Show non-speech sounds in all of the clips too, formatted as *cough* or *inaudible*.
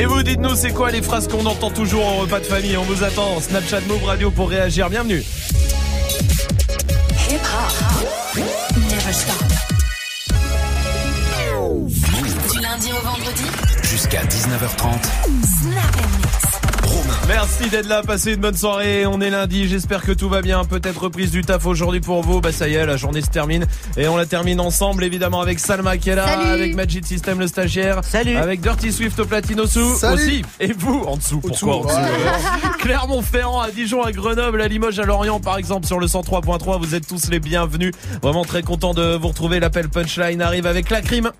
Et vous, dites-nous, c'est quoi les phrases qu'on entend toujours au repas de famille On vous attend. Snapchat Move Radio pour réagir. Bienvenue. Hip hop. Never stop. Du lundi au vendredi. Jusqu'à 19h30. Snap and mix. Merci d'être là, passez une bonne soirée. On est lundi, j'espère que tout va bien. Peut-être reprise du taf aujourd'hui pour vous. Bah ça y est, la journée se termine et on la termine ensemble évidemment avec Salma qui est là, Salut. avec Magic System le stagiaire, Salut. avec Dirty Swift au platine au-dessous Salut. aussi. Et vous en dessous, pourquoi en dessous, ouais. *laughs* Clermont-Ferrand, à Dijon, à Grenoble, à Limoges, à Lorient par exemple sur le 103.3. Vous êtes tous les bienvenus. Vraiment très content de vous retrouver. L'appel punchline arrive avec la crime.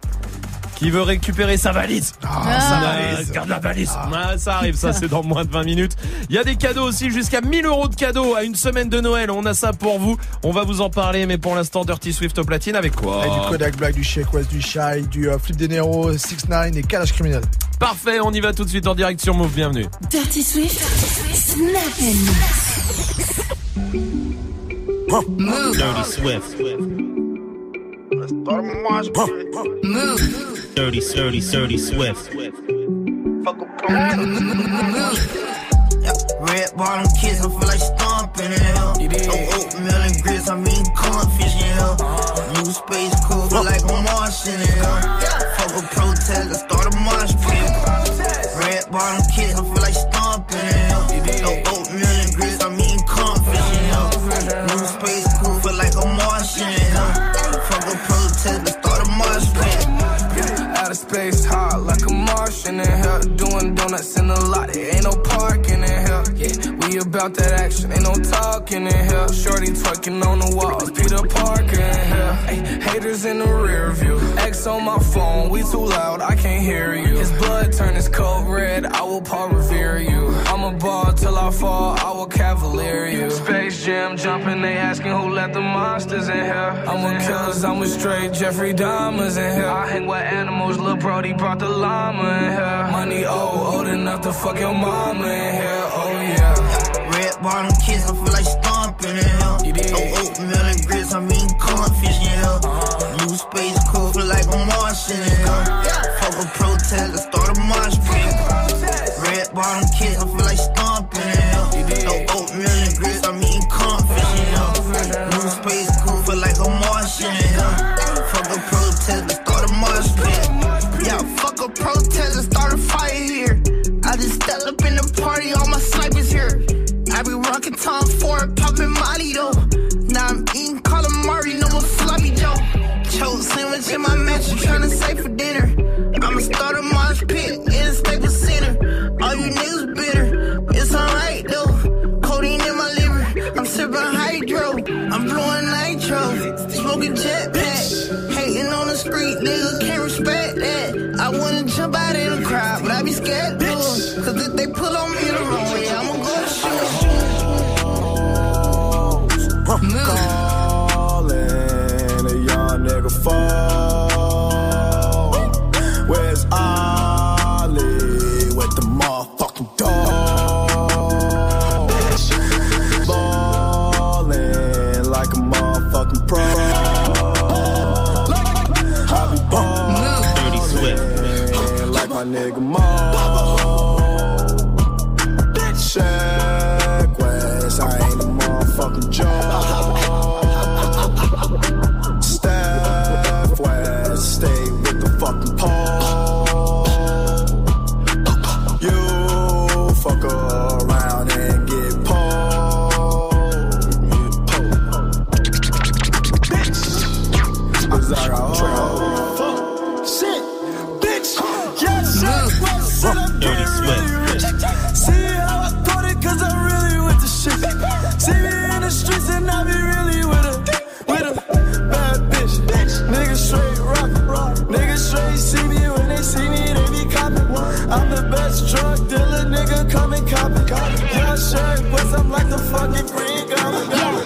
Qui veut récupérer sa valise Ah, ça Ah, valise. garde la valise. Ah, ça arrive, ça c'est dans moins de 20 minutes. Il y a des cadeaux aussi, jusqu'à 1000 euros de cadeaux à une semaine de Noël. On a ça pour vous. On va vous en parler, mais pour l'instant, Dirty Swift au platine avec quoi Avec du Kodak Black, du Shake West, du Shy, du euh, Flip De Niro, 6 9 et Calage Criminel. Parfait, on y va tout de suite en direct sur Move. Bienvenue. Dirty Swift. Move. Dirty Swift. Move. Dirty, dirty, dirty Swift. *laughs* Red bottom kids, I feel like stomping in hell. No oatmeal and grits, I'm eating cornfish in hell. New space cool, feel like I'm Martian in hell. Fuck a protest, I start a march pit. Red bottom kids, I feel like stomping in hell. No space hot like a Martian in here. Doing donuts in the lot, there ain't no parking in here. Yeah, about that action, ain't no talking in here. Shorty twerking on the walls, Peter Parker in here. Haters in the rear view. X on my phone, we too loud, I can't hear you. His blood turn his coat red, I will Paul revere you. I'm a ball till I fall, I will cavalier you. Space Jam jumping, they asking who let the monsters in here. I'm a killers, I'm a straight Jeffrey Dahmers in here. I hang with animals, Lil Brody brought the llama in here. Money old, old enough to fuck your mama in here, oh yeah. Red bottom kids, I feel like stomping in hell. No oatmeal and grits, I'm eating cornfish in hell. New space cool, feel like I'm Martian in hell. Fuck a protest, I start a march pit. Red bottom kids, I feel like stomping in hell. No oatmeal and grits, I'm eating cornfish in hell. New space cool, feel like I'm Martian in hell. Fuck a protest, I start a march pit. Yeah, fuck a protest, I start nigga can't respect that. I wanna jump out in the crowd, but I be scared though. Cause if they pull on me the wrong way, I'ma go shoot. Calling a young nigga fall. Nigga Mo. Nigga, come and cop it. Yeah, shirt, West, I'm like the fucking green goblin.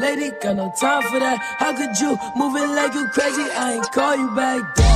Lady, got no time for that. How could you move it like you crazy? I ain't call you back.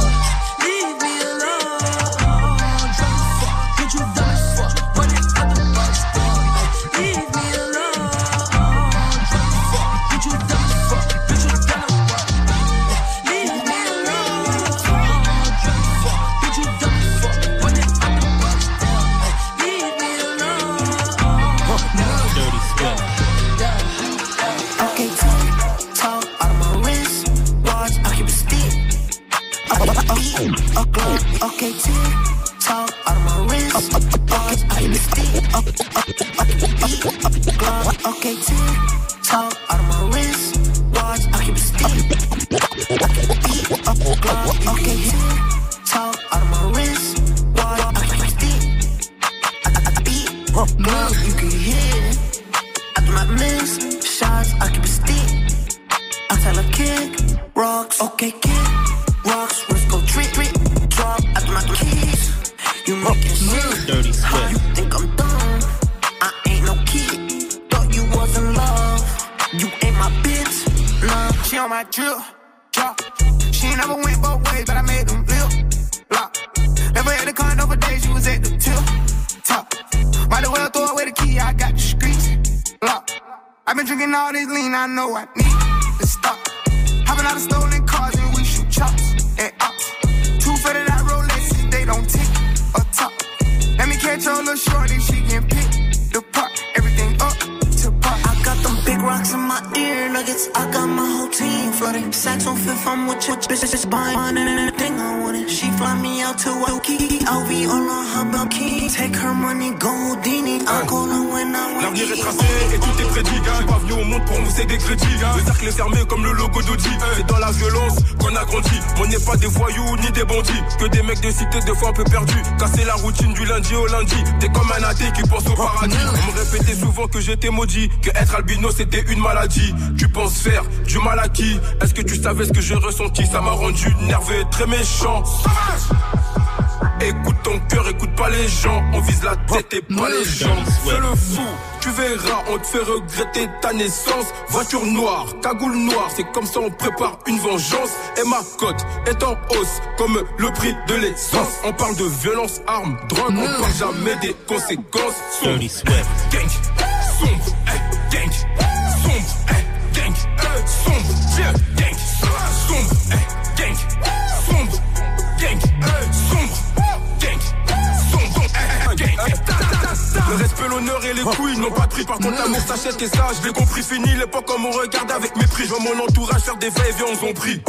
J'étais maudit. Que être albino c'était une maladie. Tu penses faire du mal à qui? Est-ce que tu savais ce que j'ai ressenti? Ça m'a rendu nerveux, très méchant. Écoute ton cœur, écoute pas les gens. On vise la tête et pas les jambes. Fais le fou, tu verras, on te fait regretter ta naissance. Voiture noire, cagoule noire, c'est comme ça on prépare une vengeance. Et ma cote est en hausse, comme le prix de l'essence. On parle de violence, armes, drogue, on parle jamais des conséquences. Sombre, Dirty Swift. gang, sombre, eh, gang, sombre, eh, gang, sombre, yeah, gang, sombre, eh, gang, sombre, gang, sombre, gang, sombre, eh, gang. Le respect, l'honneur et les couilles n'ont pas de prix. Par contre, l'amour s'achète et ça, je l'ai compris. Fini l'époque on regarde avec mépris. Je vois mon entourage faire des va-et-vient, on s'en prie.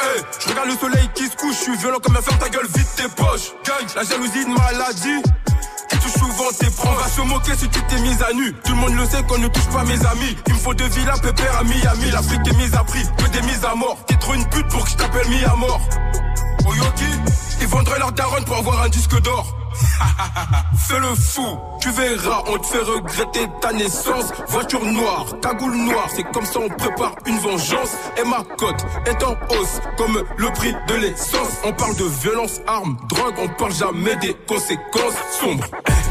Hey, je regarde le soleil qui se couche. Je suis violent comme un fer, ta gueule, vite tes poches. Gang, la jalousie, une maladie. Souvent tes. On va se moquer si tu t'es mise à nu. Tout le monde le sait qu'on ne touche pas mes amis. Il me faut deux villas, pépère à Miami. L'Afrique est mise à prix, que des mises à mort. T'es trop une pute pour que je t'appelle mis à mort. Oyoki, ils vendraient leur daronne pour avoir un disque d'or. *laughs* Fais le fou, tu verras, on te fait regretter ta naissance. Voiture noire, cagoule noire, c'est comme ça on prépare une vengeance. Et ma cote est en hausse, comme le prix de l'essence. On parle de violence, armes, drogue, on parle jamais des conséquences. Sombre, gang,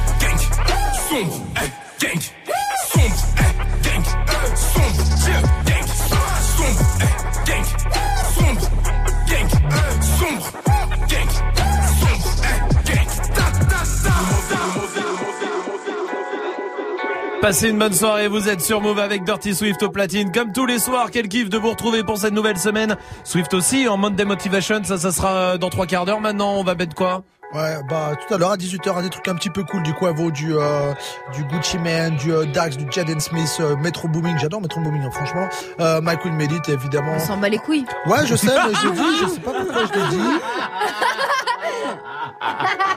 Passez une bonne soirée, vous êtes sur Move avec Dirty Swift au platine. Comme tous les soirs, quel kiff de vous retrouver pour cette nouvelle semaine. Swift aussi en Monday Motivation, ça, ça sera euh, dans trois quarts d'heure maintenant. On va mettre quoi? Ouais, bah tout à l'heure à 18h, des trucs un petit peu cool, du Quavo, du euh, du Gucci Mane, du euh, Dax, du Jaden Smith, euh, Metro Booming, j'adore Metro Booming, hein, franchement. Euh, Michael Medit, évidemment. On s'en bat les couilles. Ouais, je sais, mais je l'ai dit, je sais pas pourquoi je l'ai dit. *laughs*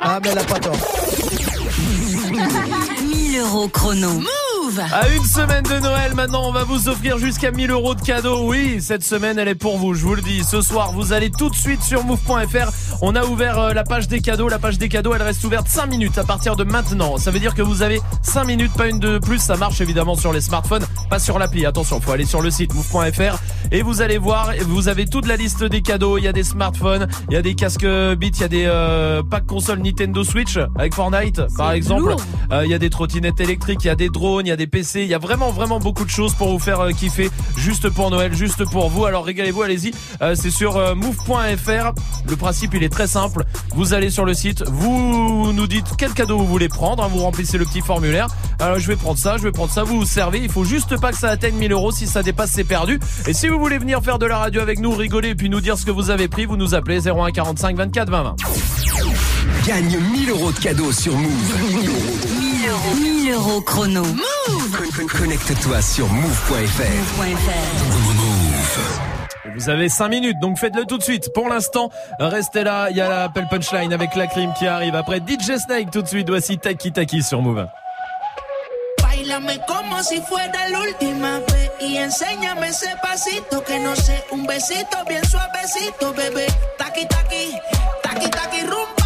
Ah, mais elle a pas tort. 1000 euros chrono. Move. À une semaine de Noël, maintenant, on va vous offrir jusqu'à 1000 euros de cadeaux. Oui, cette semaine, elle est pour vous, je vous le dis. Ce soir, vous allez tout de suite sur move.fr. On a ouvert euh, la page des cadeaux. La page des cadeaux, elle reste ouverte 5 minutes à partir de maintenant. Ça veut dire que vous avez 5 minutes, pas une de plus. Ça marche évidemment sur les smartphones, pas sur l'appli. Attention, faut aller sur le site move.fr et vous allez voir, vous avez toute la liste des cadeaux. Il y a des smartphones, il y a des casques Beats, il y a des euh, packs consoles Nintendo Switch avec Fortnite, par exemple. Euh, Il y a des trottinettes électriques, il y a des drones, il y a des PC, il y a vraiment vraiment beaucoup de choses pour vous faire euh, kiffer juste pour Noël, juste pour vous. Alors régalez-vous, allez-y. Euh, c'est sur euh, move.fr. Le principe il est très simple. Vous allez sur le site, vous nous dites quel cadeau vous voulez prendre, hein, vous remplissez le petit formulaire. Alors je vais prendre ça, je vais prendre ça, vous vous servez. Il faut juste pas que ça atteigne 1000 euros. Si ça dépasse, c'est perdu. Et si vous voulez venir faire de la radio avec nous, rigoler et puis nous dire ce que vous avez pris, vous nous appelez 01 45 24 20 20. Gagne 1000 euros de cadeaux sur Move. 1000 euros. 1000 euros chrono. Con- Connecte-toi sur move.fr. Et Vous avez 5 minutes, donc faites-le tout de suite. Pour l'instant, restez là. Il y a l'appel punchline avec la crime qui arrive. Après DJ Snake, tout de suite, voici Taki Taki sur Move. Bailame como si fuera la última vez y enséñame ese pasito que no sé, un besito bien suavecito, bebé. Taqui taqui, taqui taqui rumba.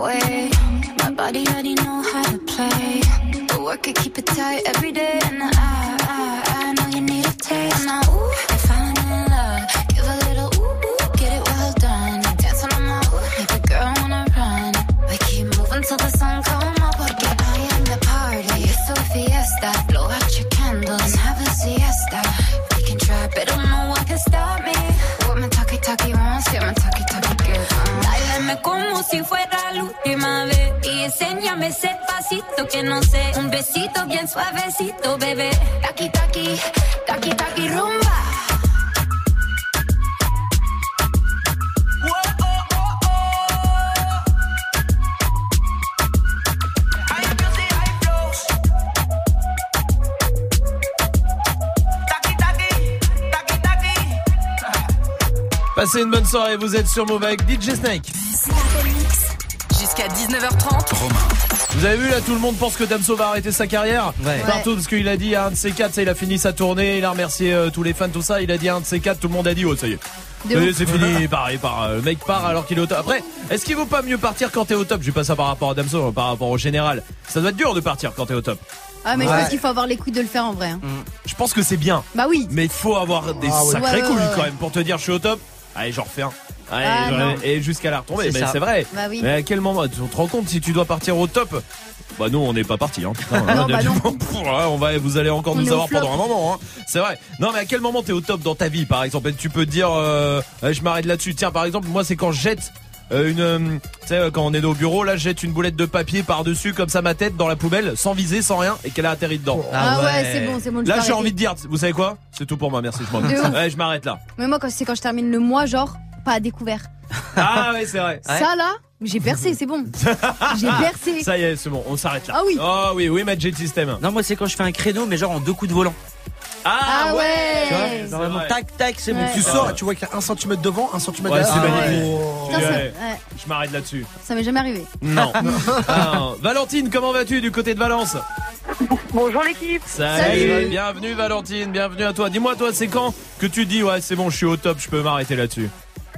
My body already know how to play. But work it, keep it tight? Every day. And I, I, I know you need a taste. Now, ese pasito que no sé, un besito bien suavecito, bebé. Taki taki, taki taki rumba. Oh, oh, oh. Passez une bonne soirée, vous êtes sur Move avec DJ Snake. Jusqu'à 19h30. Vous avez vu là, tout le monde pense que Damso va arrêter sa carrière partout parce qu'il a dit à un de ses quatre, ça, il a fini sa tournée, il a remercié euh, tous les fans, tout ça. Il a dit à un de ses quatre, tout le monde a dit oh ça y est. C'est fini, *laughs* pareil, part, euh, le mec part alors qu'il est au top. Après, est-ce qu'il vaut pas mieux partir quand t'es au top? Je dis pas ça par rapport à Damso, par rapport au général. Ça doit être dur de partir quand t'es au top. Ah, mais je Ouais. pense qu'il faut avoir les couilles de le faire en vrai. hein. Je pense que c'est bien. Bah oui. Mais il faut avoir des Ah ouais. sacrés Ouais, ouais, couilles ouais, quand ouais. même pour te dire je suis au top. Allez, j'en refais un. Ah, non. et jusqu'à la retomber. C'est Mais c'est vrai. Bah oui. Mais à quel moment tu te rends compte si tu dois partir au top bah nous on n'est pas parti hein. Non, bah *laughs* ouais, on va vous allez encore On nous avoir pendant un moment hein. C'est vrai. Non mais à quel moment t'es au top dans ta vie par exemple? Tu peux te dire euh, euh, je m'arrête là-dessus. Tiens par exemple moi c'est quand je jette euh, une euh, tu sais euh, quand on est au bureau là je jette une boulette de papier par-dessus comme ça ma tête dans la poubelle sans viser sans rien et qu'elle a atterri dedans. Ah ouais, c'est bon, c'est bon, Là j'ai envie de dire vous savez quoi C'est tout pour moi merci je m'en. Ouais, je m'arrête là. Mais moi, quand c'est quand je termine le mois, genre, pas à découvert. Ah ouais c'est vrai. Ça là, j'ai percé, c'est bon. *laughs* J'ai percé. Ça y est, c'est bon, on s'arrête là. Ah oui. Oh oui, oui, Magic System. Non, moi, c'est quand je fais un créneau, mais genre en deux coups de volant. Ah ouais. Tu vois, c'est vraiment, vrai. tac, tac, c'est bon. Ouais. Tu sors et tu vois qu'il y a un centimètre devant, un centimètre Ouais, derrière. Ah, oh. Putain, Ouais. ouais, Je m'arrête là-dessus. ça m'est jamais arrivé. Non. Ah, non. *laughs* Valentine, comment vas-tu du côté de Valence? Bonjour l'équipe. Salut. Bienvenue Valentine, bienvenue à toi. Dis-moi toi, c'est quand que tu dis ouais, c'est bon, je suis au top, je peux m'arrêter là-dessus?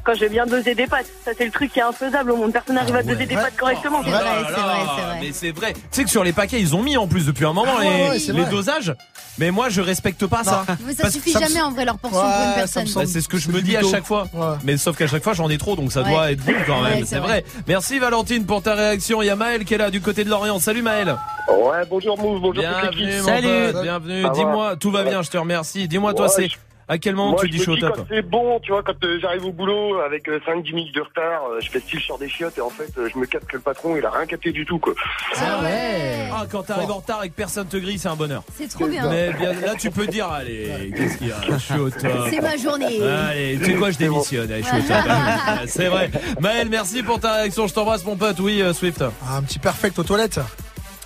Quand j'ai bien dosé des pâtes, ça c'est le truc qui est infaisable au monde. Personne n'arrive à doser des pâtes correctement. Oh là là, Mais c'est vrai. Tu sais que sur les paquets, ils ont mis en plus depuis un moment Ah les, ouais, ouais, c'est les vrai. dosages. Mais moi, je respecte pas ça. Mais ça Parce- suffit ça me- jamais en vrai leur portion pour une personne. Bah, c'est ce que je me dis à chaque fois. Mais sauf qu'à chaque fois j'en ai trop donc ça Ouais. doit être bon quand même, Ouais, c'est c'est vrai. Merci Valentine pour ta réaction. Il y a Maël qui est là du côté de Lorient. Salut Maël. Ouais, bonjour Mouv, bonjour Bienvenue mon pote, bienvenue. Dis-moi, tout va bien, je te remercie. Dis-moi toi Ouais, c'est je- à quel moment Moi, tu je dis je suis au dis top quand c'est bon, tu vois, quand euh, j'arrive au boulot avec 5-10 minutes de retard, euh, je fais style sur des chiottes et en fait, euh, je me capte que le patron, il a rien capté du tout, quoi. Ah ouais. Ah quand t'arrives en retard et que personne te grille, c'est un bonheur. C'est trop bien. Mais bien, là tu peux dire allez, qu'est-ce qu'il y a? Je suis au top. C'est ma journée. Allez, tu sais quoi, je démissionne. Allez, je suis au top. *laughs* C'est vrai. Maël, merci pour ta réaction. Je t'embrasse mon pote. Oui, euh, Swift. Ah, un petit perfect aux toilettes.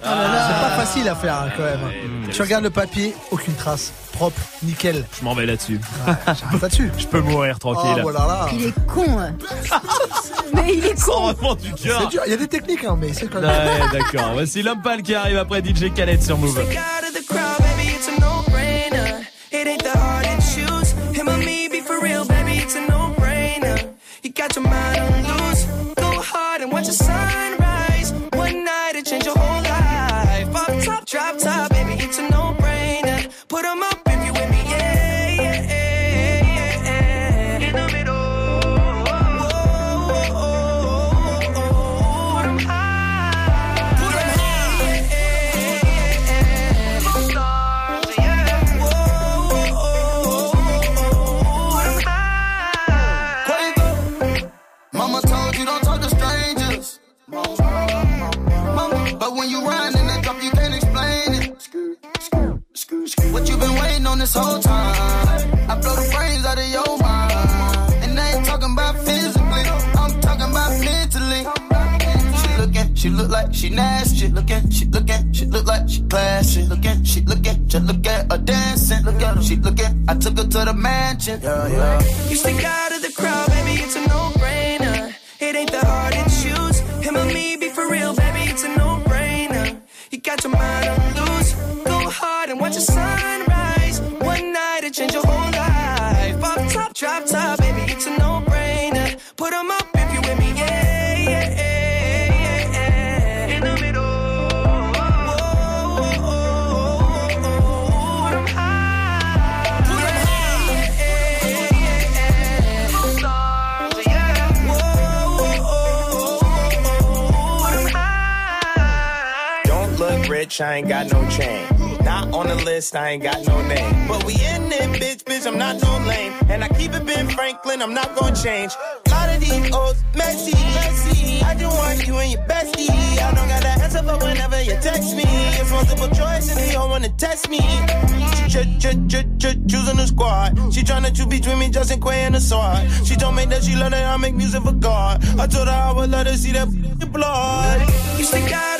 Ah, c'est pas facile à faire hein, quand même. tu regardes le papier, aucune trace, propre, nickel. Je m'en vais là-dessus. J'arrête là-dessus. *laughs* Je peux mourir tranquille. Oh, voilà, là. Il est con. hein. *laughs* Mais il est con. Du cœur. C'est dur. Il y a des techniques, hein, mais c'est quand même. Ouais, d'accord. Voici l'homme pâle qui arrive après DJ Khaled sur Move. out of the crowd, baby, it's a no-brainer. It ain't the hard to choose. Him or me, be for real, baby, it's a no-brainer. You got your mind on loose. Go hard and watch the sunrise. Put them the mansion. Yeah, yeah. You stick out look I ain't got no chain. Not on the list, I ain't got no name. But we in it, bitch, bitch, I'm not no lame. And I keep it Ben Franklin, I'm not gonna change. lot of these old messy, messy. I just want you and your bestie. I don't got that answer for whenever you text me. It's multiple choice and they all wanna test me. Choosing the squad. She tryna choose between me, Justin Quay and the sword. She told me that she love that I make music for God. I told her I would let her see that blood. You stick out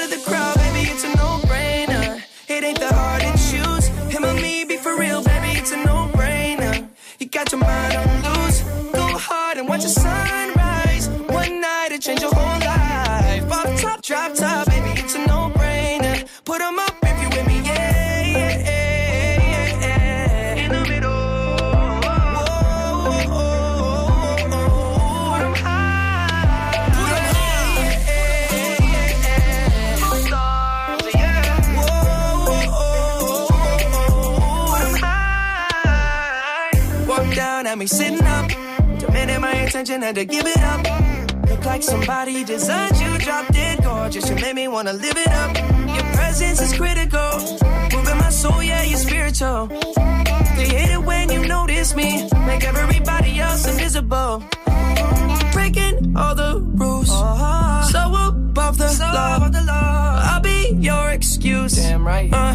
had to give it up. Look like somebody designed you, drop dead gorgeous. You made me wanna live it up. Your presence is critical. Moving my soul, yeah, you're spiritual. They hate it when you notice me. Make everybody else invisible. Breaking all the rules. So above the, law. I'll be your excuse. Damn right. Uh,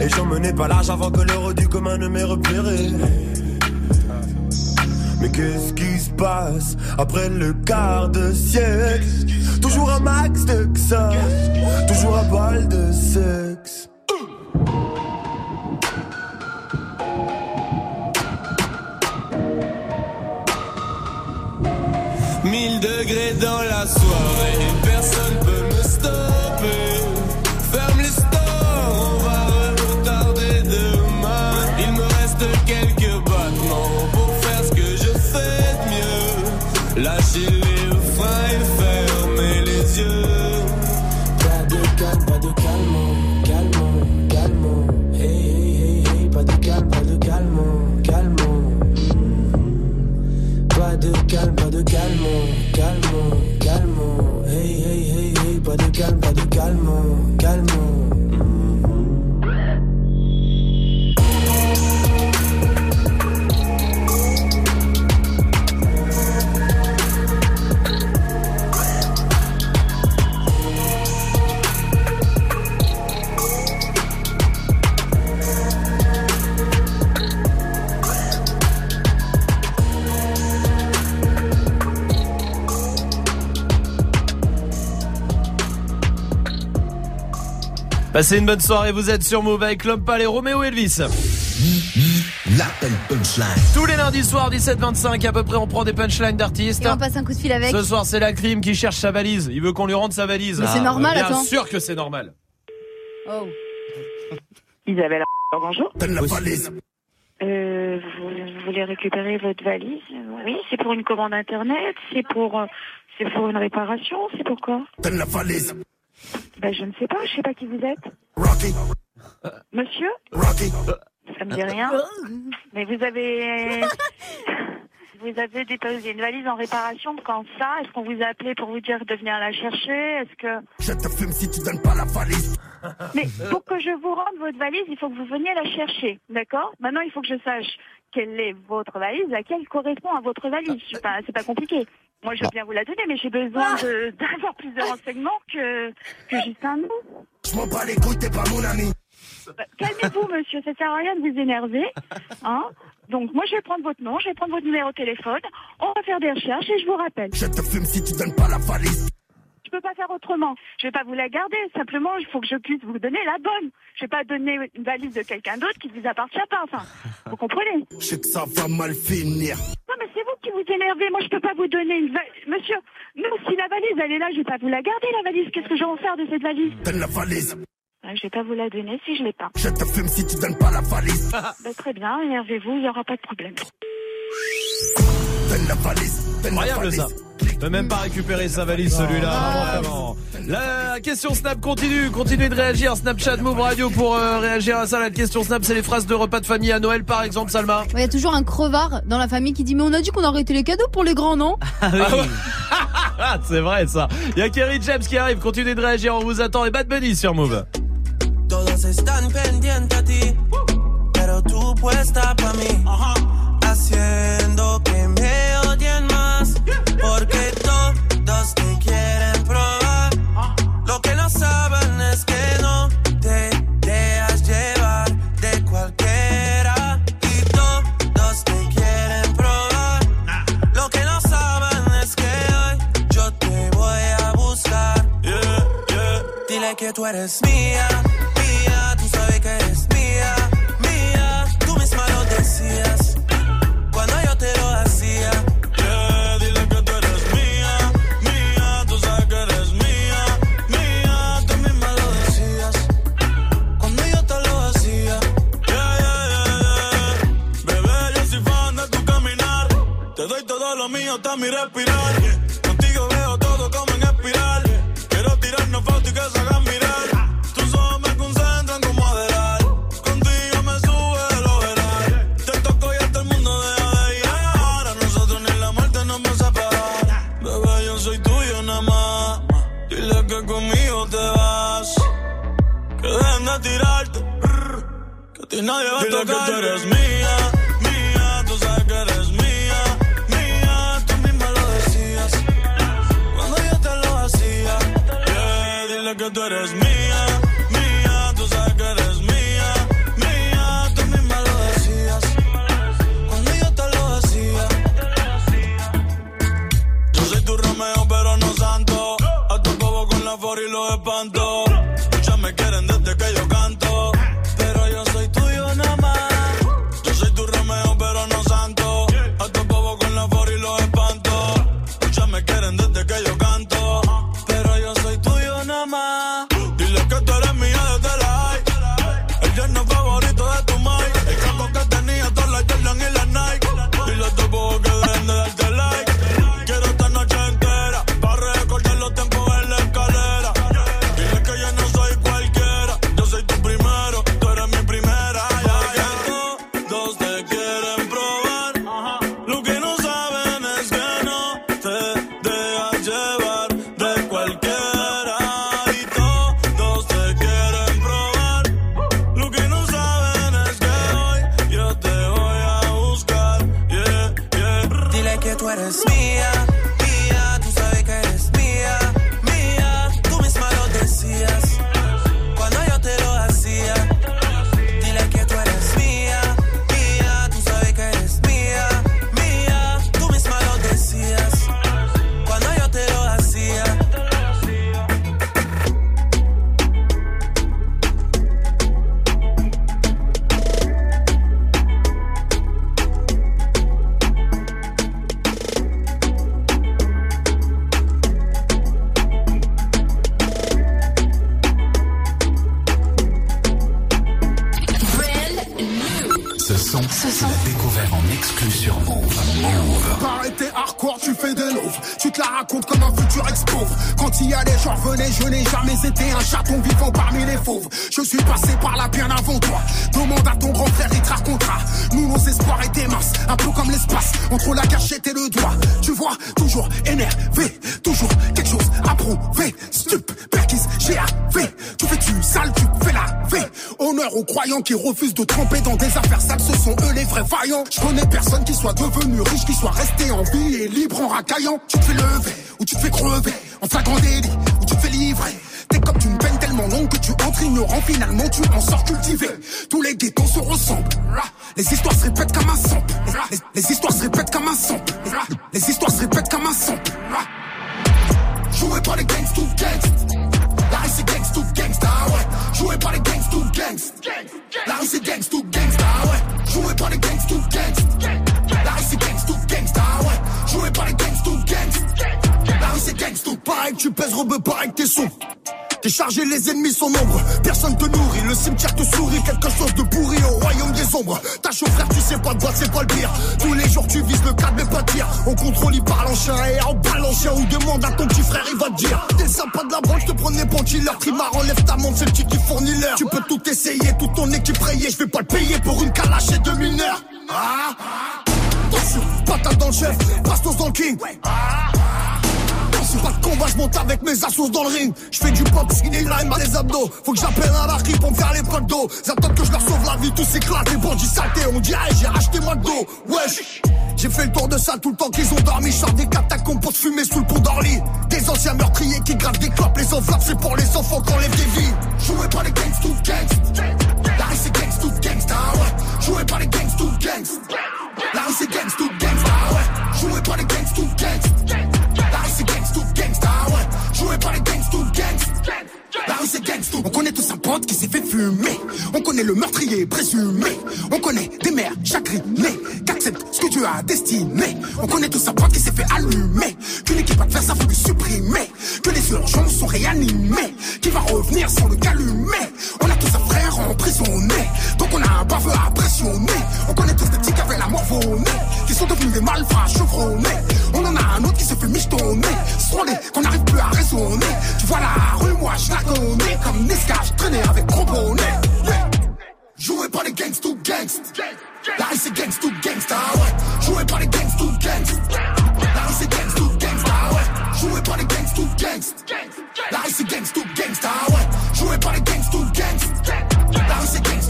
Et j'en menais pas large avant que l'heure du commun ne m'ait repéré. Mais qu'est-ce qui se passe après le quart de siècle? Toujours un max de ça, toujours un bal de sexe. Mille degrés dans la soirée. Personne pas Passez une bonne soirée, vous êtes sur Move avec L'Homme Pâle et Roméo Elvis. L'appel punchline. Tous les lundis soirs, 17-25, à peu près, on prend des punchlines d'artistes. Et on passe un coup de fil avec. Ce soir, c'est la crime qui cherche sa valise. Il veut qu'on lui rende sa valise. Mais c'est normal, Bien attends. sûr que c'est normal. Oh. Isabelle, bonjour. Donne la valise. Euh, vous, vous voulez récupérer votre valise? Oui, c'est pour une commande internet, c'est pour, euh, c'est pour une réparation, c'est pour quoi? Donne la valise. Ben, je ne sais pas, je sais pas qui vous êtes. Rocky. Monsieur Rocky. Ça me dit rien. Mais vous avez, *laughs* vous avez déposé une valise en réparation quand ça Est-ce qu'on vous a appelé pour vous dire de venir la chercher Est-ce que Je te fume si tu donnes pas la valise. *laughs* Mais pour que je vous rende votre valise, il faut que vous veniez la chercher, d'accord? Maintenant, il faut que je sache quelle est votre valise, laquelle correspond à votre valise. C'est pas, pas compliqué. Moi, je veux bien vous la donner, mais j'ai besoin de- d'avoir plus de renseignements que, que juste un nom. Je m'en bats les couilles, t'es pas mon ami. Bah, Calmez-vous, monsieur, ça sert à rien de vous énerver. Hein Donc, moi, je vais prendre votre nom, je vais prendre votre numéro de téléphone, on va faire des recherches et je vous rappelle. Je te fume si tu donnes pas la valise. Je peux pas faire autrement. Je vais pas vous la garder. Simplement, il faut que je puisse vous donner la bonne. Je vais pas donner une valise de quelqu'un d'autre qui ne vous appartient pas. Enfin, vous comprenez? Je sais que ça va mal finir. Non, mais c'est vous qui vous énervez. Moi, je peux pas vous donner une valise. Monsieur, non, si la valise, elle est là, je vais pas vous la garder, la valise. Qu'est-ce que je vais en faire de cette valise? Donne la valise. Ah, Je vais pas vous la donner si je l'ai pas. Je te fume si tu donnes pas la valise. *laughs* Bah, très bien, énervez-vous, il y aura pas de problème. Donne la valise. Donne la Incroyable valise. ça. Peut même pas récupérer sa valise celui-là. Vraiment. La question Snap continue. Continuez de réagir. Snapchat Move Radio pour euh, réagir à ça. La question Snap, c'est les phrases de repas de famille à Noël par exemple, Salma. Il y a toujours un crevard dans la famille qui dit Mais on a dit qu'on arrêtait les cadeaux pour les grands, non? *laughs* *laughs* Ah, c'est vrai ça. Il y a Kerry James qui arrive. Continuez de réagir. On vous attend. Et Bad Bunny sur Move. Todos están pendientes a ti, pero tú puesta pa' mí, haciendo qui refusent de tremper dans des affaires sales, ce sont eux les vrais vaillants. Je connais personne qui soit devenu riche, qui soit resté en vie et libre en racaillant. Tu fais lever, de la branche, te prenais bon killer. Trimar, enlève ta montre, c'est le qui fournit l'heure. Tu peux tout essayer, toute ton équipe rayée. Je vais pas le payer pour une calache et deux mineurs. Ah, attention, patate dans le chef, bastos dans le king. C'est pas de combat, je monte avec mes assos dans le ring. Je fais du pop, skinny line, les abdos. Faut que j'appelle un marquis pour me faire les potes d'eau. Ils attendent que je leur sauve la vie, tous s'éclatent. Les bandits saletés, on dirait j'ai racheté McDo. Wesh, j'ai fait le tour de ça tout le temps qu'ils ont dormi. Je des catacombes pour se fumer sous le pont d'Orly. Des anciens meurtriers qui gravent des clopes. Les enveloppes, c'est pour les enfants qu'on lève des vies. Joué par les gangs to gangs. La rue c'est gangs to gangsta, ouais. Joué par les gangs to gangs. La rue c'est gangs to gangsta, ouais. Joué par les gangs to gangs. La rue c'est gangs to gangsta, ouais. Joué par les gangs to gangs. Rue c'est gangs to. On connaît tous un pote qui s'est fait fumer. On connaît le meurtrier présumé. On connaît des mères chagrinées qu'acceptent ce que Dieu a destiné. On connaît tous un pote qui s'est fait allumer. Qu'une équipe adverse a voulu supprimer. Que les urgences sont réanimées. Qui va revenir sans le calumer. On a tous un frère emprisonné. Donc on a un baveux à pressionner. On connaît tous des petits qui avaient la mort. Qui sont devenus des malfrats chevronnés. On en a un autre qui se fait michetonner. Strolé, qu'on n'arrive plus à raisonner. Tu vois la rue, moi je connais. Comme Niska, traînais avec. Yeah. Joué par les gangs to gangs. La rue c'est gangs to gangsta, ah ouais. Joué par les gangs to gangs. La rue c'est gangs to gangsta, ah ouais. Joué par les gangs to gangs. La rue c'est gangs to gangsta, ah ouais. Joué par les gangs to gangs. La c'est gangs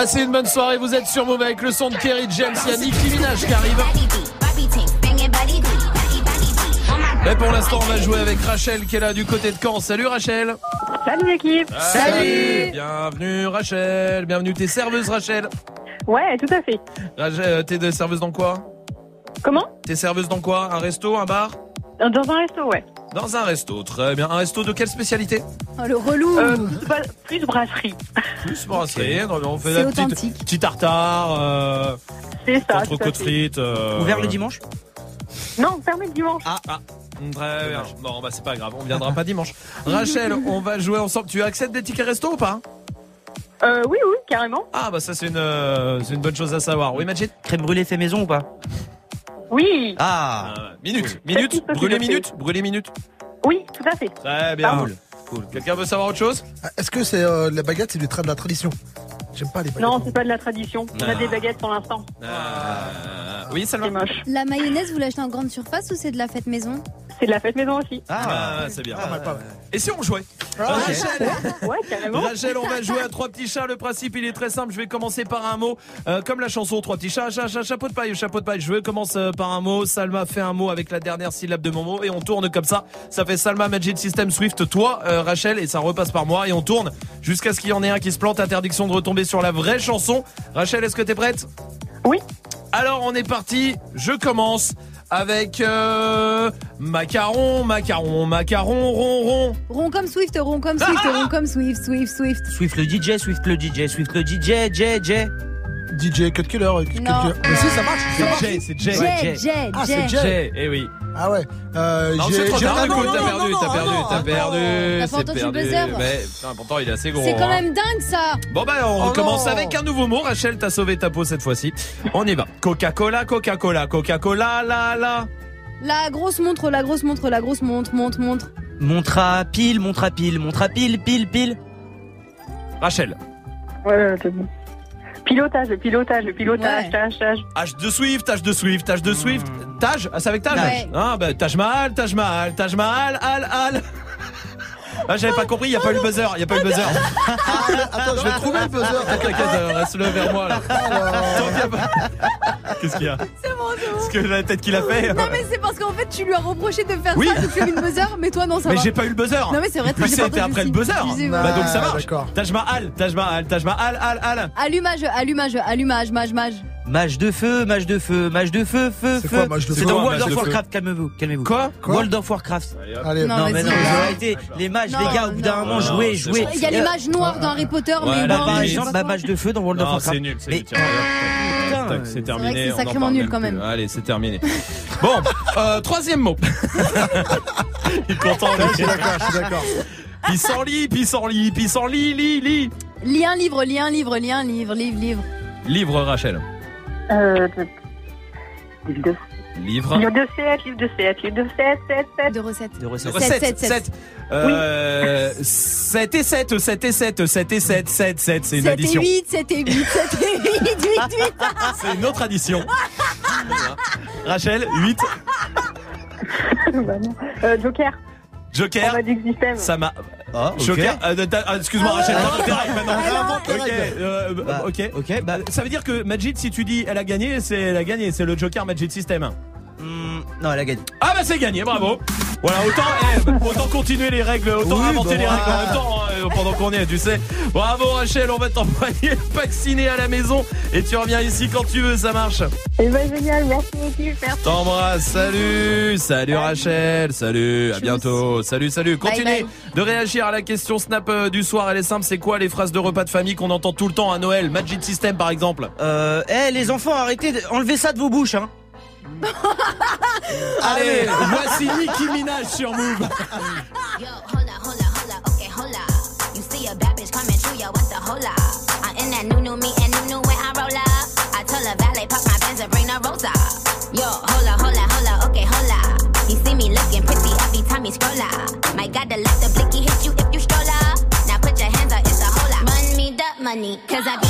Passez une bonne soirée, vous êtes sur Move avec le son de Kerry James, il y a Nicki Minaj qui arrive. Mais pour l'instant, on va jouer avec Rachel qui est là du côté de Caen. Salut Rachel. Salut l'équipe. Salut. Bienvenue Rachel. Bienvenue. T'es serveuse Rachel. Ouais, tout à fait. Rachel, euh, t'es de serveuse dans quoi? Comment? T'es serveuse dans quoi? Un resto, un bar? Dans un resto, ouais. Dans un resto, très bien. Un resto de quelle spécialité Oh, le relou. Euh, plus brasserie. Plus brasserie. *laughs* non, mais On fait C'est la petite, authentique. petit tartare, euh, C'est ça. fait. frites. euh, Ouvert le dimanche Non, fermé le dimanche. Ah, ah. Très bien. Bon, bah c'est pas grave, on viendra pas dimanche. *laughs* Rachel, on va jouer ensemble. Tu acceptes des tickets resto ou pas Euh, oui, oui, carrément. Ah, bah ça c'est une, euh, c'est une bonne chose à savoir. Oui, Majid Crème brûlée fait maison ou pas Oui. Ah Euh, Minute, minute, fait. minute, brûlez minute. Oui, tout à fait. Très bien. Cool. Quelqu'un veut savoir autre chose? Est-ce que c'est euh, la baguette, c'est du tra- de la tradition? J'aime pas les baguettes. Non, c'est pas de la tradition. On Ah. a des baguettes pour l'instant. Euh, Oui, Salma C'est moche. La mayonnaise, vous l'achetez en grande surface ou c'est de la fête maison? C'est de la fête maison aussi. Ah, c'est bien. Pas mal, pas mal. Et si on jouait? Rachel, Ouais, carrément. Rachel, on va jouer à trois petits chats. Le principe, il est très simple. Je vais commencer par un mot, euh, comme la chanson Trois petits chats, chat, chat, chapeau de paille, chapeau de paille. Je commence euh, par un mot. Salma fait un mot avec la dernière syllabe de mon mot et on tourne comme ça. Ça fait Salma Magic System Swift. Toi, euh, Rachel, et ça repasse par moi et on tourne jusqu'à ce qu'il y en ait un qui se plante. Interdiction de retomber sur la vraie chanson. Rachel, est-ce que t'es prête? Oui. Alors on est parti. Je commence avec euh, macaron, macaron, macaron, rond, rond. Rond comme Swift, rond comme Swift, rond comme Swift, Swift, Swift. Swift le DJ, Swift le DJ, Swift le DJ, J, J. DJ Cut Killer. Cut. Killer. Mais si, ça marche. C'est Jay, c'est Jay. Jay, Jay, Ah, c'est. Jay, eh oui. Ah ouais. Euh, Non, c'est trop tard, du non, coup, non, t'as non, perdu, non, t'as non, perdu, non, t'as perdu. T'as pas c'est entendu le perdu. buzzer Mais putain, pourtant, il est assez gros. C'est quand hein. même dingue ça. Bon bah on Oh recommence non. avec un nouveau mot. Rachel, t'as sauvé ta peau cette fois-ci. On y va. Coca-Cola, Coca-Cola, Coca-Cola, la la. La grosse montre, la grosse montre, la grosse montre, montre, montre. Montre à pile, montre à pile, montre à pile, pile, pile. Rachel. Ouais, ouais, c'est bon. Pilotage, le pilotage, le pilotage, Ouais. tâche, tâche. H de Swift, H de Swift, H de Swift. Taj, ah, c'est avec Taj Ouais. Ah bah Taj Mahal, Taj Mahal, Taj Mahal, Al, Al. Ah j'avais pas compris, il y a pas eu le buzzer, il y a pas eu le buzzer. Attends, je vais trouver le buzzer. T'inquiète, euh, reste-le vers moi là. Tant qu'il y a pas- Qu'est-ce qu'il y a C'est bon, c'est bon. Parce que la tête qu'il a fait. Non mais c'est parce qu'en fait tu lui as reproché de faire Oui. ça, de faire une buzzer, mais toi non ça Mais va. j'ai pas eu le buzzer. Non mais c'est vrai, c'était entendu après le buzzer. Bah donc ça Ah, marche. d'accord. Taj Mahal, Taj Mahal, Taj Mahal, Al, Al. Allumage, allumage, allumage, mage, mage. Mage de feu, mage de feu, mage de feu, feu, feu. C'est dans World of Warcraft, calmez-vous, calmez-vous. Quoi Quoi World of Warcraft. Allez, Non, mais non, arrêtez. Les mages, Non, les gars, au bout d'un moment, jouez, jouez. Il y a les mages noirs dans Harry Potter, mais bon, par exemple, mage de feu dans World of Warcraft. c'est nul, c'est c'est terminé. c'est sacrément nul quand même. Allez, c'est terminé. *laughs* Bon, euh, troisième mot. *laughs* Il est content. Je suis d'accord, je suis d'accord. Pissenlit, pissenlit, pissenlit, lit, lit. Lis un livre, lis un livre, lis un livre, livre, livre. Livre, Rachel. Euh, livre de, Livre. livre de 7, livre de 7, livre de 7, 7, 7. De recettes. De recettes. Sept, 7, sept, 7. Euh, 7 et 7, 7 et 7, 7 et 7, 7, 7, c'est une 7 et addition. 8, 7 et 8, 7 et 8, 8, 8. C'est une autre addition. *laughs* Rachel, 8. bah non. Euh, Joker. Joker. Ça m'a. Ah, ok. Joker. euh, t'as- ah, Excuse-moi, Rachel, règles maintenant. Réinvente les Ok, règles. euh, Bah, ok. Ok, bah. Ça veut dire que Majid, si tu dis elle a gagné, c'est elle a gagné, c'est le Joker Majid System. Hmm, non, elle a gagné. Ah bah c'est gagné, bravo. Voilà, autant, eh, autant continuer les règles, autant Oui, inventer bah, les règles en même temps hein, pendant qu'on est, tu sais. Bravo Rachel, on va t'envoyer le vacciné à la maison et tu reviens ici quand tu veux, ça marche. Eh ben génial, merci beaucoup, merci. T'embrasse, salut, salut Rachel, salut, à bientôt, salut, salut. Continuez bye. de réagir à la question Snap euh, du soir, elle est simple, c'est quoi les phrases de repas de famille qu'on entend tout le temps à Noël? Magic System par exemple. Euh, eh, les enfants, arrêtez, de... enlevez ça de vos bouches, hein. Mm. Allez, voici Nicki Minaj sur Move. Yo, hola, hola, hola, okay, hola. You see a bad bitch coming through, yo, what's the hola? I'm in that new, new me and new, new when I roll up. I tell a valet, pop my Benz and bring the rosa. Yo, hola, hola, hola, okay, hola. He see me looking pretty every time he scroll up. Might gotta let the blicky hit you if you stroll up. Now put your hands up, it's a hola. Run me the money, cause I be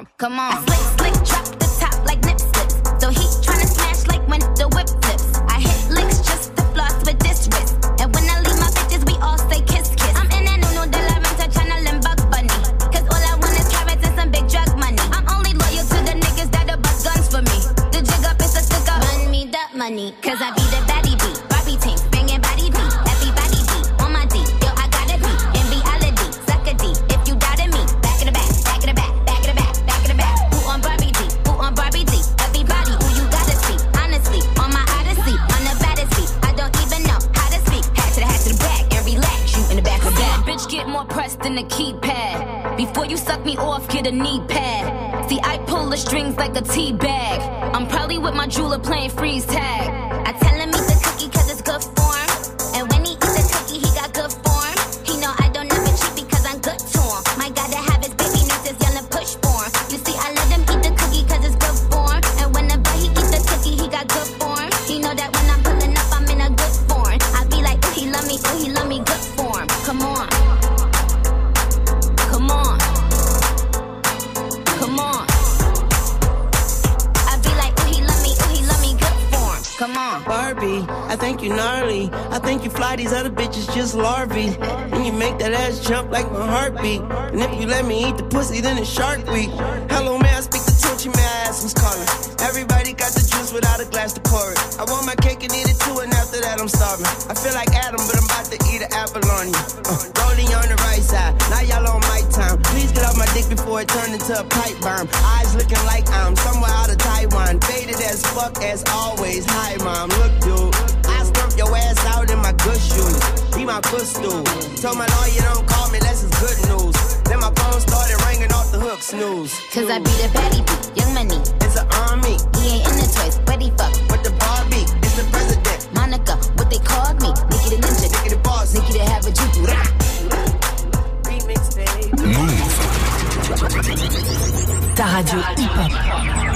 me, good form. Come on. Me off, get a knee pad. See, I pull the strings like a tea bag. I'm probably with my jeweler playing freeze tag. Just larvae. And you make that ass jump like my heartbeat. And if you let me eat the pussy, then it's Shark Week. Hello, may I speak to Tunchi? May I ask who's calling? Everybody got the juice without a glass to pour it. I want my cake and eat it too, and after that I'm starving. I feel like Adam, but I'm about to eat an apple on you. Uh, rolling on the right side, now y'all on my time. Please get off my dick before it turn into a pipe bomb. Eyes looking like I'm somewhere out of Taiwan. Faded as fuck as always. Hi, mom. Look, dude. I stump your ass out in my good shoes. Be my footstool. Told my lawyer don't call me unless it's good news. Then my phone started ringing off the hook snooze. Cause I be the baddie beat, young money. It's an army. He ain't in the toys, but he fuck. With the Barbie, it's the president. Monica, what they called me. Nikki the ninja. Nikki the boss. Nikki the have a juke. Remix, baby. Ta radio hip-hop.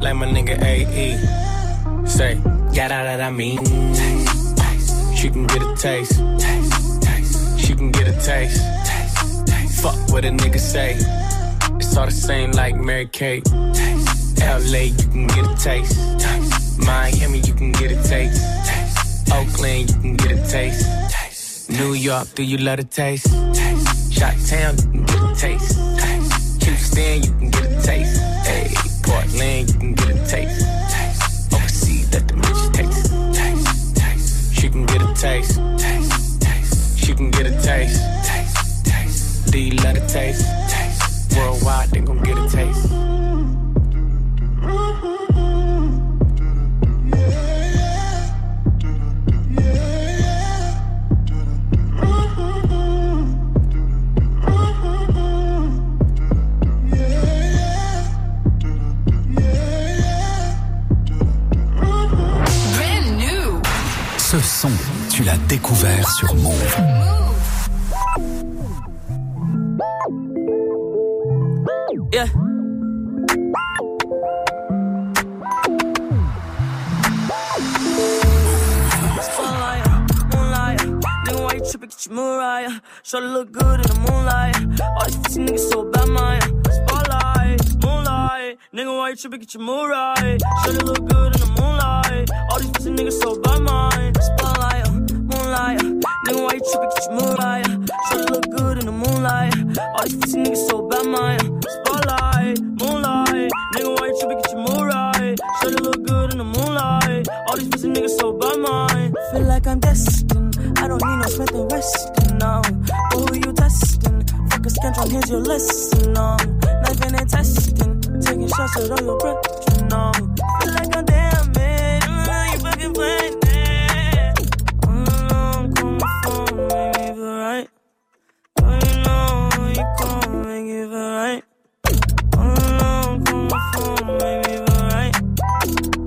Like my nigga AE. Say, got out that I mean. Taste. She can get a taste. Taste, taste. She can get a taste. Taste. Fuck what a nigga say. It's all the same like Mary Kate. LA, you can get a taste. taste. Miami, you can get a taste. taste. Oakland, you can get a taste. taste. New York, do you love a taste? taste. Shot Town, you can get a taste. taste. Houston, you can get a taste. Hey, Portland, you can get a taste. taste. Overseas, let the bitch taste. taste. taste. She can get a taste. taste. taste. She can get a taste. taste. taste. You love a taste? taste. Worldwide, they gon' get a taste. Mm-hmm. Ce son, tu l'as découvert sur Move. Yeah. Moonlight, look good in the moonlight. All these pussy niggas so bad. Nigga, why you tripping? Get your Mariah. Try to look good in the moonlight. All these pussy niggas so bad, man. Spotlight, uh, moonlight, uh. nigga, why you tripping? Get your Mariah. Try to look good in the moonlight. All these pussy niggas so bad, man. Uh. Spotlight, moonlight, nigga, why you tripping? Get your Mariah. Try to look good in the moonlight. All these pussy niggas so bad, man. Feel like I'm destined. I don't need no Smith and Weston, no. Who you testing? Fuck a schedule, here's your lesson, no. Knife and testing. Shots all your breath, you know. Feel like I'm damn man. Mm, you fucking playing it. Mm, call my phone, make me feel right. Oh, you know, you call, make me feel right. Mm, my phone, make me feel right.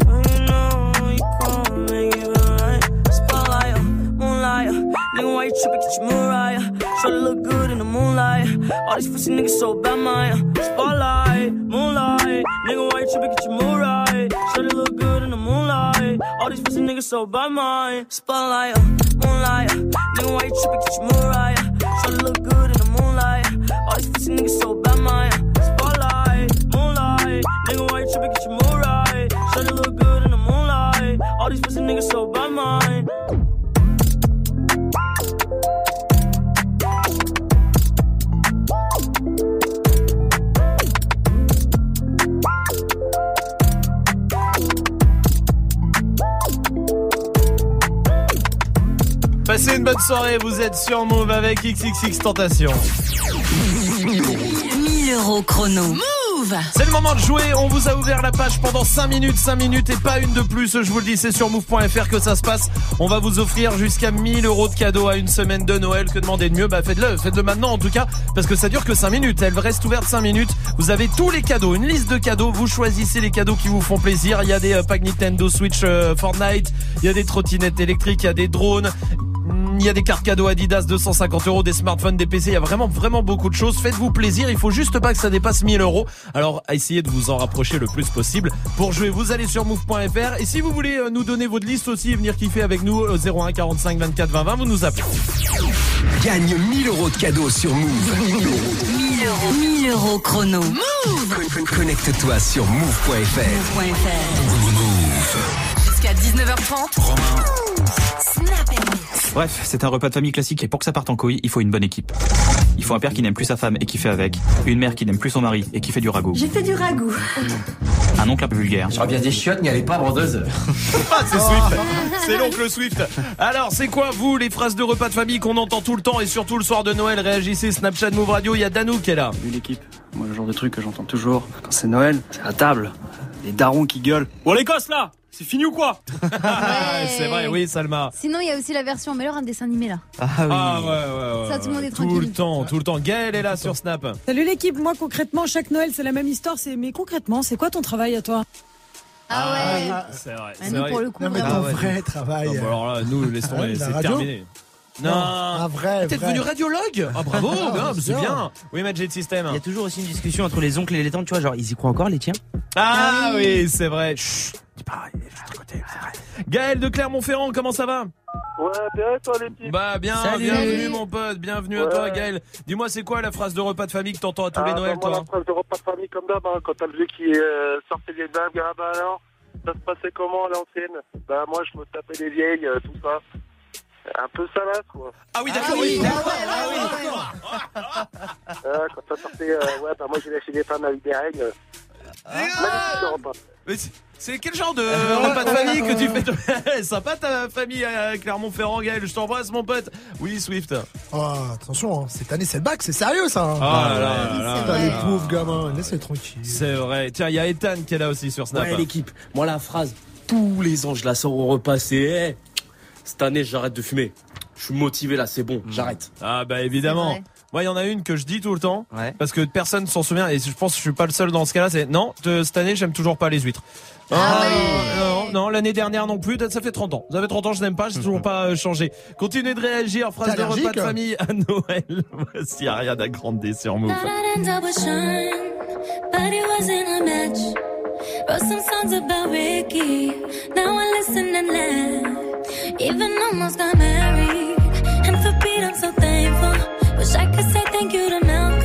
Oh, you know, you call, make me feel right. Spotlight, moonlight, nigga, why you tripping? Get your Mariah. Try to look good in moonlight. All these pussy niggas so bad, man. Spotlight, moonlight, nigga, why you tripping, get your mood right. Shawty look good in the moonlight. All these pussy niggas so bad, mine. Spotlight, uh, moonlight. uh, Nigga, why you tripping, get your mood right. Shawty look good in the moonlight. All these pussy niggas so by mine. Spotlight, moonlight. Nigga, why you tripping, get your mood right. Shawty look good in the moonlight. All these pussy niggas so by Passez une bonne soirée, vous êtes sur Move avec XXX Tentation. 1000 euros chrono. Move C'est le moment de jouer, on vous a ouvert la page pendant 5 minutes, 5 minutes et pas une de plus, je vous le dis, c'est sur move.fr que ça se passe. On va vous offrir jusqu'à 1000 euros de cadeaux à une semaine de Noël, que demander de mieux? Bah faites-le, faites-le maintenant en tout cas, parce que ça dure que 5 minutes, elle reste ouverte 5 minutes. Vous avez tous les cadeaux, une liste de cadeaux, vous choisissez les cadeaux qui vous font plaisir. Il y a des euh, packs Nintendo Switch euh, Fortnite, il y a des trottinettes électriques, il y a des drones, il y a des cartes cadeaux Adidas 250 euros, des smartphones, des PC, il y a vraiment vraiment beaucoup de choses. Faites-vous plaisir, il faut juste pas que ça dépasse 1000 euros. Alors essayez de vous en rapprocher le plus possible. Pour jouer, vous allez sur move.fr et si vous voulez euh, nous donner votre liste aussi et venir kiffer avec nous au 01 45 24 20 20, vous nous appelez. Gagne 1000 euros de cadeaux sur Move. 1000 euros. 1000 euros. 1000 euros chrono. Move Con- con- Connecte-toi sur move.fr. Jusqu'à 19h30. Snap and mix. Bref, c'est un repas de famille classique et pour que ça parte en couille, il faut une bonne équipe. Il faut un père qui n'aime plus sa femme et qui fait avec, une mère qui n'aime plus son mari et qui fait du ragoût, J'ai fait du ragoût. un oncle un peu vulgaire. Je reviens des chiottes, n'y allez pas avant deux heures. Ah, c'est Swift. C'est l'oncle Swift. Alors, c'est quoi, vous, les phrases de repas de famille qu'on entend tout le temps et surtout le soir de Noël? Réagissez, Snapchat Move Radio, il y a Danou qui est là. Salut l'équipe. Moi, le genre de truc que j'entends toujours quand c'est Noël, c'est à table. Les darons qui gueulent. Bon, les gosses là C'est fini ou quoi *laughs* c'est vrai, oui, Salma. Sinon, il y a aussi la version, mais alors un dessin animé là. Ah ouais, ouais, ouais. Ça, tout le monde est Tout tranquille. le temps, tout le temps. Gaël est là sur Snap. Salut l'équipe, moi concrètement, chaque Noël c'est la même histoire, c'est mais concrètement, c'est quoi ton travail à toi? Ah ouais. C'est vrai. Ah, c'est nous, vrai. pour le coup, Non, mais ton vrai travail. Non, bah alors là, nous, laisse Ah tomber, c'est terminé. Non, un vrai. T'es devenu radiologue? Ah *laughs* bravo, Ah, c'est bien. bien. Oui, Magic System. Il y a toujours aussi une discussion entre les oncles et les tantes, tu vois, genre ils y croient encore les tiens? Ah oui, c'est vrai. Chut, dis pas, il est juste à côté, c'est vrai. Gaël de Clermont-Ferrand, comment ça va Ouais, bien, toi, les petits. Bah bien, Salut. bienvenue mon pote, bienvenue à toi Gaël. Dis-moi, c'est quoi la phrase de repas de famille que t'entends à tous les Ah, Noëls, bah, toi la phrase de repas de famille comme d'hab, hein, quand t'as le vieux qui euh, sortait les dames, ah bah alors, ça se passait comment à l'ancienne Bah moi je me tapais les vieilles, euh, tout ça. Un peu salace quoi. Ah oui, d'accord, oui. Euh, quand ça sortait, euh, ouais, bah moi j'ai lâché des femmes avec des règles. Mais c'est- quel genre de *laughs* repas de famille que tu fais *laughs* Sympa ta famille à Clermont-Ferrand, Gaël. Je t'embrasse, mon pote. Oui, Swift. Oh, attention, hein, cette année c'est le bac, c'est sérieux ça. hein. Ah là là là Putain, là les là. pauvres gamins, laissez tranquille. C'est vrai. Tiens, il y a Ethan qui est là aussi sur Snap. Ouais, l'équipe. Moi, la phrase, tous les ans, je la sors au repas, c'est hey, cette année, j'arrête de fumer. Je suis motivé là, c'est bon, j'arrête. Ah bah évidemment. Moi, il y en a une que je dis tout le temps, parce que personne s'en souvient, et je pense que je suis pas le seul dans ce cas-là. C'est non, de- cette année, j'aime toujours pas les huîtres. Ah, non, non, l'année dernière non plus. Ça fait 30 ans. Vous avez 30 ans, je n'aime pas, j'ai toujours pas euh, changé. Continuez de réagir. Phrase de repas de allergique famille à Noël. *laughs* Voici Ariana Grande sur Move. Wrote some songs about Ricky, now I listen and laugh. Even almost got married, and for Pete I'm so thankful. Wish I could say thank you to Malcolm,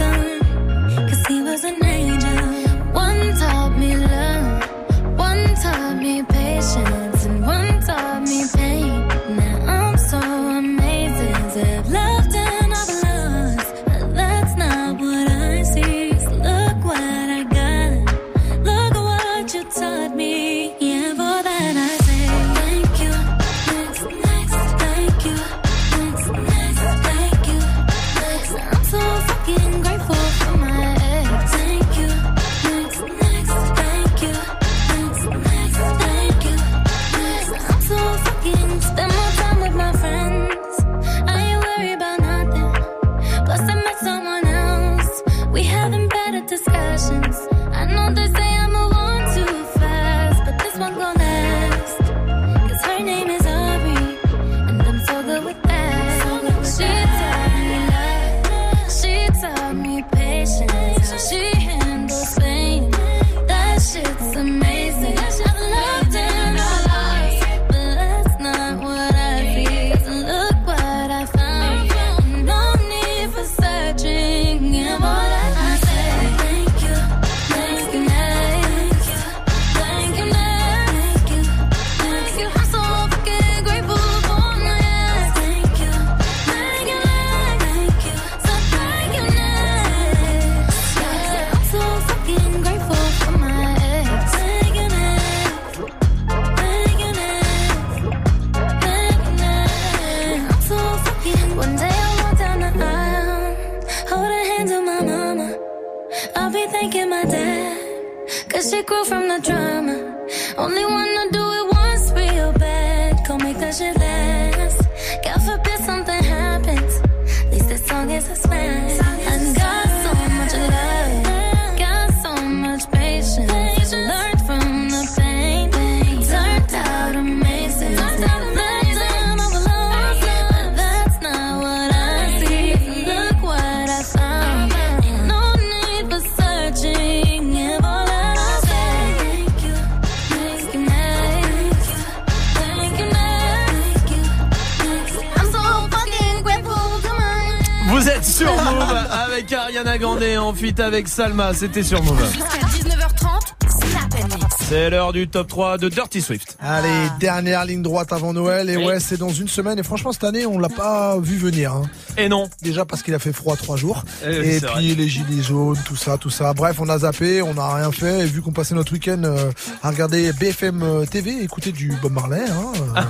avec Salma. C'était sur Move. Jusqu'à 19h30, Snap and Mix. C'est l'heure du top 3 de Dirty Swift. Allez, dernière ligne droite avant Noël. Et ouais, c'est dans une semaine. Et franchement, cette année, on l'a pas vu venir. hein. Et non. Déjà parce qu'il a fait froid trois jours. Eh et puis vrai. les gilets jaunes, tout ça, tout ça. Bref, on a zappé, on n'a rien fait. Et vu qu'on passait notre week-end euh, à regarder BFM euh, TV, écouter du Bob Marley, hein, euh,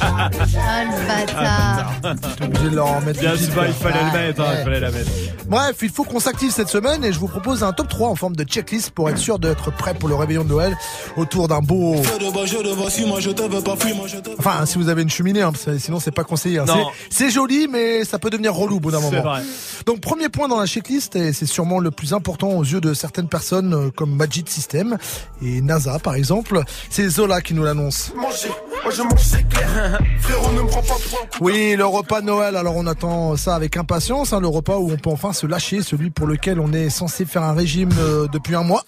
Ah, le bâtard. t'es obligé de leur en mettre Bien une sûr, petite, il fallait le Ouais, mettre, hein, ouais. il fallait la mettre. Bref, il faut qu'on s'active cette semaine et je vous propose un top 3 en forme de checklist pour être sûr d'être prêt pour le réveillon de Noël autour d'un beau... Enfin, si vous avez une cheminée, hein, sinon c'est pas conseillé. hein. Non. C'est- joli, mais ça peut devenir relou au bout d'un C'est moment. vrai. Donc premier point dans la checklist, et c'est sûrement le plus important aux yeux de certaines personnes euh, comme Magic System et NASA par exemple, c'est Zola qui nous l'annonce. Moi je mange c'est clair. *laughs* Frérot ne me prends pas pour. Oui, le repas de Noël, alors on attend ça avec impatience, hein, le repas où on peut enfin se lâcher, celui pour lequel on est censé faire un régime euh, depuis un mois.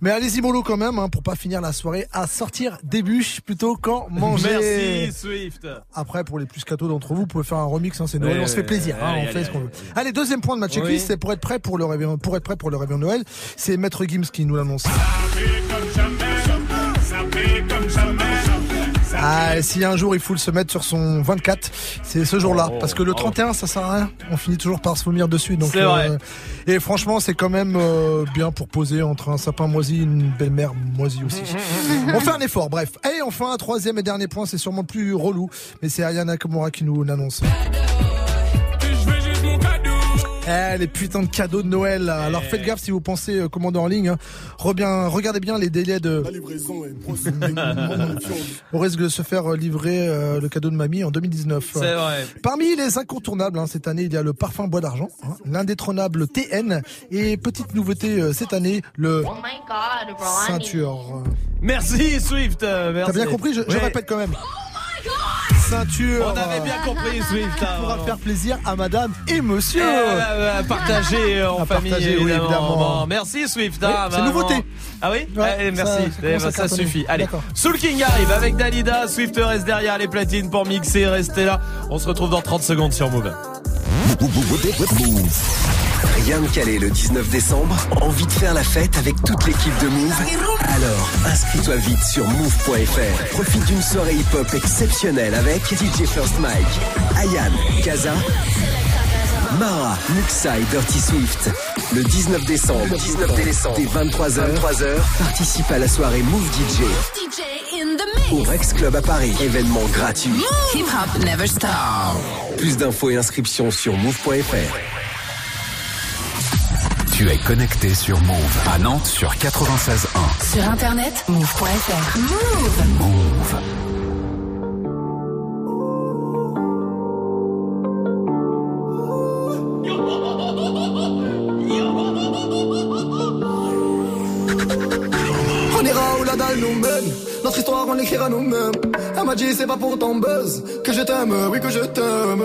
Mais allez-y mollo quand même, hein, pour pas finir la soirée à sortir des bûches plutôt qu'en manger. Merci Swift. Après, pour les plus cathos d'entre vous, vous pouvez faire un remix, hein, c'est Noël, Ouais, on se fait ouais, plaisir, hein, allez, on fait allez, ce qu'on allez. veut. Allez, deuxième point de ma checklist, Oui. c'est pour être prêt pour le réveillon, pour être prêt pour le réveillon de Noël, c'est Maître Gims qui nous l'annonce. Ah, et si un jour il faut se mettre sur son 24, c'est ce jour-là. Oh, parce que le 31, ça sert à rien. On finit toujours par se vomir dessus. Donc, vrai. et franchement, c'est quand même euh, bien pour poser entre un sapin moisi et une belle-mère moisie aussi. *laughs* on fait un effort, bref. Et enfin, un troisième et dernier point, c'est sûrement le plus relou. Mais c'est Ayana Nakamura qui nous l'annonce. Eh, les putains de cadeaux de Noël. là. Alors faites gaffe si vous pensez euh, commander en ligne. hein. Rebien- regardez bien les délais de. On risque de se faire euh, livrer euh, le cadeau de mamie en 2019. C'est vrai. Parmi les incontournables, hein, cette année, il y a le parfum bois d'argent, hein, l'indétrônable TN, et petite nouveauté euh, cette année, le Oh my god, ceinture. Merci Swift. euh, merci. T'as bien compris je, répète quand même. Ceinture. On avait bien compris Swift. Hein, pourra faire plaisir à madame et monsieur. Eh, euh, partager en À famille partager, oui, évidemment. évidemment. Bon, merci Swift. Oui, hein, c'est nouveauté. Ah oui Ouais, Allez, ça- merci. ça Eh ça cartonner. suffit. Allez. Soul King arrive avec Dalida. Swift reste derrière les platines pour mixer. Restez là. On se retrouve dans 30 secondes sur Move. Rien de calé le 19 décembre Envie de faire la fête avec toute l'équipe de Move? Alors, inscris-toi vite sur move.fr. Profite d'une soirée hip-hop exceptionnelle avec DJ First Mike, Ayan, Kaza, Mara, Muxa et Dirty Swift. Le 19 décembre, le 19 décembre, dès 23h, 23h, participe à la soirée Move DJ DJ in the mix. au Rex Club à Paris. Événement gratuit. Hip hop never stop. Plus d'infos et inscriptions sur move.fr. Tu es connecté sur Move à Nantes sur 96.1. Sur internet, move.fr. Move. Move. On ira où la dalle nous mène. Notre histoire, on l'écrira nous-mêmes. Elle m'a dit, c'est pas pour ton buzz que je t'aime, oui, que je t'aime.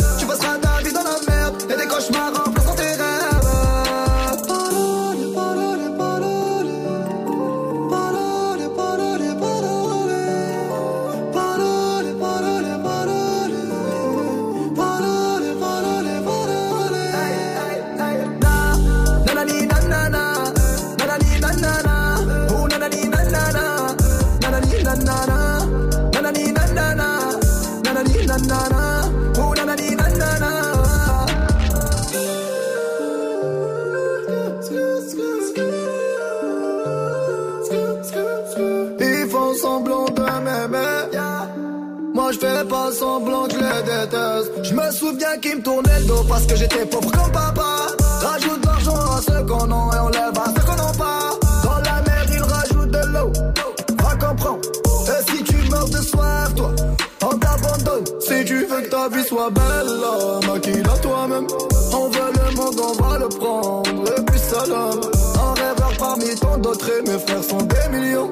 semblant que je les déteste. Je me souviens qu'ils me tournaient le dos parce que j'étais pauvre comme papa. Rajoute de l'argent à ceux qu'on a et on lève à ceux qu'on n'a pas. Dans la mer, ils rajoutent de l'eau. Va comprendre. Et si tu meurs de soif, toi, on t'abandonne. Si tu veux que ta vie soit belle, maquille-la toi-même. On veut le monde, on va le prendre. Et puis salam. Un rêveur parmi tant d'autres et mes frères sont des millions.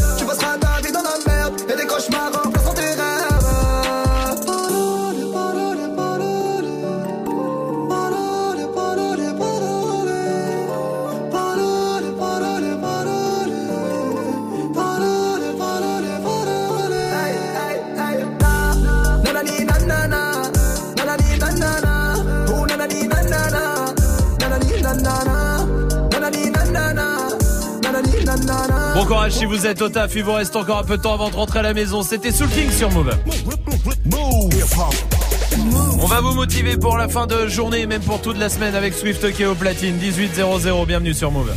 Courage si vous êtes au taf, il vous reste encore un peu de temps avant de rentrer à la maison. C'était Soul King sur Move. On va vous motiver pour la fin de journée et même pour toute la semaine avec Swift qui est au platine 1800. Bienvenue sur Move.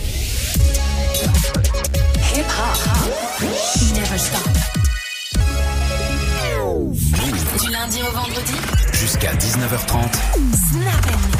Hip hop. Never stop. Du lundi au vendredi. Jusqu'à 19h30. Snap.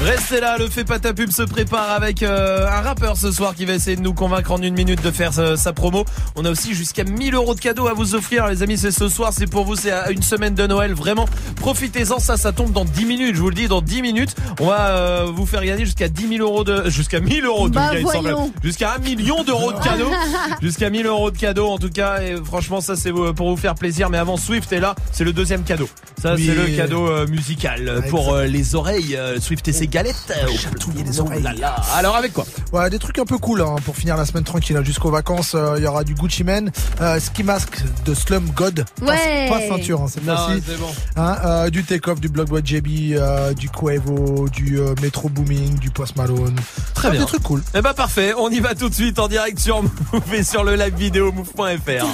Restez là, le fait pas ta pub se prépare avec euh, un rappeur ce soir qui va essayer de nous convaincre en une minute de faire euh, sa promo. On a aussi jusqu'à 1000 euros de cadeaux à vous offrir, les amis. C'est ce soir, c'est pour vous, c'est à une semaine de Noël. Vraiment, profitez-en. Ça, ça tombe dans 10 minutes. Je vous le dis, dans 10 minutes, on va euh, vous faire gagner jusqu'à 10 000 euros de, *laughs* jusqu'à 1000 euros. Bah, cas, il semble. voyons. Jusqu'à 1 million d'euros de cadeaux. *laughs* jusqu'à 1000 euros de cadeaux en tout cas. Et franchement, ça c'est pour vous faire plaisir. Mais avant, Swift est là. C'est le deuxième cadeau. Ça, Oui. c'est le cadeau euh, musical euh, pour euh, les oreilles. euh, Swift et ses galettes. euh, Chatouiller les Oh oreilles. là là. Alors avec quoi? Ouais, des trucs un peu cool hein, pour finir la semaine tranquille. hein. Jusqu'aux vacances, euh, il y aura du Gucci Mane, euh, Ski Mask de Slum God. Pas- Ouais. Pas, ceinture, hein, cette fois-ci. c'est bon. Hein, euh, du Take-Off, du Blockboy JB, euh, du Quavo, du euh, Metro Booming, du Post Malone. Très Ah, bien. Des trucs cool. Eh ben parfait, on y va tout de suite en direct sur Move et sur le live vidéo move.fr.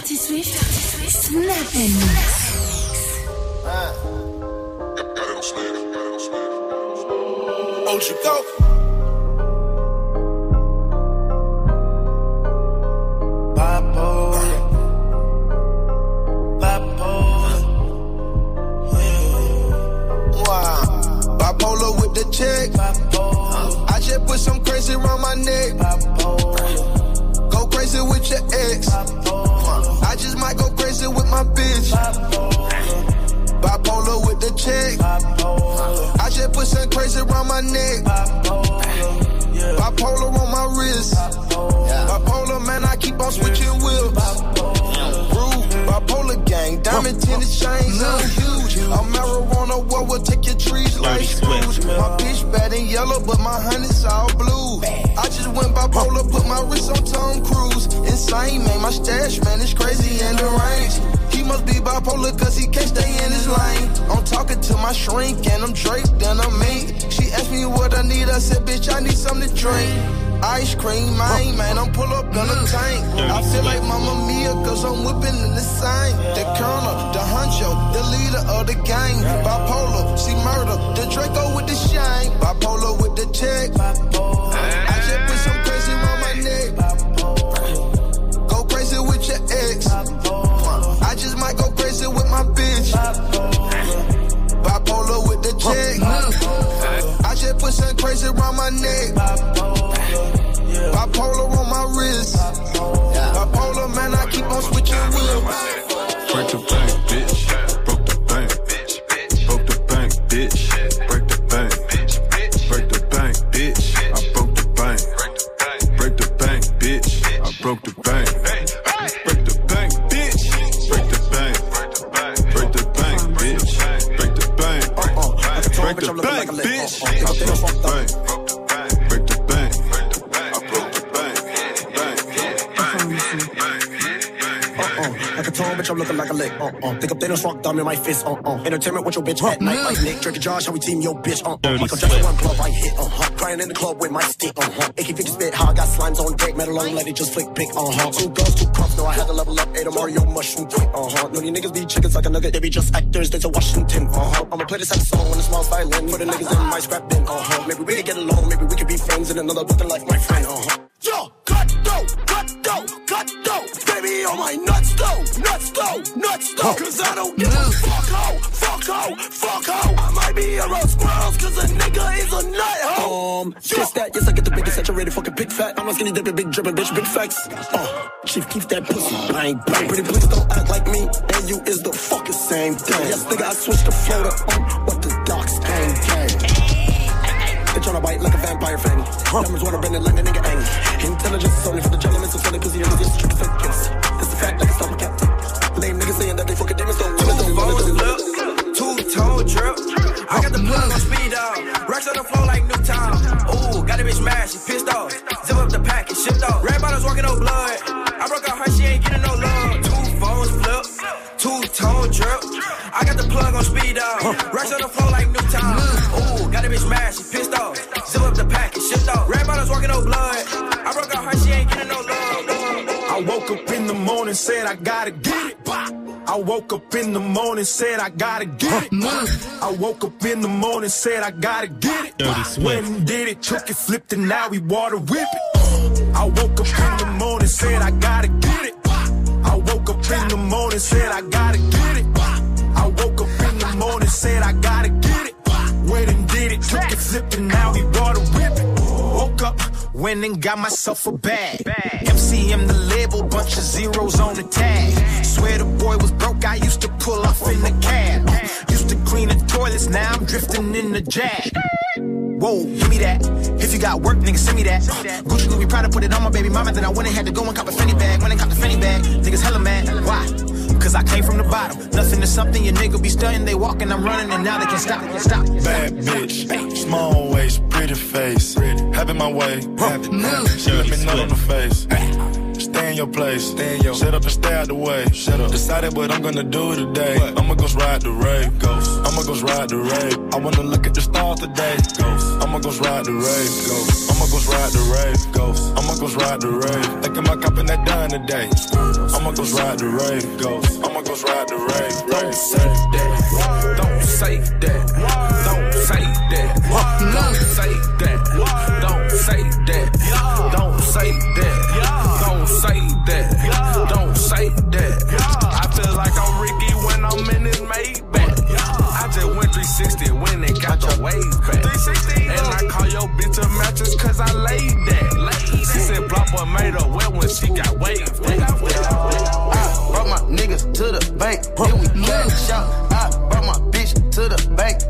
Swift. Snap and mix. Oh, you go. But my honey's all blue. I just went bipolar, put my wrist on Tom Cruise. Insane, man, my stash, man, it's crazy and deranged. He must be bipolar cause he can't stay in his lane. I'm talking to my shrink and I'm draped and I'm meat. She asked me what I need, I said, bitch, I need something to drink. Ice cream, man, man, I'm pull up in a mm. tank. I feel like Mama Mia cause I'm whipping in the same. The colonel, the honcho, the leader of the gang. Bipolar, see murder, the Draco with the shine. Bipolar with the check. I just put some crazy around my neck. Go crazy with your ex. I just might go crazy with my bitch. Bipolar with the check. I just put some crazy around my neck. Bipolar on my wrist. Bipolar, man, I keep on switching wheels. Break the bank, bitch. Uh. Pick up Thanos, rock thumb in my fist, uh, uh. Entertainment with your bitch at night, like Nick, Drake and Josh, how we team your bitch, uh, uh. Michael Jackson, one club, I hit, uh, huh. Crying in the club with my stick, uh, huh. AK-50 spit, how I got slimes on deck, metal on, let it just flick, pick, uh, huh. Two girls, two cups, no, I had to level up, ate a Mario mushroom quick, uh, huh. No, these niggas be chickens like a nugget, they be just actors, they to Washington, uh, huh. I'ma play this sad song when the small violin, for the niggas in my scrap bin, uh, huh. Maybe we could get along, maybe we could be friends in another looking like my friend, uh, huh. Yo, cut dough, cut dough, cut dough. Baby on my nuts though, nuts though, nuts though. Cause I don't give a fuck ho, fuck ho, fuck ho. I might be around squirrels cause a nigga is a nut ho. Um, yes that, yes I get the biggest saturated fucking big fat. I'm a skinny dipping, big dripping bitch, big facts. Uh, chief keep that pussy bang bang. Pretty please don't act like me and you is the fucking same thing. Yes nigga I switched the floater on what the docs ain't gang. They tryna bite like a vampire fanny. Diamonds wanna bend it like a nigga angry. Intelligence is only for the gentlemen, so funny pussy niggas just trick fake kids. That's a fact like a stomach niggas saying that they fucking demons don't women don't Two-tone drip. I got the plug on speed off. Racks on the floor like Newtown. Ooh, got a bitch mad, she pissed off. Zip up the pack and shipped off. Red bottles walking no blood. I broke her heart, she ain't getting no love. Two phones flip. Two-tone drip. I got the plug on speed off. Racks on the floor like Newtown. Ooh, got a bitch mad, she pissed off. Zip up the pack and shipped off. Red bottles walking no blood. I broke her, she ain't getting no love. I woke up in the morning, said I gotta get it. I woke up in the morning, said I gotta get it. I woke up in the morning, said I gotta get it. Went and did it, took it, flipped it, now we water whip it. I woke up in the morning, said I gotta get it. I woke up in the morning, said I gotta get it. I woke up in the morning, said I gotta get it. Went and did it, took it, flipped it, now we water whip it. Went and got myself a bag. MCM the label, bunch of zeros on the tag. Swear the boy was broke, I used to pull off in the cab. Used to clean the toilets, now I'm drifting in the jag. Whoa, give me that. If you got work, nigga, send me that. Gucci Louis Prada put it on my baby mama, then I went and had to go and cop a Fendi bag. Went and cop the Fendi bag. Niggas hella mad. Why? Cause I came from the bottom. Nothing to something, your nigga be stunning. They walking, I'm running, and now they can stop. Stop. Bad bitch, small waist, pretty face. Having my way, have it, have. She let me know on the face. Stay in your place, stay in your Shut up and stay out the way. Shut up. Decided what I'm gonna do today. I'ma go ride the rave. Ghost. I'ma go ride the rave. I wanna look at the stars today. Ghost. I'ma go ride the rave. Ghost. I'ma go ride the rave. Ghost. I'ma go ride the rave. Thinking about copping that done today. I'ma go ride the rave. Ghost. I'ma go ride the rave. Don't say that. Don't say that. Don't say that. Don't say that. Don't say that. Don't say that. Don't say that. Don't say that. I feel like I'm Ricky when I'm in this Maybach. I just went 360 when they got the wave back. And I call your bitch a mattress cause I laid that. She said Block boy made her wet when she got waved bank, then we cash out. I brought my bitch to the bank,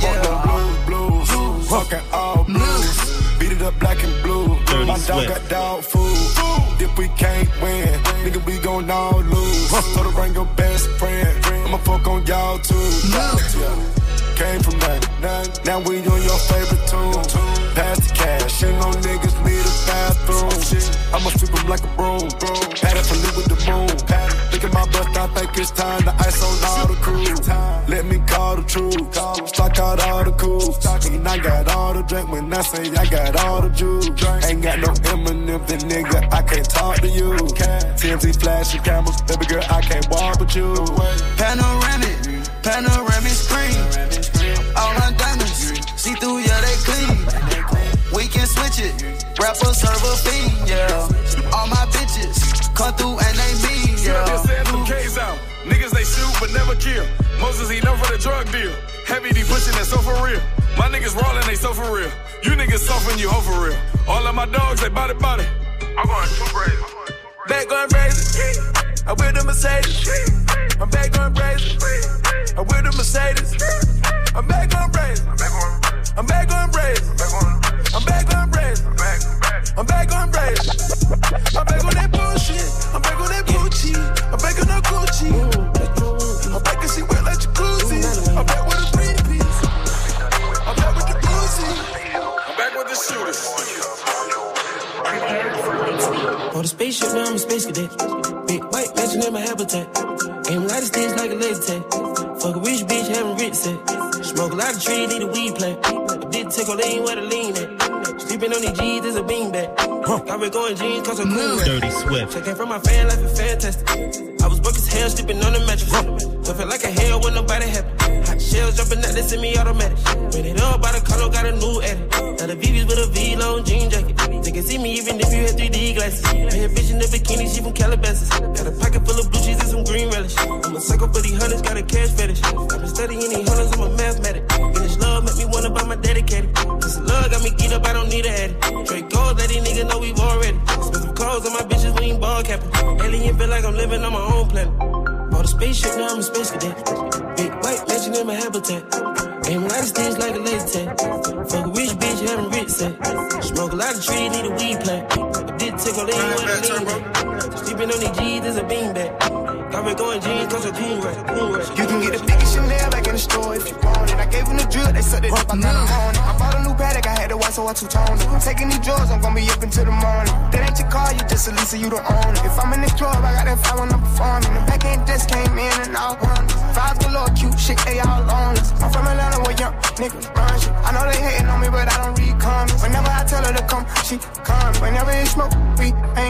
gon' wink, I bought them blues, blues, fucking all blues. Beat it up black and blue. Dirty My dog got dog food. If we can't win, nigga, we gon' all lose. So to bring your best friend. I'ma fuck on y'all too. Yeah. Came from nothing. Now we on your favorite drink when I say I got all the juice. Ain't got no Eminem, then nigga, I can't talk to you. TMZ flashing cameras, baby girl, I can't walk with you. Panoramic, panoramic screen. All my diamonds, see through, yeah, they clean. We can switch it. Rapper serve a fiend, yeah. All my bitches come through and they mean, Sit up here yeah. saying them K's. Niggas they shoot but never kill. Moses he known for the drug deal. Heavy D pushing that so for real. My niggas rolling they so for real. You niggas soft and you hoe for real. All of my dogs they body body. I'm going too crazy. Back going crazy. I with the Mercedes. I'm back going crazy. I with the Mercedes. I'm back going crazy. I'm back going crazy. I'm back going crazy. I'm back on crazy. I'm a laser. Fuck a rich bitch, having rich set. Smoke a lot of trees, need a weed plant. I did take a lean where the lean at. Sleeping on these G's is a beanbag. Got me going jeans cause I'm cool. Dirty Swift. Check came from my fan life and fantastic. I was broke as hell, sleeping on the mattress. So feel like a hell when nobody happy. Hot shells jumping out, they send me automatic. Made it up by the color, got a new edit. Now the VVs with a V-long jean jacket. They can see me even if you had 3D glasses. Bad bitch in the bikini, she from Calabasas. Got a pocket a psycho for these hunters, got a cash fetish. I've been studying these hunters, I'm a mathematic. And this love make me wanna buy my dedicated. This love got me geeked up, I don't need a addict. Trade gold, let these niggas know we've already. Spend some calls on my bitches, we ain't ball capping. Alien feel like I'm living on my own planet. Bought a spaceship, now I'm a space cadet. Big white mansion in my habitat. Aim a of sticks like a laser tag. Fuck a rich bitch, having rich set. Smoke a lot of trees, need a weed plant. I did take a lean when I back. Sleeping on these G's is a beanbag. Me going jeans, cause I'm cool right. You can get the biggest Chanel back in the store if you want it. I gave them the drill, they sucked it up, I got them on. I bought a new paddock, I had to watch, so I two-toned it. Taking these drugs, I'm gonna be up until the morning. That ain't your car, you just a Lisa, you don't own. If I'm in the club, I got that fire when I'm performing. The back end just came in and out wonders. Five galore, cute shit, they all on us. I'm from Atlanta where young niggas run shit. I know they hating on me, but I don't read comments. Whenever I tell her to come, she come. Whenever it smoke, we ain't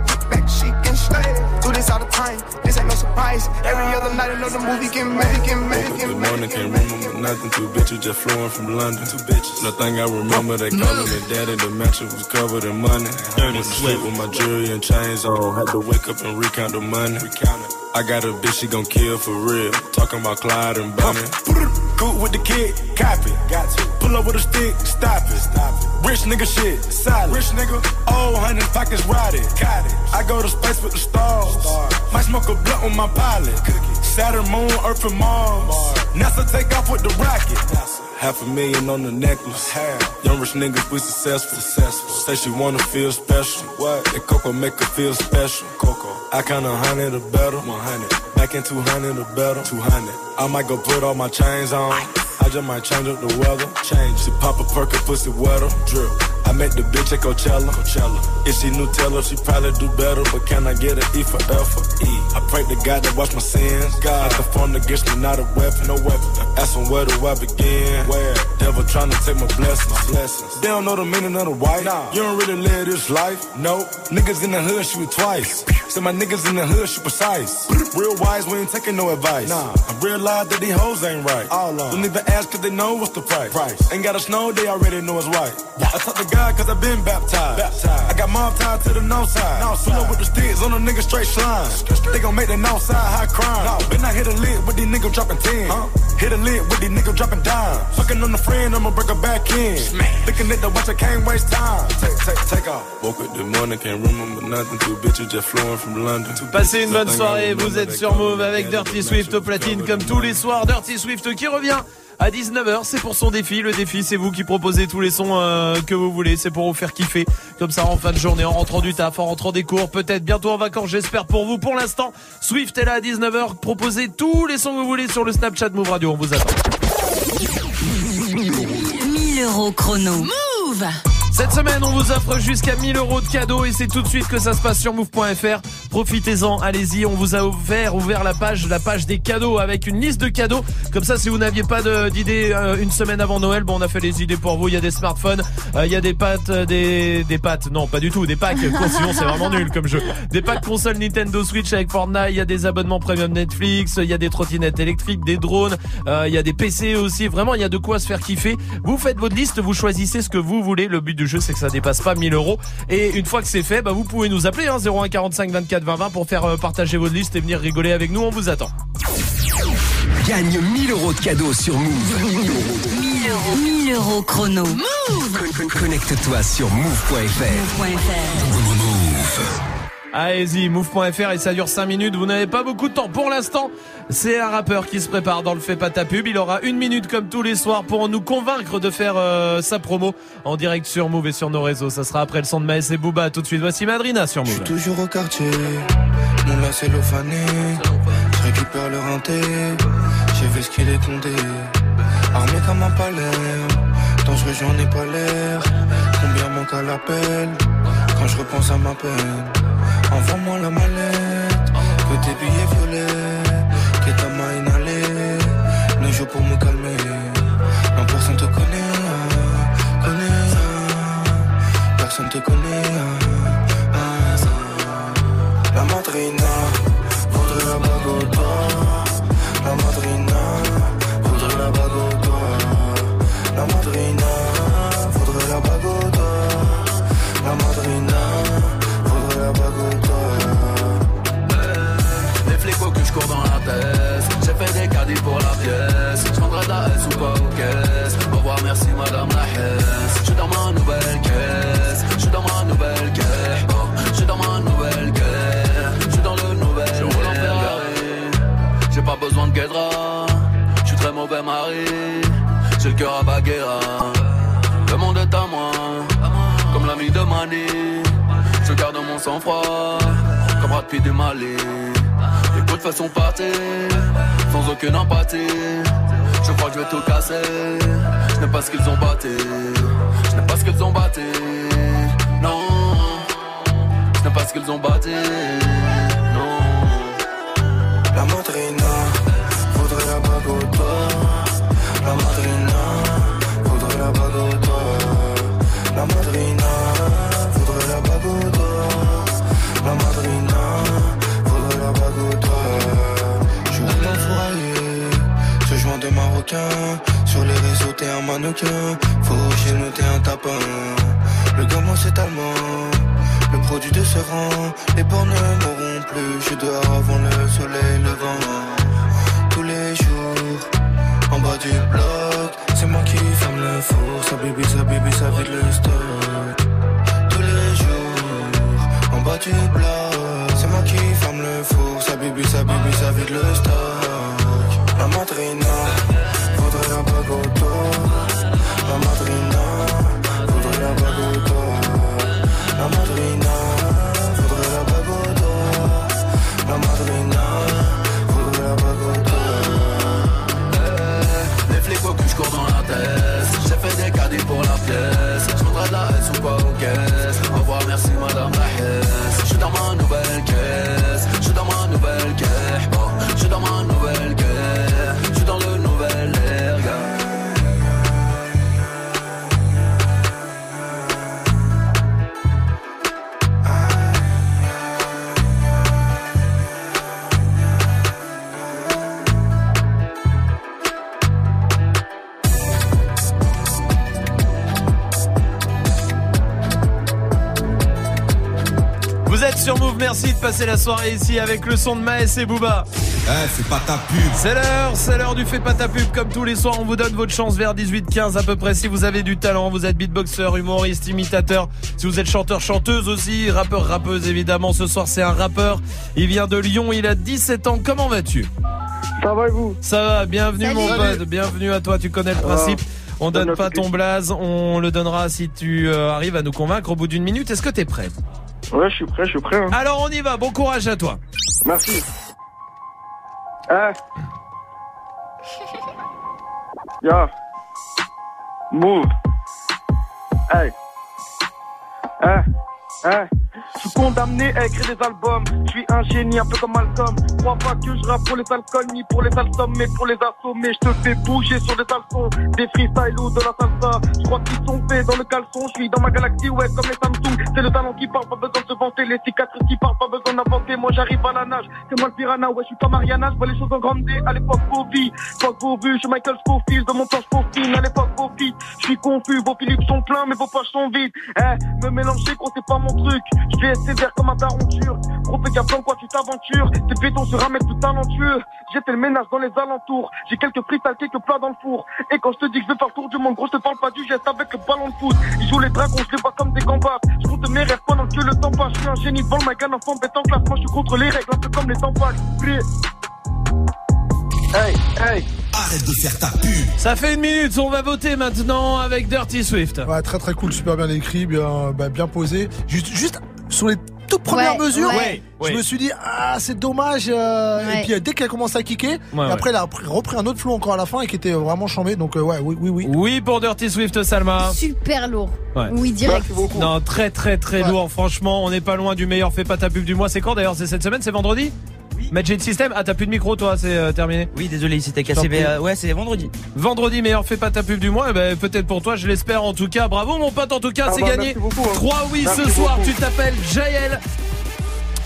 this ain't no surprise. Every other night, another movie get made, get made, get Good made. morning, can't remember nothing. Two bitches just flowing from London. Two bitches. Nothing I remember, they calling me daddy. The mansion was covered in money. Went to sleep with my jewelry and chains on. Had to wake up and recount the money. Recount it. I got a bitch, she gon' kill for real. Talking about Clyde and Bonnie. Good with the kid, copy. Got to. Pull up with a stick, stop it. Stop it. Rich nigga shit, solid. Rich nigga, old hundred pockets rotted. Got it. I go to space with the stars. Might smoke a blunt with my pilot. Cookie. Saturn, Moon, Earth, and Mars. NASA take off with the rocket. Half a million on the necklace. Young rich niggas, we successful. successful. Say she wanna feel special. What? That Coco make her feel special. Coco. I count a hundred or better. 100. Back in 200 or better. 200. I might go put all my chains on. I just might change up the weather. Change. She pop a perk and pussy wetter. Drip. I met the bitch at Coachella. Coachella. If she knew Taylor, she probably do better. But can I get an E for F for E? I pray to God to wash my sins. God, I formed against me, not a weapon. No weapon. Asking where do I begin? Where? Devil trying to take my blessings. My blessings. They don't know the meaning of the white. Nah. You don't really live this life. No. Niggas in the hood shoot twice. Say my niggas in the hood shoot precise. Real wise, we ain't taking no advice. Nah. I realize that these hoes ain't right. All on. Don't even ask cause they know what's the price. price. Ain't got a snow, they already know it's white. I talk to God cause I been baptized. baptized. I got mom tied to the north side. No Pull up with the sticks on a nigga straight slime. They gon' make the north side high crime. No. Been I hit a lid with these niggas dropping 10. Huh? Hit a lid with these niggas dropping dimes. Fucking on the friend, I'ma break her back in. Looking at the watch, I can't waste time. Take, take, take off. Woke up this morning, can't remember nothing. Two bitches just flowing from London. Passez une bonne soirée, vous êtes sur Avec Dirty Swift au platine comme tous les soirs. Dirty Swift qui revient à 19h, c'est pour son défi. Le défi, c'est vous qui proposez tous les sons euh, que vous voulez. C'est pour vous faire kiffer comme ça en fin de journée, en rentrant du taf, en rentrant des cours, peut-être bientôt en vacances, j'espère pour vous. Pour l'instant, Swift est là à 19h. Proposez tous les sons que vous voulez sur le Snapchat Move Radio. On vous attend. 1000 euros chrono. Move Cette semaine, on vous offre jusqu'à 1000 euros de cadeaux et c'est tout de suite que ça se passe sur move.fr. Profitez-en, allez-y. On vous a ouvert, ouvert la page, la page des cadeaux avec une liste de cadeaux. Comme ça, si vous n'aviez pas d'idées euh, une semaine avant Noël, bon, on a fait les idées pour vous. Il y a des smartphones, euh, il y a des pâtes, euh, des, des pâtes. Non, pas du tout. Des packs. Sinon, c'est vraiment nul comme jeu. Des packs console Nintendo Switch avec Fortnite. Il y a des abonnements premium Netflix. Il y a des trottinettes électriques, des drones. euh, il y a des PC aussi. Vraiment, il y a de quoi se faire kiffer. Vous faites votre liste, vous choisissez ce que vous voulez. Le but du jeu, c'est que ça dépasse pas 1000 euros. Et une fois que c'est fait, bah, vous pouvez nous appeler, hein, 01 45 24 20 20 pour faire euh, partager votre liste et venir rigoler avec nous. On vous attend. Gagne 1000 euros de cadeaux sur Move. 1000 euros. 1000 euros chrono. Con- con- Connecte-toi sur move.fr. Allez-y, move.fr et ça dure 5 minutes. Vous n'avez pas beaucoup de temps. Pour l'instant, c'est un rappeur qui se prépare dans le fait pas ta pub. Il aura une minute comme tous les soirs pour nous convaincre de faire euh, sa promo en direct sur Move et sur nos réseaux. Ça sera après le son de Maës et Booba. Tout de suite, voici Madrina sur Move. Toujours au quartier, mon lacet cellophane. Je récupère le rinté, j'ai vu ce qu'il est condé. Armé comme un palais, dangereux j'en ai pas l'air. Combien manque à l'appel? Quand je repense à ma peine. Envoie-moi la mallette, que tes billets violets, pour me calmer, pas aux caisses. Au revoir, merci madame la Hesse. Je suis dans ma nouvelle caisse. Je suis dans ma nouvelle caisse. Oh, Je suis dans ma nouvelle caisse. Je suis dans le nouvel. Je roule en Ferrari. J'ai pas besoin de guédra. Je suis très mauvais mari. J'ai le cœur à Baguera. Le monde est à moi. Comme l'ami de Mani. Je garde mon sang-froid. Comme Brad Pitt du Mali. Les coups de façon partie, sans aucune empathie. Je vais tout casser. Je n'ai pas ce qu'ils ont batté. Je n'ai pas ce qu'ils ont batté. Non, je n'ai pas ce qu'ils ont batté. Non. La madrina voudrait la bague au. La madrina voudrait la bague au. La madrina Sur les réseaux, t'es un mannequin. Faut chez nous, t'es un tapin. Le gamin, c'est allemand. Le produit de ce rang, les porcs ne mourront plus. Je suis dehors avant le soleil levant. Tous les jours, en bas du bloc, c'est moi qui ferme le four. Ça bibi, ça bibi, ça vide le stock. Tous les jours, en bas du bloc, c'est moi qui ferme le four. Ça bibi, ça bibi, ça vide le stock. La madrina, Les flics au cul, je cours dans la tête. J'ai fait des caddies pour la pièce. De la ou pas aux caisses. Au revoir, merci madame la Hesse. Je suis dans ma nouvelle caisse. Passer la soirée ici avec le son de Maës et Booba. Eh, c'est pas ta pub. C'est l'heure, c'est l'heure du fait pas ta pub. Comme tous les soirs, on vous donne votre chance vers 18-15 à peu près. Si vous avez du talent, vous êtes beatboxer, humoriste, imitateur. Si vous êtes chanteur, chanteuse aussi, rappeur, rappeuse évidemment. Ce soir, c'est un rappeur. Il vient de Lyon, il a 17 ans. Comment vas-tu? Ça va et vous? Ça va, bienvenue Salut. mon pote, bienvenue à toi, tu connais le va. principe. On donne pas ton blaze, on le donnera si tu euh, arrives à nous convaincre au bout d'une minute. Est-ce que t'es prêt? Ouais, je suis prêt, je suis prêt. hein. Alors on y va, bon courage à toi. Merci. Eh. *laughs* Ya. Move. Hey. Hein Hein je suis condamné à écrire des albums. Je suis un génie, un peu comme Malcolm. Crois pas que je rappe pour les alcools, ni pour les alsommes, mais pour les assommer. Je te fais bouger sur des salsons, des freestyle ou de la salsa. Je crois qu'ils sont faits dans le caleçon. Je suis dans ma galaxie, ouais, comme les Samsung. C'est le talent qui parle, pas besoin de se vanter. Les cicatrices qui parlent, pas besoin d'inventer. Moi j'arrive à la nage, c'est moi le piranha. Ouais, je suis comme Mariana, je vois les choses en grande D. À l'époque, fuck vos vues. Je suis Michael Scofield, de mon temps, je À l'époque, filles, je suis confus. Vos Philips sont pleins, mais vos poches sont vides. Eh, me mélanger, gros, c'est pas mon truc. Je vais être sévère comme un daron dur. Gros, fais gaffe dans quoi tu t'aventures. T'es béton sur un mec tout talentueux. J'ai fait le ménage dans les alentours. J'ai quelques freestyles, quelques plats dans le four. Et quand je te dis que je vais faire le tour du monde, gros, je te parle pas du geste avec le ballon de foot. Ils jouent les dragons, je les vois comme des gambas. Je compte mes rêves pendant que le temps passe. Je suis un génie, vol ma gagne enfant, bête en classe. Moi, je suis contre les règles, un peu comme les tampacs. Hey, hey. Arrête de faire ta pub. Ça fait une minute, on va voter maintenant avec Dirty Swift. Ouais, très très cool, super bien écrit, bien, bah, bien posé. Juste, juste sur les toutes premières Ouais, mesures, ouais. je me suis dit ah c'est dommage. euh, Ouais. Et puis euh, dès qu'elle commence à kicker, après elle a repris- repris un autre flow encore à la fin et qui était vraiment chambé. Donc euh, ouais, oui, oui, oui. Oui pour Dirty Swift, Salma. Super lourd. Ouais. Oui, direct. Non, très très très lourd. Franchement, on n'est pas loin du meilleur. Fais pas ta pub du mois. C'est quand d'ailleurs? C'est cette semaine? C'est vendredi? Magic System Ah, t'as plus de micro, toi, c'est euh, terminé Oui, désolé, il s'était cassé, mais euh, ouais, c'est vendredi. Vendredi, meilleur fais pas ta pub du mois. Eh ben, peut-être pour toi, je l'espère en tout cas. Bravo, mon pote, en tout cas, Ah c'est bah, gagné. merci beaucoup, hein. 3 oui Merci ce soir. beaucoup. Tu t'appelles Jaël.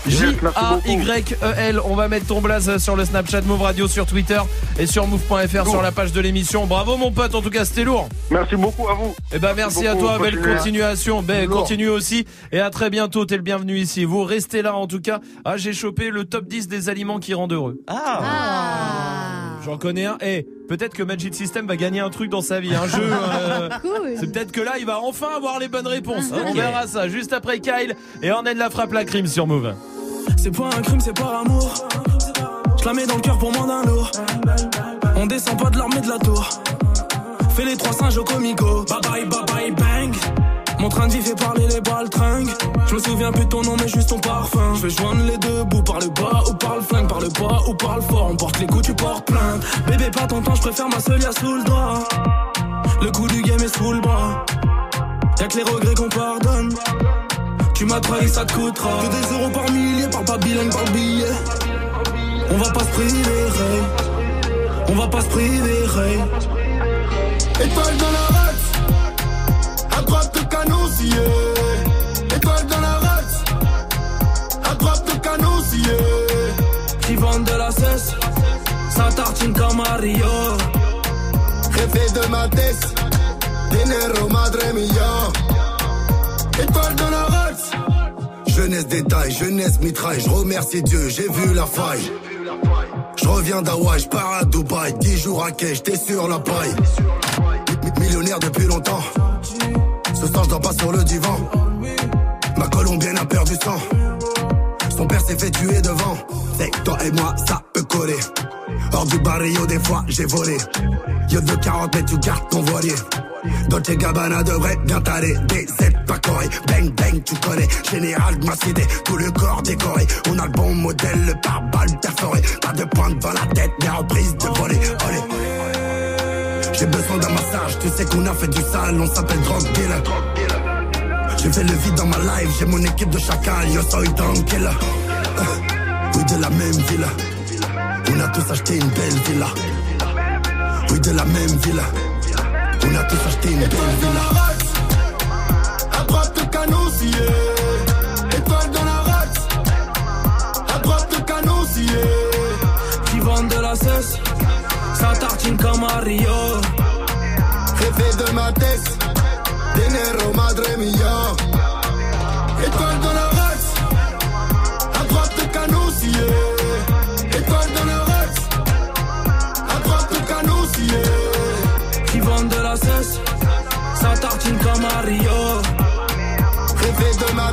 J-A-Y-E-L. On va mettre ton blaze sur le Snapchat Move Radio, sur Twitter et sur move.fr sur la page de l'émission. Bravo, mon pote, en tout cas, c'était lourd. Merci beaucoup à vous. Eh ben merci, à beaucoup, toi, belle continuation, ben continue aussi et à très bientôt, t'es le bienvenu ici. Vous restez là en tout cas. Ah, j'ai chopé le top 10 des aliments qui rendent heureux. Ah. J'en connais un. Et peut-être que Magic System va gagner un truc dans sa vie, un *laughs* jeu. euh, Cool. C'est peut-être que là, il va enfin avoir les bonnes réponses. On Ok. verra ça juste après Kyle et on aide la frappe la crime sur Move. C'est pas un crime, c'est par amour. Je la mets dans le cœur pour moins d'un lourd. On descend pas de l'armée de la tour. Fais les trois singes au comico. Bye bye, bye bye, bang. Mon train de vie fait parler les baltringues. Je me souviens plus de ton nom, mais juste ton parfum. Je joindre les deux bouts par le bas ou par le flingue, par le bas ou par le fort. On porte les coups, tu portes plainte. Bébé, pas ton temps, je préfère ma seule sous le doigt. Le coup du game est sous le bras. Y'a que les regrets qu'on pardonne. Tu m'as trahi, ça te coûtera. Que des euros par millier, parle pas bilingue, parle billet. On va pas se priver. On va pas se priver. Étoile dans la race, à droite de canon scié. Étoile dans la race, à droite de canon scié. Qui vendent de la cesse, ça tartine comme à Rio. Jefe de ma tête, dinero madre mia. Étoile dans la race, jeunesse détail, jeunesse mitraille. Je remercie Dieu, j'ai vu la faille. Je reviens d'Hawaï, je pars à Dubaï, 10 jours à quai, j'étais sur la paille. Mi- Millionnaire depuis longtemps. Ce soir, je dors pas sur le divan. Ma colombienne a perdu sang. Son père s'est fait tuer devant. C'est toi et moi, ça peut coller. Hors du barrio, des fois, j'ai volé. Yo de 40 mais tu gardes ton voilier. Dolce Gabbana devrait bien t'aller. D7 pas correct. Bang bang, tu connais. Général de ma cité, tout le corps décoré. On a le bon modèle, le pare-balles perforé. Pas de pointe dans la tête, mais reprise de voler. J'ai besoin d'un massage, tu sais qu'on a fait du sale, on s'appelle drug dealer. J'ai fait le vide dans ma life, j'ai mon équipe de chacal, yo soy tranquille. Euh, Oui, de la même villa. On a tous acheté une belle villa. Oui, de la même villa. On a tous acheté une belle villa. À droite scié. Étoile dans la race. À droite. Qui vendent de la cesse, ça tartine comme à Rio. Jefe de ma tête. Dinero madre. Étoile dans la race. À droite de canon scié. Étoile dans la race. À droite de canon scié. Qui vendent de la cesse, ça tartine comme à Rio. De ma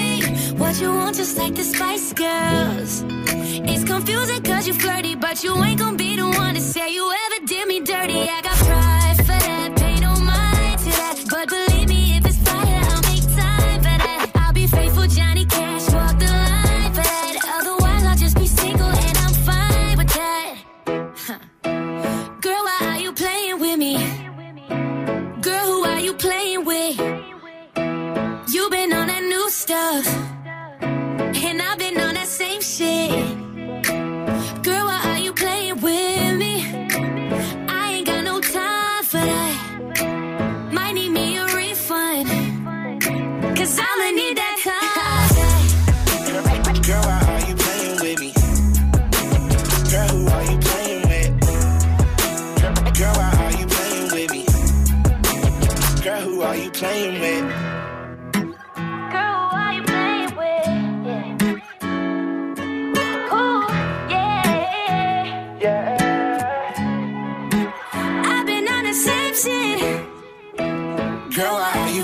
what you want, just like the Spice Girls. It's confusing cause you flirty, but you ain't gonna be the one to say you ever did me dirty. I got pride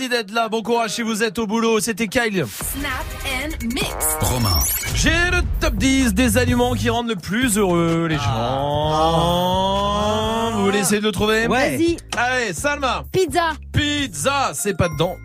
Merci d'être là. Bon courage si vous êtes au boulot. C'était Kyle. Snap and mix. Romain. J'ai le top 10 des aliments qui rendent le plus heureux les gens. Vous voulez essayer de le trouver? Ouais. Vas-y. Allez, Salma. Pizza. Pizza, c'est pas dedans.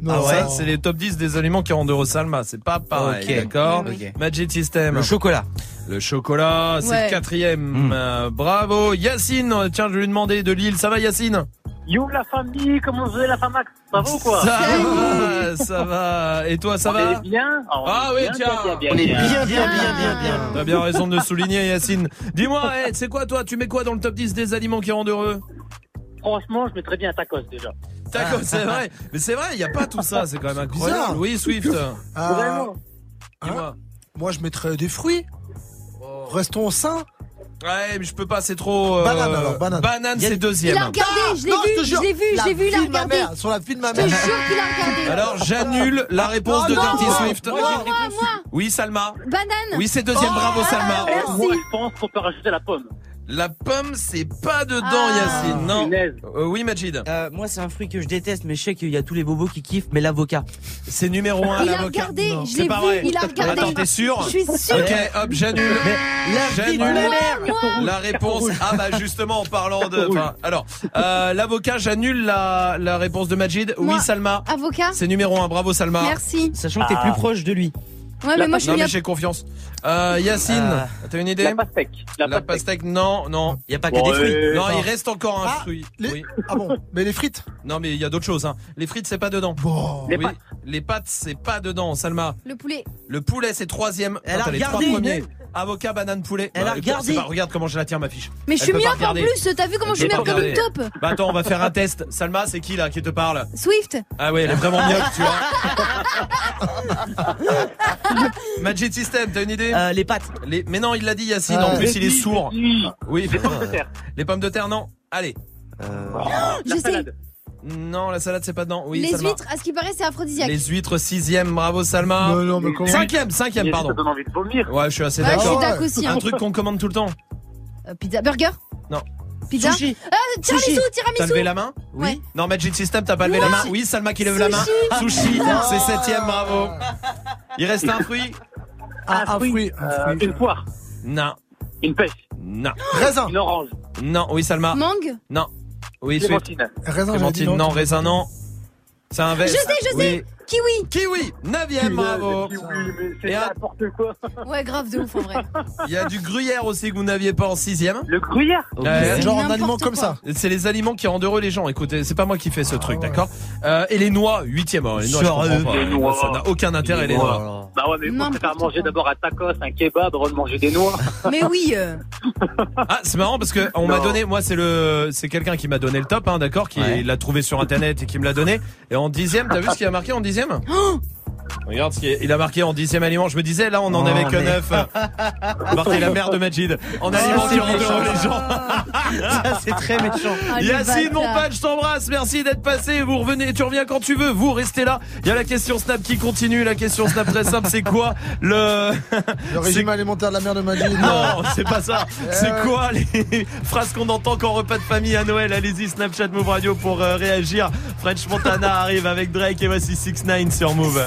Non, ça, ouais. c'est les top 10 des aliments qui rendent heureux Salma. C'est pas pareil, Ok. d'accord? Ok. Magic System. Le chocolat. Le chocolat, c'est Ouais. le quatrième. Euh, bravo. Yacine, tiens, je vais lui demander de Lille. Ça va, Yacine Yo la famille, comment vous allez la famax Ça va ou quoi? Ça va, ça va. Et toi, ça On va est bien? On Ah est oui, bien, tiens. bien, bien, On est bien. bien, bien, bien, bien, bien. T'as bien *laughs* raison de le souligner, Yacine. Dis-moi, hey, c'est quoi toi? Tu mets quoi dans le top 10 des aliments qui rendent heureux? Franchement, je mettrais bien un tacos déjà. Taco, *laughs* c'est vrai. Mais c'est vrai, il n'y a pas tout ça, c'est quand même incroyable. Bizarre. Oui, Swift. Ah, Vraiment Dis-moi. moi, je mettrais des fruits. Restons sains. Ouais, mais je peux pas, c'est trop. euh, Banane, alors, banane. Banane, c'est Il deuxième. a regardé, je l'ai vu, je l'ai vu, je la l'ai vu, il a regardé. mère, Sur la fille de ma Je te mère. jure qu'il a regardé. Alors, j'annule la réponse Oh de Dirty Swift. Moi, moi, moi. Oui, Salma. Banane. Oui, c'est deuxième, Oh, bravo Salma. Merci. Moi, je pense qu'on peut rajouter la pomme. La pomme, c'est pas dedans, Ah. Yacine. Non. Euh, oui, Majid. Euh, moi, c'est un fruit que je déteste, mais je sais qu'il y a tous les bobos qui kiffent, mais l'avocat. C'est numéro un, Il a l'avocat. regardé, Non. je l'ai vu, vrai. il a regardé. Attends, t'es sûr Je suis sûre. Ok, hop, j'annule. J'annule. mère La réponse. Ah bah justement en parlant de. enfin, alors, euh, l'avocat, j'annule la, la réponse de Majid. Oui, Moi. Salma. Avocat. C'est numéro un. Bravo Salma. Merci. Sachant que t'es plus proche de lui. Ouais, mais moi je suis Non mais j'ai confiance. Euh, Yacine, Ah. t'as une idée La pastèque. La, La pastèque. pastèque, non, non. Il y a pas Bon, que des fruits. euh, Non, non. il reste encore un Ah, fruit. les- Oui. Ah bon Mais les frites? Non, mais il y a d'autres choses. Hein. Les frites, c'est pas dedans. Bon. Les oui. pâtes. Les pâtes, c'est pas dedans. Salma. Le poulet. Le poulet, c'est troisième. Elle Attends, a les trois regardé. premiers. Avocat, banane, poulet. Elle a écoute, regardé. c'est pas- regarde comment je la tiens, ma fiche. Mais je Elle suis peut pas myope en regarder. plus, t'as vu comment je suis Elle peut myope comme une taupe Bah attends, on va faire un test. Salma, c'est qui là qui te parle? Swift Ah ouais, elle est vraiment myope, tu vois. *laughs* Magic System, t'as une idée? Euh, Les pâtes. Les- Mais non, il l'a dit Yacine, en plus il est sourd. Oui, Les pommes de terre. Les pommes de terre, non. Allez. Je sais. Non, la salade, c'est pas dedans. Oui, Les Salma. huîtres, à ce qui paraît, c'est aphrodisiaque. Les huîtres, sixième, bravo Salma. Non, non, mais comment Cinquième, cinquième, pardon. Ça donne envie de vomir. Ouais, je suis assez Ouais, je d'accord. suis d'accord aussi. hein. Un truc qu'on commande tout le temps. Euh, pizza, burger Non. Pizza Sushi. Euh, tiramisu, Sushi. T'as tiramisu levé la main Oui. Ouais. Non, Magic System, t'as pas levé la main Oui, Salma qui lève la main. Sushi, c'est septième, bravo. Il reste un fruit Ah, un fruit. un Euh, fruit. une poire. Non. Une pêche. Non. Raisin. Une orange. Non, oui, Salma. Mangue Non. Oui. Clémentine. Raisin, Clémentine, non. Raisin, non. C'est un Je veste. sais, je sais Kiwi Kiwi, neuvième, bravo. C'est n'importe quoi. Ouais, grave de ouf en vrai. Il y a du gruyère aussi que vous n'aviez pas en sixième. Le gruyère Ouais. Genre un aliment comme ça. C'est les aliments qui rendent heureux les gens. Écoutez, c'est pas moi qui fais ce truc, Ah ouais. d'accord? Euh, Et les noix, huitième. hein, Les noix, je comprends pas. Les noix. Ça n'a aucun intérêt les noix. Bah ouais, mais faut N'importe faire manger d'abord un tacos, un kebab, avant de manger des noix. *laughs* Mais oui euh, Ah, c'est marrant parce que on m'a donné, moi c'est le, c'est quelqu'un qui m'a donné le top, hein, d'accord, qui Ouais. l'a trouvé sur internet et qui me l'a donné. Et en dixième, t'as vu ce qu'il a marqué en dixième? Regarde ce qu'il a marqué en dixième aliment. Je me disais là, on en Oh, avait que mais- neuf. *laughs* Marqué la mère de Majid. En aliment qui rend heureux les gens. *laughs* Ça, c'est très méchant. Ah, Yacine, mon je t'embrasse. Merci d'être passé. Vous revenez, tu reviens quand tu veux. Vous restez là. Il y a la question Snap qui continue. La question Snap très simple, c'est quoi le Le *laughs* régime alimentaire de la mère de Magid. Non, c'est pas ça. C'est ouais. quoi les phrases qu'on entend quand repas de famille à Noël? Allez-y, Snapchat Move Radio pour euh, réagir. French Montana arrive avec Drake et voici 6 9 sur Move.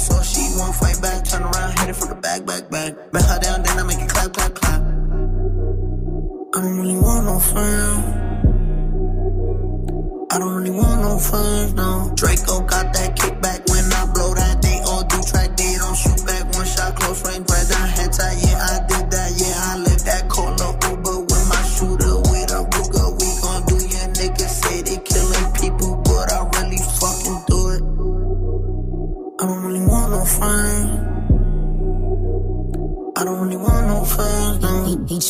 she won't fight back. Turn around, hit it from the back, back, back. Bet her down, then I make it clap, clap, clap. I don't really want no friend. I don't really want no friends, no. Draco got that kickback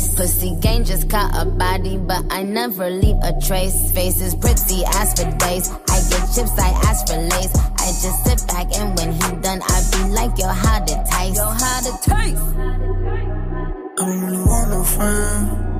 Catch? Pussy gang just caught a body, but I never leave a trace. Face is pretty as for days. I get chips, I ask for lace. I just sit back and when he done, I be like, yo, how to taste? Yo, how to taste? I don't really want no friends.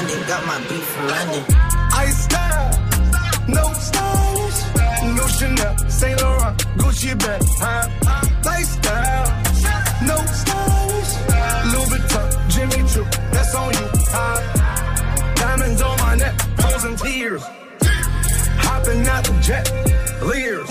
London, got my beef from London. I style, no stylish, no Chanel, Saint Laurent, Gucci bag, huh? Lifestyle, no stylish, Louis Vuitton, Jimmy Choo, that's on you, huh? Diamonds on my neck, frozen tears, hopping out the jet, leers,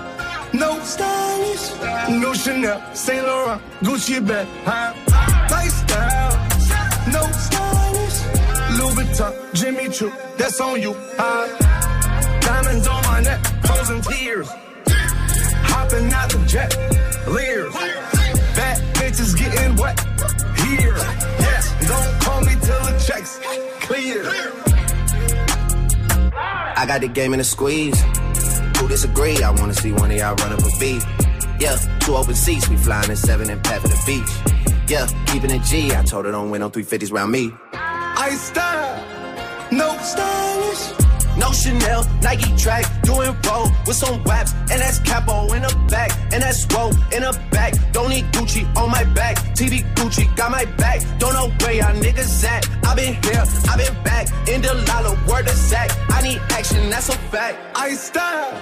No stylish, no Chanel, Saint Laurent, Gucci bag, huh? Lifestyle, no stylish, Louis Vuitton, Jimmy Choo, that's on you, huh? Diamonds on my neck, frozen tears, hopping out the jet, leers, bad bitches getting wet, here, yes, don't call me till the checks clear. I got the game in a squeeze. Disagree? I wanna see one of y'all run up a beat. Yeah, two open seats, we flying in seven and pat for the beach. Yeah, keeping it G. I told her don't win on 350s round me. I style, no stylish. No Chanel, Nike track, doing roll with some waps, and that's capo in the back, and that's roll in the back. Don't need Gucci on my back, TV Gucci got my back. Don't know where y'all niggas at. I been here, I been back, in the lala, word of sack. I need action, that's a fact. I style,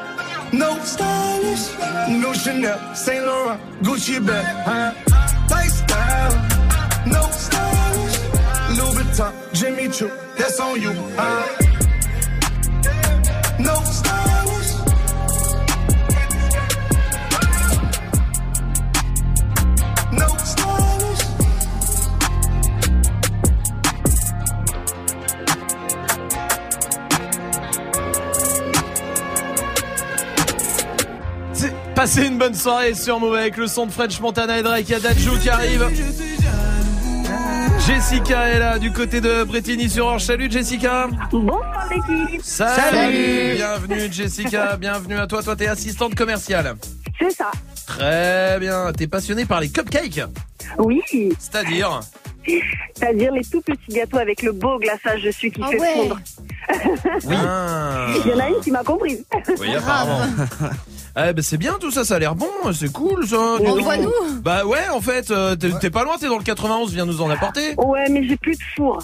No stylish, no Chanel, Saint Laurent, Gucci bag, huh? Lifestyle, no stylish, Louis Vuitton, Jimmy Choo, that's on you, huh? No stylish. Passez une bonne soirée sur Move avec le son de French Montana et Drake. Il y a Dadju qui arrive. Jessica est là du côté de Bretigny sur Orge. Salut Jessica. Bonsoir l'équipe. Salut. Salut. Bienvenue Jessica. Bienvenue à toi. Toi t'es assistante commerciale. C'est ça. Très bien. T'es passionnée par les cupcakes. Oui. C'est-à-dire C'est-à-dire les tout petits gâteaux avec le beau glaçage dessus qui Ah fait ouais. fondre. Oui. Ah. *laughs* Il y en a une qui m'a comprise. Oui, apparemment. Eh ben c'est bien tout ça, ça a l'air bon, c'est cool ça. dis donc. Envoie-nous. Bah ouais, en fait, euh, t'es t'es pas loin, t'es dans le 91, viens nous en apporter. Ouais, mais j'ai plus de four.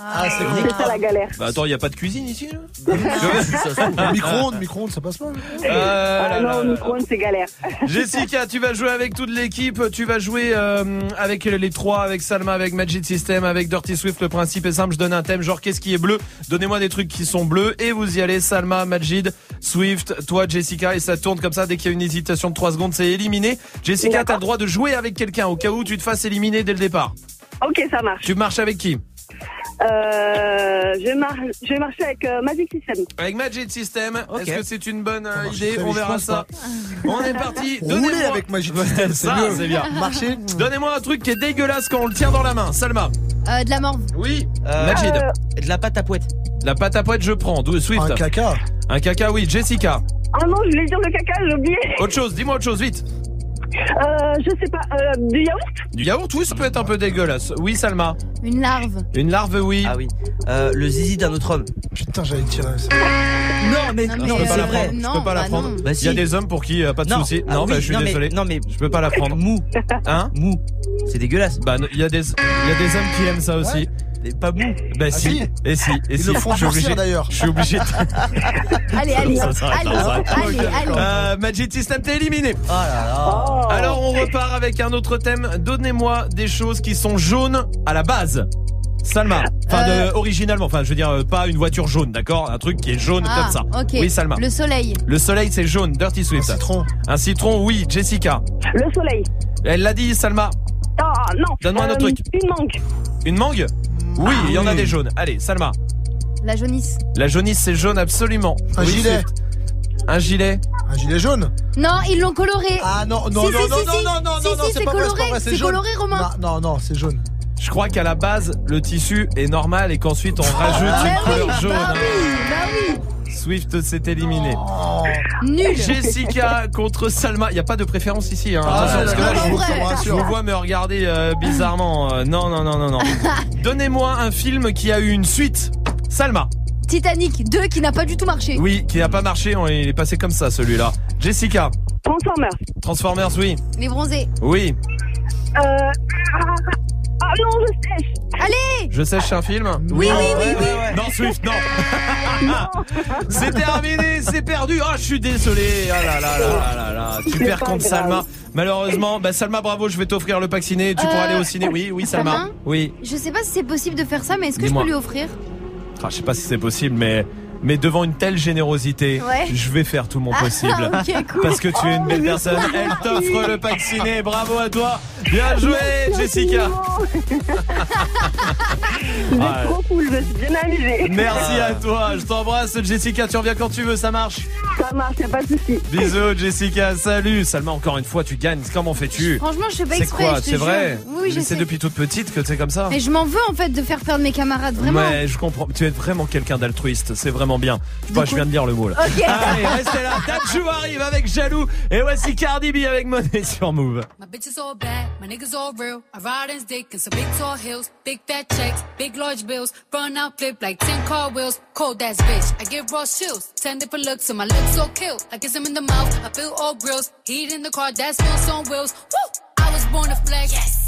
Ah, c'est C'est ça la galère. Bah attends, y a pas de cuisine ici là *laughs* Micro-ondes, micro-ondes, ça passe pas. Euh, Ah là, non, là, là. micro-ondes, c'est galère. *laughs* Jessica, tu vas jouer avec toute l'équipe. Tu vas jouer euh, avec les trois, avec Salma, avec Magic System, avec Dirty Swift. Le principe est simple. Je donne un thème, genre qu'est-ce qui est bleu? Donnez-moi des trucs qui sont bleus et vous y allez. Salma, Majid, Swift, toi, Jessica, et ça tourne comme ça. Dès qu'il y a une hésitation de 3 secondes, c'est éliminé. Jessica, t'as le droit de jouer avec quelqu'un au cas où tu te fasses éliminer dès le départ. Ok, ça marche. Tu marches avec qui? Euh, je, mar- je vais marcher avec euh, Magic System. Avec Magic System. Est-ce que c'est une bonne euh, idée On verra ça. On est parti. *laughs* Rouler Donnez-moi- avec Magic System, c'est ça, c'est bien. Marcher. Donnez-moi un truc qui est dégueulasse quand on le tient dans la main. Salma. Euh, de la morve. Oui. Euh, Majid. De la pâte à poète. La pâte à poète, je prends. D'où Swift. Un caca. Un caca, oui. Jessica. Ah non, je voulais dire le caca, j'ai oublié. Autre chose, dis-moi autre chose, vite. Euh, je sais pas, euh, du yaourt Du yaourt, oui, ça peut être un peu dégueulasse. Oui, Salma. Une larve. Une larve, oui. Ah oui. Euh, le zizi d'un autre homme. Putain, j'allais tirer ça. Non, mais, Non, je mais, peux pas la prendre. non, je peux pas la bah prendre. Bah, Il y a des hommes pour qui euh, pas de Non. souci. Ah non, oui, bah, je suis non, mais- désolé. non, mais- je peux pas la *laughs* prendre. Mou. Hein? Mou. C'est dégueulasse. Bah, il y a des, il y a des hommes qui aiment ça aussi. Pas mou. Bah si. si. Et si. Et Ils si. le font je suis obligé. d'ailleurs. Je suis obligé. De... *laughs* Allez, allez. *laughs* Ça allez, ça allez, allez. Euh, Magic System, t'es éliminé. Oh là là. Oh. Alors on repart avec un autre thème. Donnez-moi des choses qui sont jaunes à la base. Salma. Enfin, Euh. de- originalement, enfin, je veux dire, euh, pas une voiture jaune, d'accord? Un truc qui est jaune Ah, comme ça. ok. Oui, Salma. Le soleil. Le soleil, c'est jaune. Dirty Swift. Un citron. Un citron, oui. Jessica. Le soleil. Elle l'a dit, Salma. Ah non. Donne-moi un autre Euh, truc. Une mangue. Une mangue? Oui, il y en a des jaunes. Allez, Salma. La jaunisse. La jaunisse, c'est jaune, absolument. Un Oui, gilet. Un gilet. Un gilet jaune. Non, ils l'ont coloré. Ah non, non, Si, non, si, non, si, non, si. non, non, Si, non, si, non, c'est c'est pas vrai, c'est coloré, pas vrai, c'est c'est jaune. coloré, Romain. Non, non, non, c'est jaune. Je crois qu'à la base, le tissu est normal et qu'ensuite on rajoute Bah une couleur jaune. bah oui, bah oui. Swift s'est éliminé. Nul. Jessica contre Salma. Il n'y a pas de préférence ici. Hein. Ah, Parce que là, non, je, vous, vrai. je vous vois me regarder euh, bizarrement. Euh, non, non, non, non, non. *laughs* Donnez-moi un film qui a eu une suite. Salma. Titanic 2 qui n'a pas du tout marché. Oui, qui n'a pas marché. on- Il est passé comme ça, celui-là. Jessica. Transformers. Transformers, oui. Les bronzés. Oui. Euh... Ah, ah non, je sèche. Allez Je sèche un film Oui, oui, oui, oui. Non, Swift, non. *laughs* *laughs* c'est terminé, c'est perdu. Ah, je suis désolé. Ah là là là là là là. Tu C'est perds contre grave. Salma. Malheureusement, bah Salma, bravo, je vais t'offrir le pack ciné. Tu pourras Euh, aller au ciné. Oui, oui, Salma. Oui. Je sais pas si c'est possible de faire ça, mais est-ce que je peux lui offrir? Ah, je sais pas si c'est possible, mais mais devant une telle générosité, Ouais. je vais faire tout mon Ah, possible. *laughs* cool. Parce que tu es une belle personne. Elle t'offre le pack ciné. Bravo à toi. Bien joué, Jessica. *laughs* Vous Ah, êtes trop cool, je me suis bien amusée. Merci à toi. Je t'embrasse, Jessica. Tu reviens quand tu veux. Ça marche. Ça marche, y'a pas de souci. Bisous Jessica, salut Salma encore une fois tu gagnes, comment fais-tu? Franchement, je fais pas C'est exprès. quoi? je te C'est vrai? Oui, je C'est sais. depuis toute petite que c'est comme ça Mais je m'en veux en fait de faire perdre mes camarades, vraiment. Ouais, je comprends. Tu es vraiment quelqu'un d'altruiste, c'est vraiment bien. Je crois que je viens de dire le mot là. Ok. Allez, restez là. Dadju arrive avec Jaloux et voici Cardi B avec Money sur Move. My bitches all bad, my niggas all real. I ride in dick in some big tall hills, big fat checks, big large bills. Run out flip like 10 car wheels. Cold ass bitch, I give raw chills. 10 different looks, and my lips so kill. I kiss him in the mouth, I feel all grills. Heat in the car, that's wheels on wheels. Woo! I was born to flex. Yes.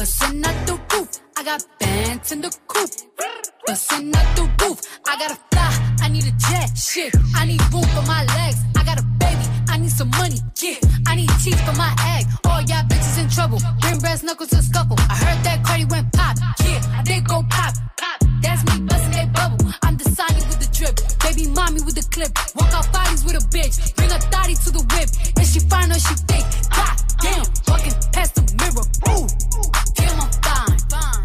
bustin' out the roof. I got bands in the coop, bustin' out the roof. I gotta fly, I need a jet. Shit, I need room for my legs. I got a baby, I need some money. Yeah, I need teeth for my egg. All y'all bitches in trouble. Bring brass knuckles to scuffle. I heard that Cardi went pop. Yeah, I did go pop. Pop. That's me busting that bubble. Baby mommy with the clip. Walk out bodies with a bitch. Bring a thotty to the whip. Is she fine or she thick? God damn, walking past the mirror. Ooh, damn, I'm fine.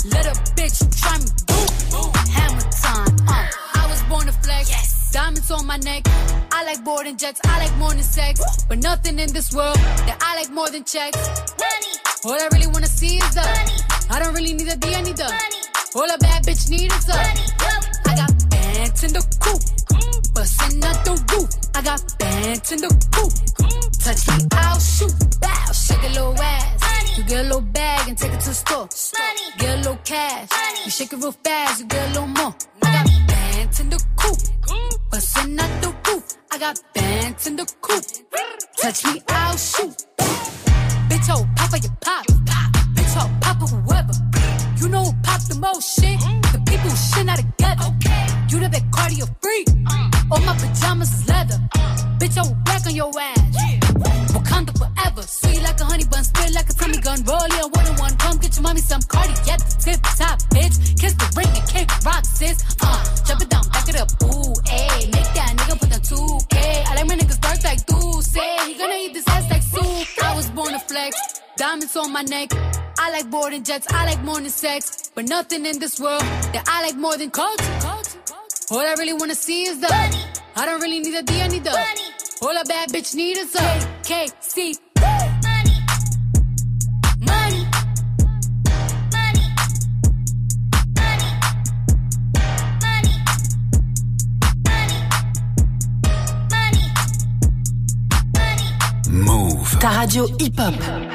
Let a bitch try me. Ooh, hammer time. Uh, I was born to flex. Diamonds on my neck. I like boarding jets. I like more than sex. But nothing in this world that I like more than checks. Money. All I really wanna see is the money. I don't really need a D, I need the money. All a bad bitch need is the money. I got bands in the coop. Bustin' out the roof. I got bands in the coop. Touch me, I'll shoot. Bow, shake a little ass. You get a little bag and take it to the store. Get a little cash. You shake it real fast, you get a little more. I got bands in the coop. Bustin' out the roof. I got bands in the coop. Touch me, I'll shoot. Bitch, oh, papa, you pop. Bitch, oh, papa, whoever. You know who pop the most shit? The who shit not together. You the big cardio freak. All my pajamas is leather. Bitch, I will back on your ass. Wakanda forever. Sweet like a honey bun, spit like a tummy gun. Roll in one on one. Come get your mommy some cardi. Yep, tip top, bitch. Kiss the ring and kick rock, sis. Uh, jump it down, back it up. Ooh, ayy. Make that nigga put down 2K. I like my niggas dark like say. He gonna eat this ass like soup. I was born to flex. Diamonds on my neck. I like boarding jets. I like than sex. But nothing in this world that I like more than culture. All I really wanna see is the money. I don't really need a D, I need the money. All a bad bitch need is a KC. Money. Money. Move. Ta radio hip-hop.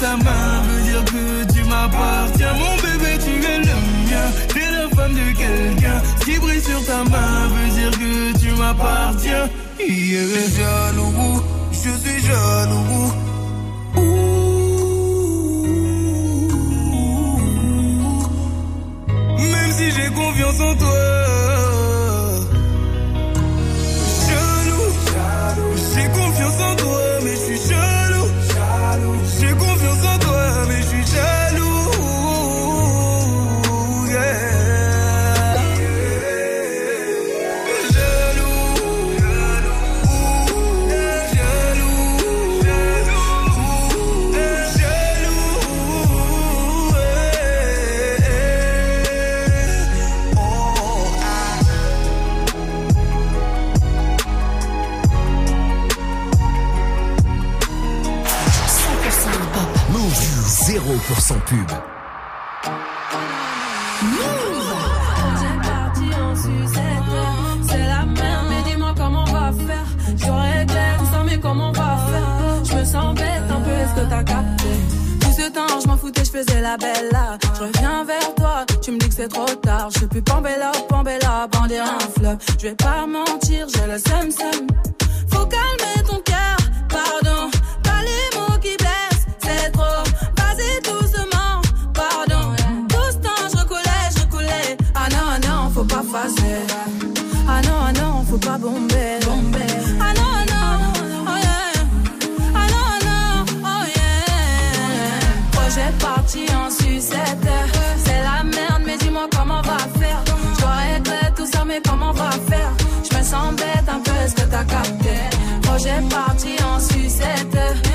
Ta main veut dire que tu m'appartiens. Mon bébé, tu es le mien. T'es la femme de quelqu'un. Qui brille sur ta main veut dire que tu m'appartiens. Je suis jaloux, je suis jaloux. Même si j'ai confiance en toi. 0% pub. C'est la merde, mais dis-moi comment on va faire. J'aurais ça, mais comment on va faire? Je me sens bête un peu, est-ce que t'as capté? Tout ce temps, je m'en foutais, je faisais la belle là. Je reviens vers toi, tu me dis que c'est trop tard. Je suis plus Pambella, Pambella, bander un flop. Je vais pas mentir, j'ai le seum seum. En sucette. C'est la merde, mais dis-moi comment on va faire. Je régler tout ça, mais comment on va faire? Je me sens bête un peu, est-ce que t'as capté? Projet parti en sucette.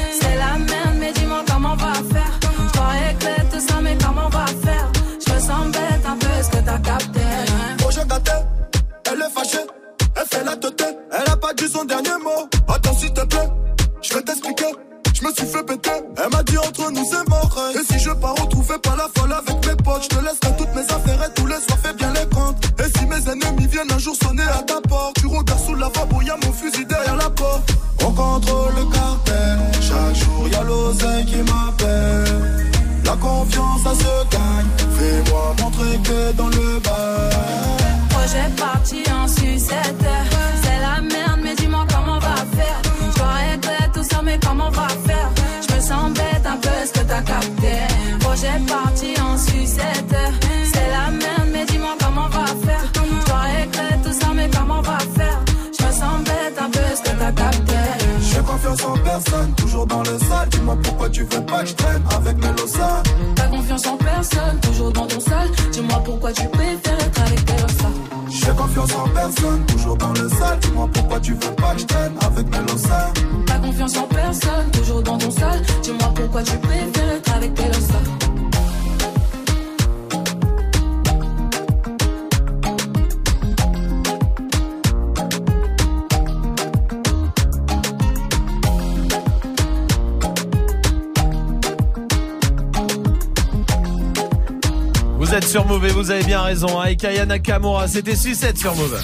Raison. Avec Aya Nakamura, c'était Sucette sur Move.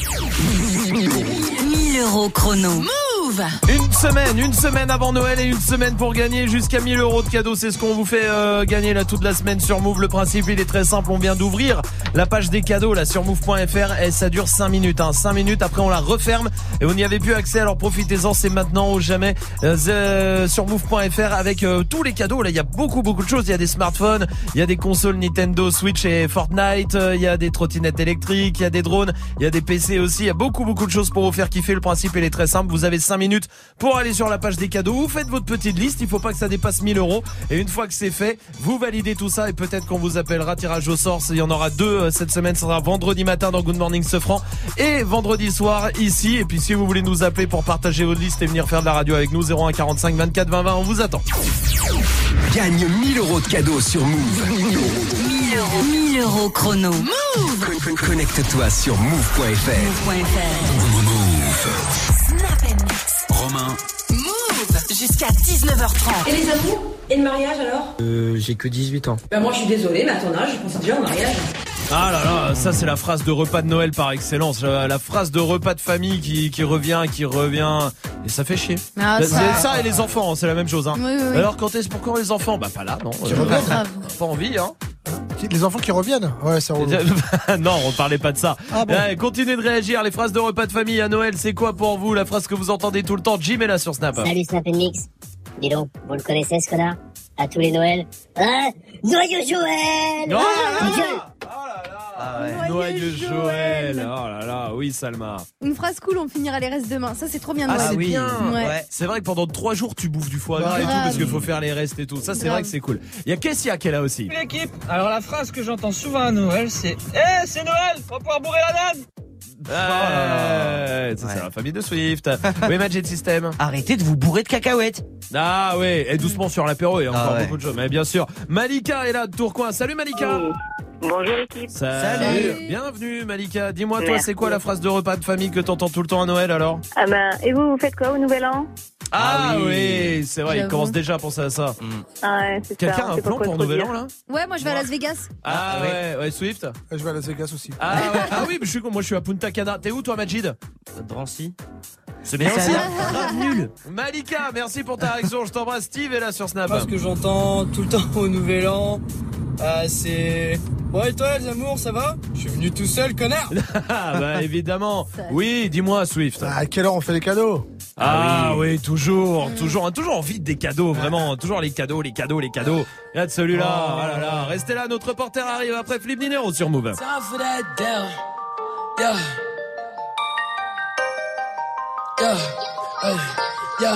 1000 euros chrono. Move Une semaine, une semaine avant Noël et une semaine pour gagner jusqu'à 1000 euros de cadeaux. C'est ce qu'on vous fait euh, gagner là toute la semaine sur Move. Le principe, il est très simple. On vient d'ouvrir la page des cadeaux là sur move.fr et ça dure 5 minutes. Hein. 5 minutes, après on la referme et vous n'y avez plus accès. Alors profitez-en, c'est maintenant ou jamais euh, euh, sur move.fr avec euh, tous les cadeaux. Là, il y a beaucoup, beaucoup de choses. Il y a des smartphones, il y a des consoles Nintendo, Switch et Fortnite. euh, Il y a des trottinettes électriques, il y a des drones, il y a des PC aussi. Il y a beaucoup, beaucoup de choses pour vous faire kiffer. Le principe, il est très simple. Vous avez 5 minutes pour aller sur la page des cadeaux. Vous faites votre petite liste. Il faut pas que ça dépasse 1000 euros. Et une fois que c'est fait, vous validez tout ça et peut-être qu'on vous appellera tirage au sort. Il y en aura deux euh, cette semaine. Ce sera vendredi matin dans Good Morning Sofran et vendredi soir ici. Et puis vous voulez nous appeler pour partager votre liste et venir faire de la radio avec nous, 01 45 24 20 20, on vous attend. Gagne 1000 euros de cadeaux sur Move. 1000 euros. 1000 euros chrono. Move Con- con- Connecte-toi sur move.fr. Move.fr Snap and Mix. Romain, Move Jusqu'à 19h30. Et les amours? Et le mariage alors? Euh, j'ai que 18 ans. Bah moi je suis désolée, mais à ton âge, je pense déjà au mariage. Ah là là, ça c'est la phrase de repas de Noël par excellence. La, la phrase de repas de famille qui, qui revient, qui revient. Et ça fait chier. Ah, C'est- ça- ça et les enfants, hein, c'est la même chose. Hein. Oui, oui, oui. Alors quand est-ce pourquoi les enfants? Bah pas là, non. Euh, reviennent. grave. Pas envie, hein. Les enfants qui reviennent? Ouais, c'est *laughs* relou. non, on parlait pas de ça. Ah bon Eh, continuez de réagir. Les phrases de repas de famille à Noël, c'est quoi pour vous? La phrase que vous entendez tout le temps Jim est là sur Snap. Salut Snap Mix. Dis donc, vous le connaissez ce connard? À tous les Noëls Ah Joyeux Joël Oh là Là gueule Noyeux Joël. Oh là là, oui Salma. Une phrase cool, on finira les restes demain. Ça, c'est trop bien. Ah, Noël. c'est bien. Ouais. C'est vrai que pendant trois jours tu bouffes du foie gras et tout parce qu'il faut faire les restes et tout. Ça c'est Grave. vrai que c'est cool. Il y a Kessia qui est là aussi. L'équipe, alors la phrase que j'entends souvent à Noël, c'est Eh, c'est Noël, on va pouvoir bourrer la dame Ouais, ça, c'est la famille de Swift. *laughs* oui, Magic System. Arrêtez de vous bourrer de cacahuètes. Ah ouais, et doucement sur l'apéro, il y a encore Ah ouais. beaucoup de choses. Mais bien sûr, Malika est là de Tourcoing. Salut Malika. Bonjour l'équipe. Salut. Bienvenue Malika. Dis-moi toi, c'est quoi la phrase de repas de famille que t'entends tout le temps à Noël alors Ah ben, et vous, vous faites quoi au Nouvel An? Ah, oui, c'est vrai, il commence déjà à penser à ça. Ah ouais, c'est ça. Quelqu'un a un plan pour Nouvel. An là? Ouais, moi je vais à Las Vegas. Ah ouais, ouais, Swift. Je vais à Las Vegas aussi. Ah, ouais. ah oui, mais je suis con, moi je suis à Punta Cana. T'es où toi Majid? Drancy. C'est Mais ça a l'air *laughs* grave nul. Malika, merci pour ta réaction. Je t'embrasse. Steve est là sur Snap. Moi, ce que j'entends tout le temps au Nouvel An, euh, c'est Bon, et toi, les amours, ça va? Je suis venu tout seul, connard *laughs* Ah bah *laughs* évidemment. Oui, dis-moi Swift. À quelle heure on fait les cadeaux? Ah oui, toujours, toujours, hein, toujours envie des cadeaux, vraiment, toujours les cadeaux, les cadeaux, les cadeaux. Il y a de celui-là, Oh. oh là là, restez là, notre reporter arrive après Flip Dinero sur Move. Yeah. Yeah.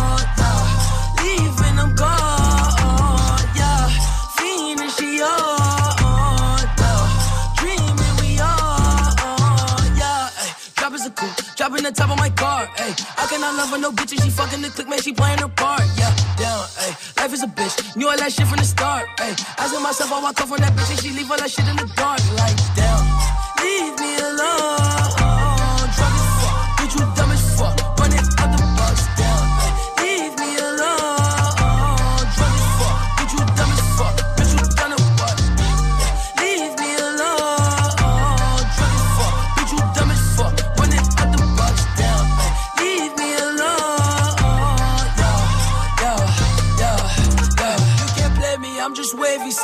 Dropping the top of my car. Ay. I cannot love her no bitch and she fucking the click, man. She playing her part. Yeah, down. Ay. Life is a bitch. Knew all that shit from the start. Ay. Asking myself, I walk off on that bitch and she leave all that shit in the dark. Like, damn. Leave me alone.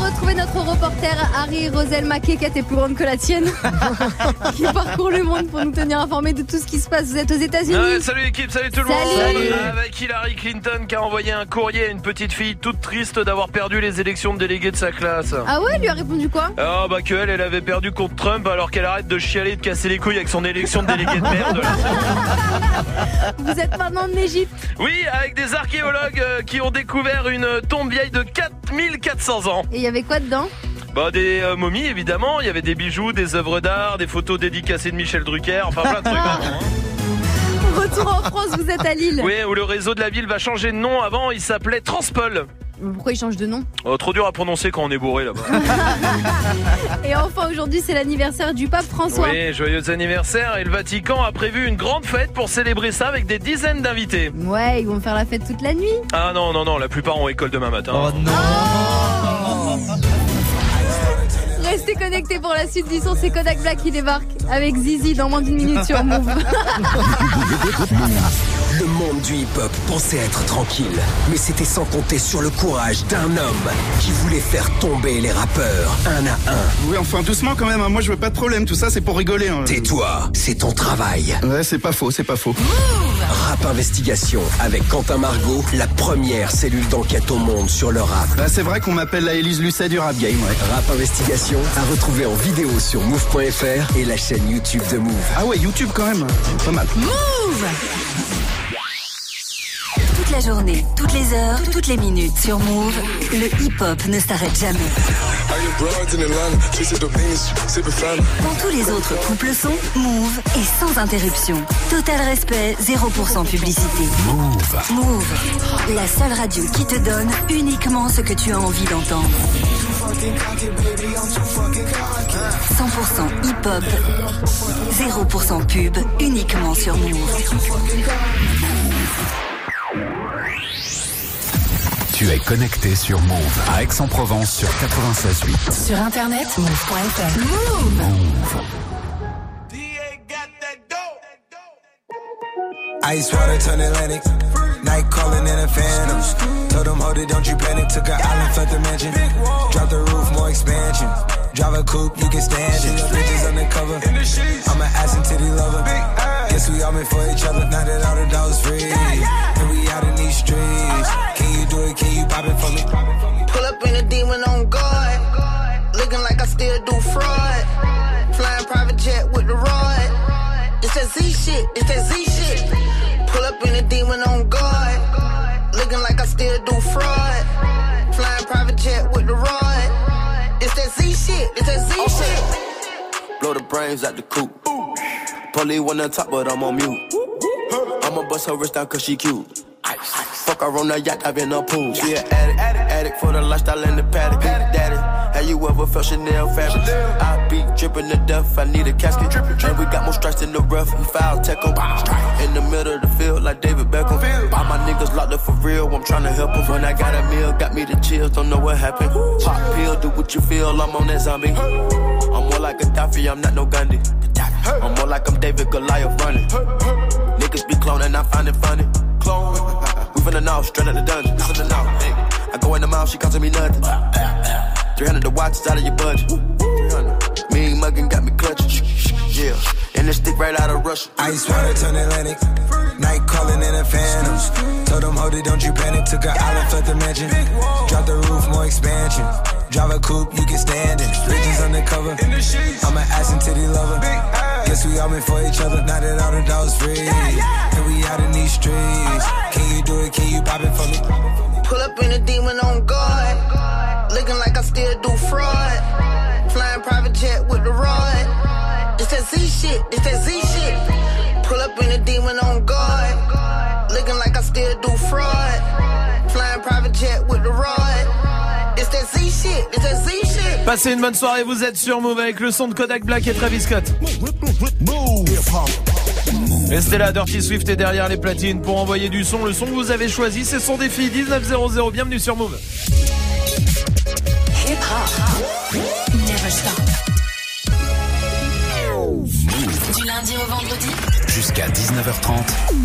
Retrouver notre reporter Harry Rosel Maquet, qui est plus grande que la tienne, *laughs* qui parcourt le monde pour nous tenir informés de tout ce qui se passe. Vous êtes aux États-Unis. Ouais, salut l'équipe, salut tout le Salut. monde. Avec Hillary Clinton qui a envoyé un courrier à une petite fille toute triste d'avoir perdu les élections de délégués de sa classe. Ah ouais, elle lui a répondu quoi? Ah bah que elle, elle avait perdu contre Trump alors qu'elle arrête de chialer et de casser les couilles avec son élection de délégué de merde. *laughs* Vous êtes maintenant en Égypte. Oui, avec des archéologues euh, qui ont découvert une tombe vieille de 4400 ans. Et il y avait quoi dedans Bah des euh, momies évidemment, il y avait des bijoux, des œuvres d'art, des photos dédicacées de Michel Drucker, enfin plein de trucs. *laughs* hein. Retour en France, vous êtes à Lille. Oui, où le réseau de la ville va changer de nom. Avant, il s'appelait Transpol. Pourquoi il change de nom? Oh, trop dur à prononcer quand on est bourré là-bas. *laughs* Et enfin, aujourd'hui, c'est l'anniversaire du pape François. Oui, joyeux anniversaire. Et le Vatican a prévu une grande fête pour célébrer ça avec des dizaines d'invités. Ouais, ils vont faire la fête toute la nuit. Ah non, non, non, la plupart ont école demain matin. Oh non Restez connectés pour la suite du son, c'est Kodak Black qui débarque avec Zizi dans moins d'une minute sur Move. *laughs* Le monde du hip-hop pensait être tranquille, mais c'était sans compter sur le courage d'un homme qui voulait faire tomber les rappeurs un à un. Oui, enfin doucement quand même, hein. moi je veux pas de problème, tout ça c'est pour rigoler. hein. Tais-toi, c'est ton travail. Ouais, c'est pas faux, c'est pas faux. Rap Investigation avec Quentin Margot, la première cellule d'enquête au monde sur le rap. Bah, c'est vrai qu'on m'appelle la Élise Lucet du rap game, ouais. Rap Investigation à retrouver en vidéo sur move.fr et la chaîne YouTube de Move. Ah ouais, YouTube quand même, pas mal. Move la journée, toutes les heures, toutes les minutes sur Move, le hip-hop ne s'arrête jamais. Quand tous les autres couples sont, Move est sans interruption. Total respect, 0% publicité. Move. Move, la seule radio qui te donne uniquement ce que tu as envie d'entendre. 100% hip-hop, 0% pub, uniquement sur Move. Tu es connecté sur Move à Aix-en-Provence sur 96.8. Sur internet, move.fr. Move. Ice water turn Atlantic. Night calling in a phantom. Told them, hold it, don't you panic. Took an island, left the mansion. Drop the roof, more expansion. Drive a coupe, you can stand it. Bitches undercover. I'm an ass and titty lover. Guess we all meant for each other. Now that all the dogs free. And we out in these streets. Can you do it? Can you pop it for me? Pull up in a demon on guard. Looking like I still do fraud. Flying private jet with the rod. It's that Z shit. It's that Z shit. Pull up in a demon on guard. Looking like I still do fraud. Flying private jet with the rod. It's that Z shit. It's that Z shit. Blow the brains out the coop. Polly one on top, but I'm on mute. I'ma bust her wrist down cause she cute. Fuck her on the yacht, I've been a pool. She an addict, addict for the lifestyle and the paddock. Daddy, have you ever felt Chanel fabric? I be dripping to death, I need a casket. And we got more strikes in the rough, we foul 'em. In the middle of the field, like David Beckham. All my niggas locked up for real, I'm tryna help 'em. When I got a meal, got me the chills, don't know what happened. Pop pill, do what you feel, I'm on that zombie. I'm more like a Gaddafi, I'm not no Gandhi. I'm more like I'm David Goliath running. Niggas be cloning, I find it funny. Clone. *laughs* We finna know, straight out the dungeon. Hey. I go in the mouth, she costing me nothing. *laughs* 300 the watch, it's out of your budget. *laughs* 300. Mean muggin' got me clutching. Yeah. And this stick right out of Russia. Ice water turn Atlantic. Night calling in a phantom. Told them, hold it, don't you panic. Took an island, left the mansion. Drop the roof, more expansion. Drive a coupe, you can stand it. Bridges undercover. I'm an ass and titty lover. Guess we all meant for each other. Now that all the dogs free. And we out in these streets. Can you do it? Can you pop it for me? Pull up in a demon on guard. Looking like I still do fraud. Flying private jet with Z shit. It's that Z shit. Pull up in a demon on guard. Looking like I still do fraud. Flying private jet with the rod. It's that Z shit. It's that Z shit. Passez une bonne soirée, vous êtes sur Move avec le son de Kodak Black et Travis Scott. Restez là, Dirty Swift est derrière les platines pour envoyer du son. Le son que vous avez choisi, c'est son défi 1900. Bienvenue sur Move. Hip hop. Never stop. Du lundi au vendredi. Jusqu'à 19h30.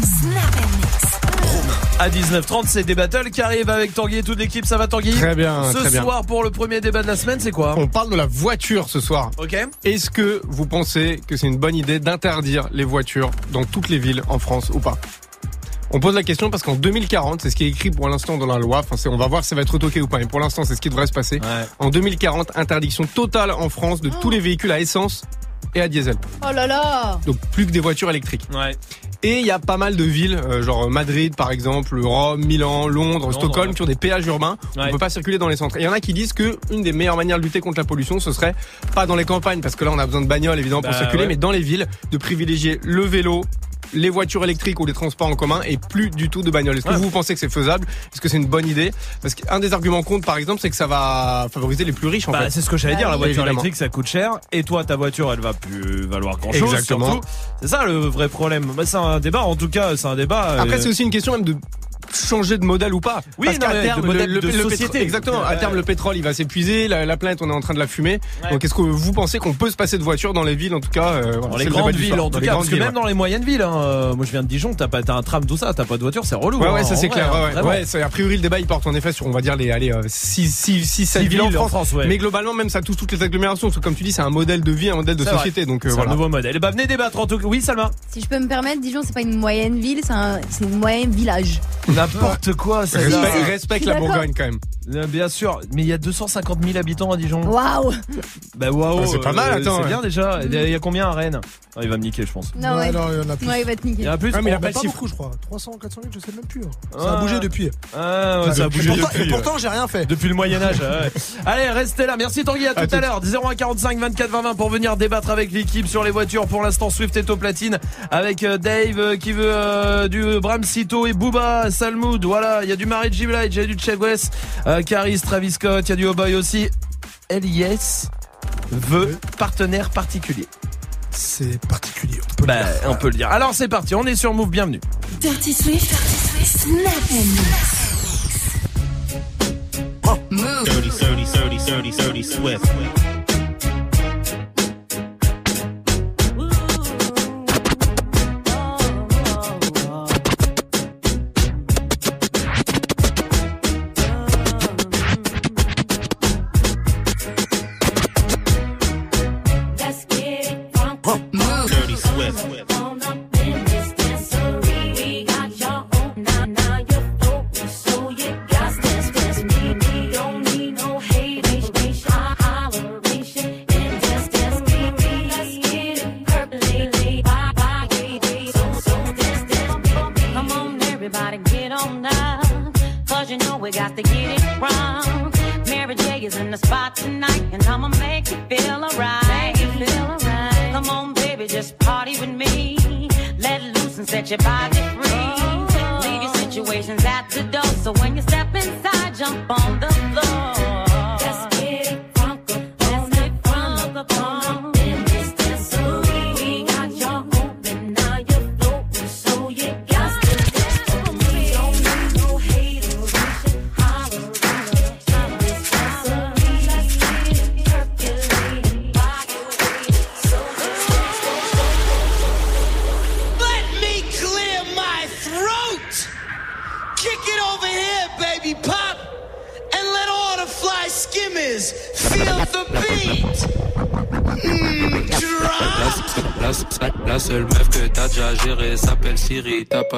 Snap and mix. À 19h30, c'est des battles qui arrivent avec Tanguy et toute l'équipe. Ça va Tanguy Très bien, Ce très bien. soir, pour le premier débat de la semaine, c'est quoi On parle de la voiture ce soir. Ok. Est-ce que vous pensez que c'est une bonne idée d'interdire les voitures dans toutes les villes en France ou pas? On pose la question parce qu'en 2040, c'est ce qui est écrit pour l'instant dans la loi. Enfin, c'est- on va voir si ça va être retoqué ou pas. Mais pour l'instant, c'est ce qui devrait se passer. En 2040, interdiction totale en France de tous les véhicules à essence et à diesel. Oh là là Donc plus que des voitures électriques. Ouais. Et il y a pas mal de villes, euh, genre Madrid par exemple, Rome, Milan, Londres, Stockholm, qui ont des péages urbains. On peut pas circuler dans les centres. Et il y en a qui disent que une des meilleures manières de lutter contre la pollution, ce serait pas dans les campagnes, parce que là on a besoin de bagnoles évidemment pour Bah, circuler, ouais. mais dans les villes, de privilégier le vélo. Les voitures électriques ou les transports en commun et plus du tout de bagnoles. Est-ce que Ouais. vous pensez que c'est faisable? Est-ce que c'est une bonne idée? Parce qu'un des arguments contre, par exemple, c'est que ça va favoriser les plus riches. En Bah, fait. c'est ce que j'allais dire, la voiture Évidemment. électrique ça coûte cher et toi ta voiture elle va plus valoir grand chose Exactement. C'est ça le vrai problème. Bah, c'est un débat en tout cas, c'est un débat. Après, euh, c'est aussi une question même de changer de modèle ou pas. Oui, Parce non, mais terme, de modèle le, de le- le société. pétro- exactement. À terme, le pétrole, il va s'épuiser. La, la planète, on est en train de la fumer. Donc, est-ce que vous pensez qu'on peut se passer de voiture dans les villes, en tout cas euh, dans les grandes villes en tout cas parce que même dans les moyennes villes hein, euh, moi je viens de Dijon t'as pas t'as un tram tout ça t'as pas de voiture c'est relou Ouais, hein, ouais, ça en c'est clair. hein, Ouais, c'est- a priori, le débat il porte en effet sur, on va dire, les, allez, 6, 6, 6, 7 Six villes en France. Mais globalement, même ça touche toutes les agglomérations. Parce que comme tu dis, c'est un modèle de vie, un modèle de société. Donc, euh, c'est voilà. un nouveau modèle et bah venez débattre en tout cas oui Salma Si je peux me permettre, Dijon, c'est pas une moyenne ville, c'est un, c'est une moyenne village. N'importe quoi ça Respect- respecte la. Bourgogne quand même. Euh, bien sûr mais il y a 250 000 habitants à Dijon Waouh bah waouh Bah, c'est pas mal, euh, attends, c'est ouais. bien déjà il y a combien à Rennes? Ah, il va me niquer je pense Non, ouais. non, il y en a plus. Ouais, il va te niquer. il y en a plus Ah, mais il a pas pas beaucoup, je crois. 300, 400 000, je sais même plus. hein. Ça Ah. a bougé depuis. Ah, ouais, ça a Et bougé pourtant, depuis, et pourtant, j'ai rien fait. Depuis le Moyen-Âge. ouais. *laughs* Allez, restez là. Merci Tanguy. À tout À l'heure. 0145 24 20 20 pour venir débattre avec l'équipe sur les voitures. Pour l'instant, Swift est au platine avec euh, Dave qui veut euh, du Bram Cito et Booba, Salmoud. Voilà, il y a du Mary J. Blige, il y a du Chet West, euh, Caris, Travis Scott, il y a du O-Boy aussi. LIS veut partenaire particulier. C'est particulier. On peut Bah, le dire. on peut le dire. Alors c'est parti, on est sur Move, bienvenue. Dirty Swift. Dirty Swift. Snap and mix. Move. Dirty, dirty, dirty, dirty, dirty Swift.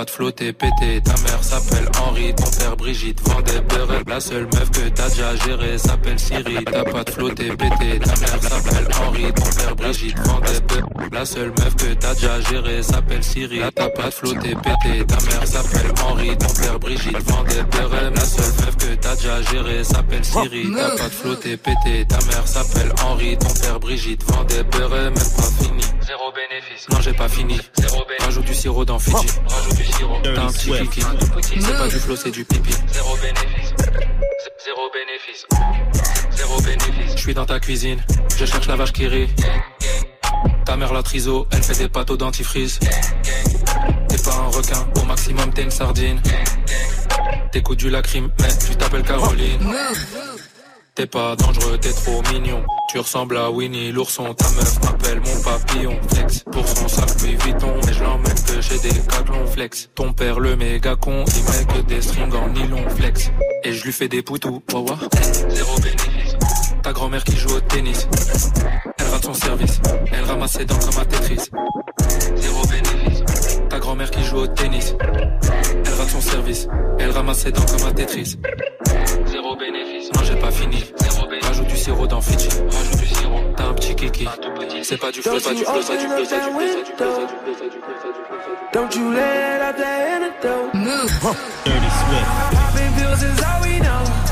Ta mère s'appelle Henri. Ton père Brigitte vend des beurres. La seule meuf que t'as déjà gérée s'appelle Siri. T'as pas de flotter, pété. Ta mère s'appelle Henri. Ton père Brigitte vend des beurres. La seule meuf que t'as déjà gérée s'appelle Siri. T'as pas de flotter, pété. Ta mère s'appelle Henri. Ton père Brigitte vend des beurres. La seule meuf que t'as déjà gérée s'appelle Siri. T'as pas de flotter, pété. Ta mère s'appelle Henri. Ton père Brigitte vend des beurres. Même pas fini. Bénéfice. Non, j'ai pas fini. Rajoute du sirop dans Fiji. Rajoute du sirop. T'as un petit kiki. C'est pas du flow, c'est du pipi. Zéro bénéfice. Zéro bénéfice. Zéro bénéfice. Je suis dans ta cuisine. Je cherche la vache qui rit. Ta mère la triso, elle fait des pâtes au dentifrice. T'es pas un requin, au maximum t'es une sardine. T'écoutes du lacryme, mais tu t'appelles Caroline. T'es pas dangereux, t'es trop mignon. Tu ressembles à Winnie l'ourson. Ta meuf m'appelle mon papillon. Flex pour son sac Louis Vuitton. Mais je l'emmène que j'ai des caclons. Flex. Ton père le méga con. Il met que des strings en nylon. Flex. Et je lui fais des poutous. Wawa. Zéro bénéfice. Ta grand-mère qui joue au tennis. Elle rate son service. Elle ramasse ses dents comme un Tetris. Zéro bénéfice. Ta grand-mère qui joue au tennis. Elle rate son service. Elle ramasse ses dents comme un Tetris. Zéro bénéfice. Non, j'ai pas fini. Zéro bénéfice. Rajoute du sirop dans Fiji. Rajoute du sirop. T'as un petit kiki. C'est pas du flow, pas du flow, pas du flow, pas du flow, pas du flow, pas du flow. Don't you let out that antidote. Move. Dirty Swift. Popping pills is all we know.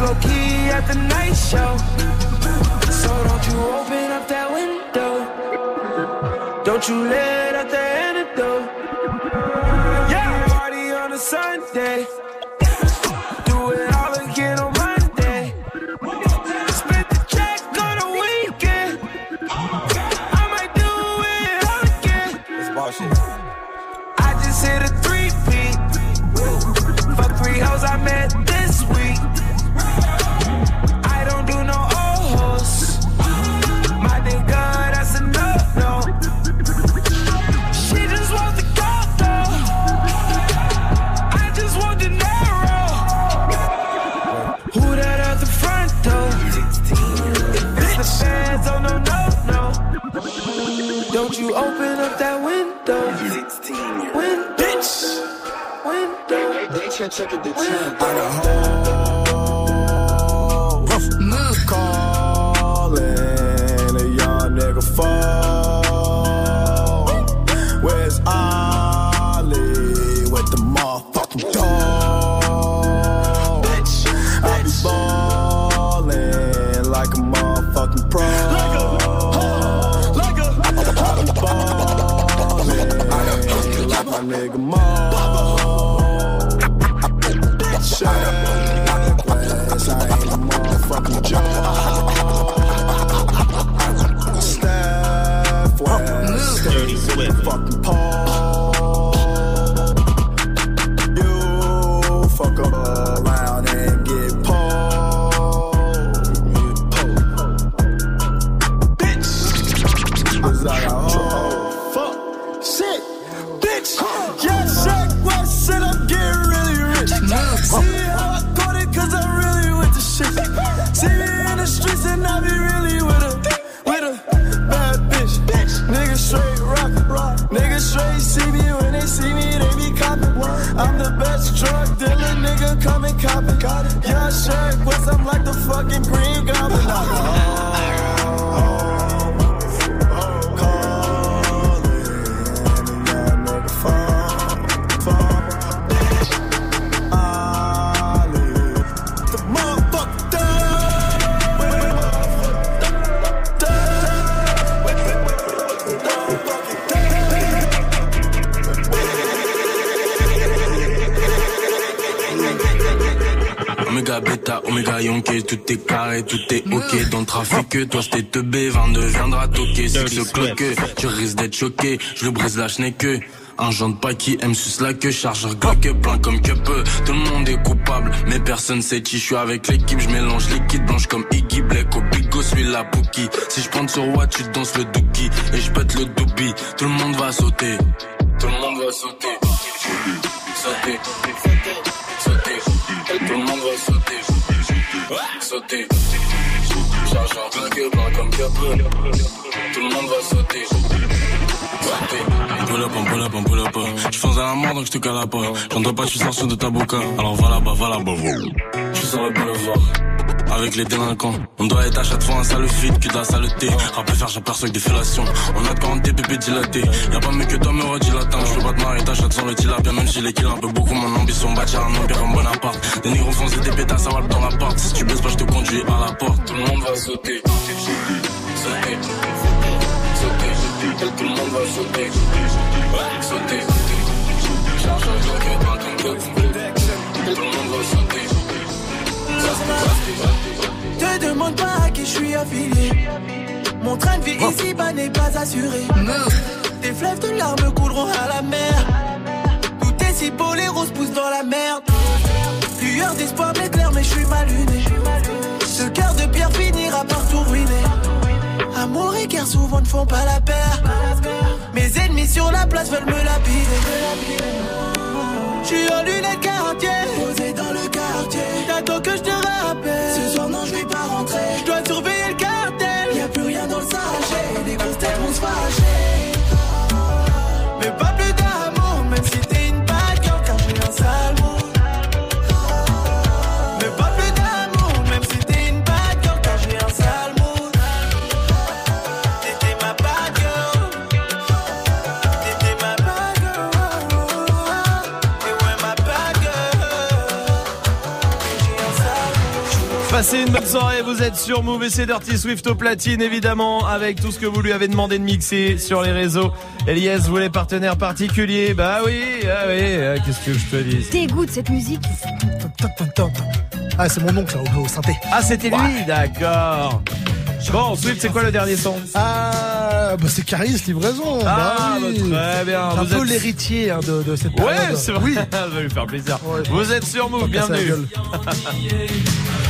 Low key at the night show. So don't you open up that window. Don't you let out the antidote. Yeah, party on a Sunday. Open up that window? Window. Bitch. Window. They check check the Window. Move. My nigga Mo. Up, I ain't a motherfucking joke. Dirty Swift. fucking fucking crazy. Tout est carré, tout est ok. Dans le trafic, toi c'était te B, 22 viendra toquer. C'est que ce cloque, tu risques d'être choqué, je le brise la que un genre de pas qui aime sus la queue, chargeur Glock plein comme que peu. Tout le monde est coupable, mais personne sait qui je suis avec l'équipe. Je mélange liquide blanche comme Iggy Black au bigo, suis la Pookie. Si je prends sur what, tu danses le dookie et je pète le doobie. Tout le monde va sauter, tout le monde va sauter, sauter, sauter. Sauter. Chargeur Glock plein comme peu. Tout le monde va sauter. Pull up, pull up, pull up. Je faisais la mort donc je te cala pas. J'en dois pas, je suis sorti de ta boca. Alors va là-bas, va là-bas, Je suis sur le boulevard. Avec les délinquants, on doit être à chaque fois un sale fit, que de la saleté. Rappel faire, j'aperçois avec des fellations. On a de 40 pépés dilatés. Y'a pas mieux que toi, me redilatant. Je veux pas te marier, t'achètes sans le tilapia. Même si les kills un peu beaucoup, mon ambition, bâtir un empire en Bonaparte. Des négros foncés, des pétasses, va dans l'appart. Si tu baisses pas, je te conduis à la porte. Tout le monde va sauter. Sauter. Sauter. Tout le monde va sauter. Sauter. Pas ton Te demande pas à qui je suis affilié. Mon train de vie ici-bas n'est pas assuré. Des fleuves de larmes couleront à la mer. Tout est si beau, les roses poussent dans la merde. Lueur d'espoir m'éclaire, mais je suis mal luné. Ce cœur de pierre finira par tout ruiner. Amour et guerre souvent ne font pas la paire. Mes ennemis sur la place veulent me lapider. Je suis en lunettes quartier, T'attends que je te rappelle. Ce soir, non, je vais pas rentrer. Je dois surveiller le cartel. Y a plus rien dans le sachet. Les grosses têtes vont se fâcher. Soirée, vous êtes sur Move et c'est Dirty Swift au platine évidemment avec tout ce que vous lui avez demandé de mixer sur les réseaux. Elias, vous les partenaires particuliers Bah oui, ah oui, ah, qu'est-ce que je te dis Dégoûte cette musique. Ah, c'est mon oncle là, au, au synthé. Ah, c'était lui, d'accord. Bon, Swift, c'est quoi le dernier son? Ah, bah c'est Caris Livraison. Ah, bah oui. bah, très bien. Un Vous peu êtes- l'héritier hein, de, de cette Ouais, période. c'est vrai. Oui. *laughs* Ça va lui faire plaisir. Ouais, vous êtes sur Move, bienvenue. *laughs*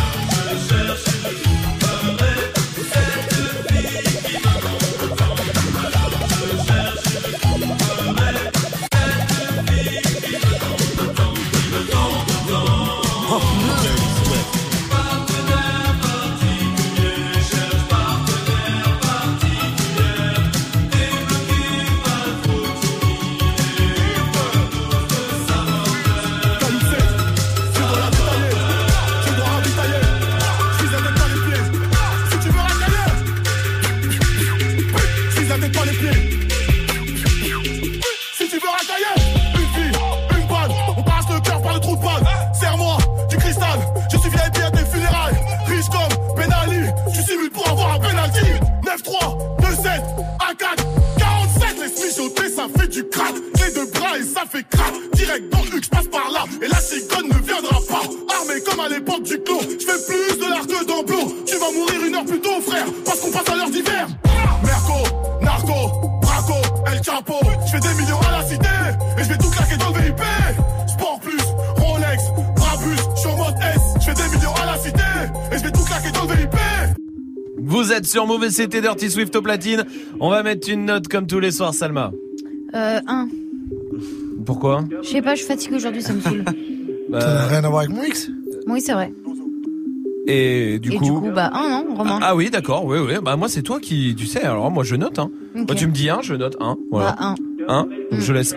Vous êtes sur Move et c'était Dirty Swift au platine. On va mettre une note comme tous les soirs, Salma. Euh, un. Pourquoi? Je sais pas, je suis fatiguée aujourd'hui, ça me saoule. *laughs* Ça n'a rien à voir avec mon X. Oui, c'est vrai. Et du Et coup. du coup, bah, un, non, Romain Ah oui, d'accord, oui, oui. Bah moi c'est toi qui, tu sais. Alors moi je note. Hein. Ok. Moi tu me dis un, je note un. Voilà. Bah, un. Un. Donc je laisse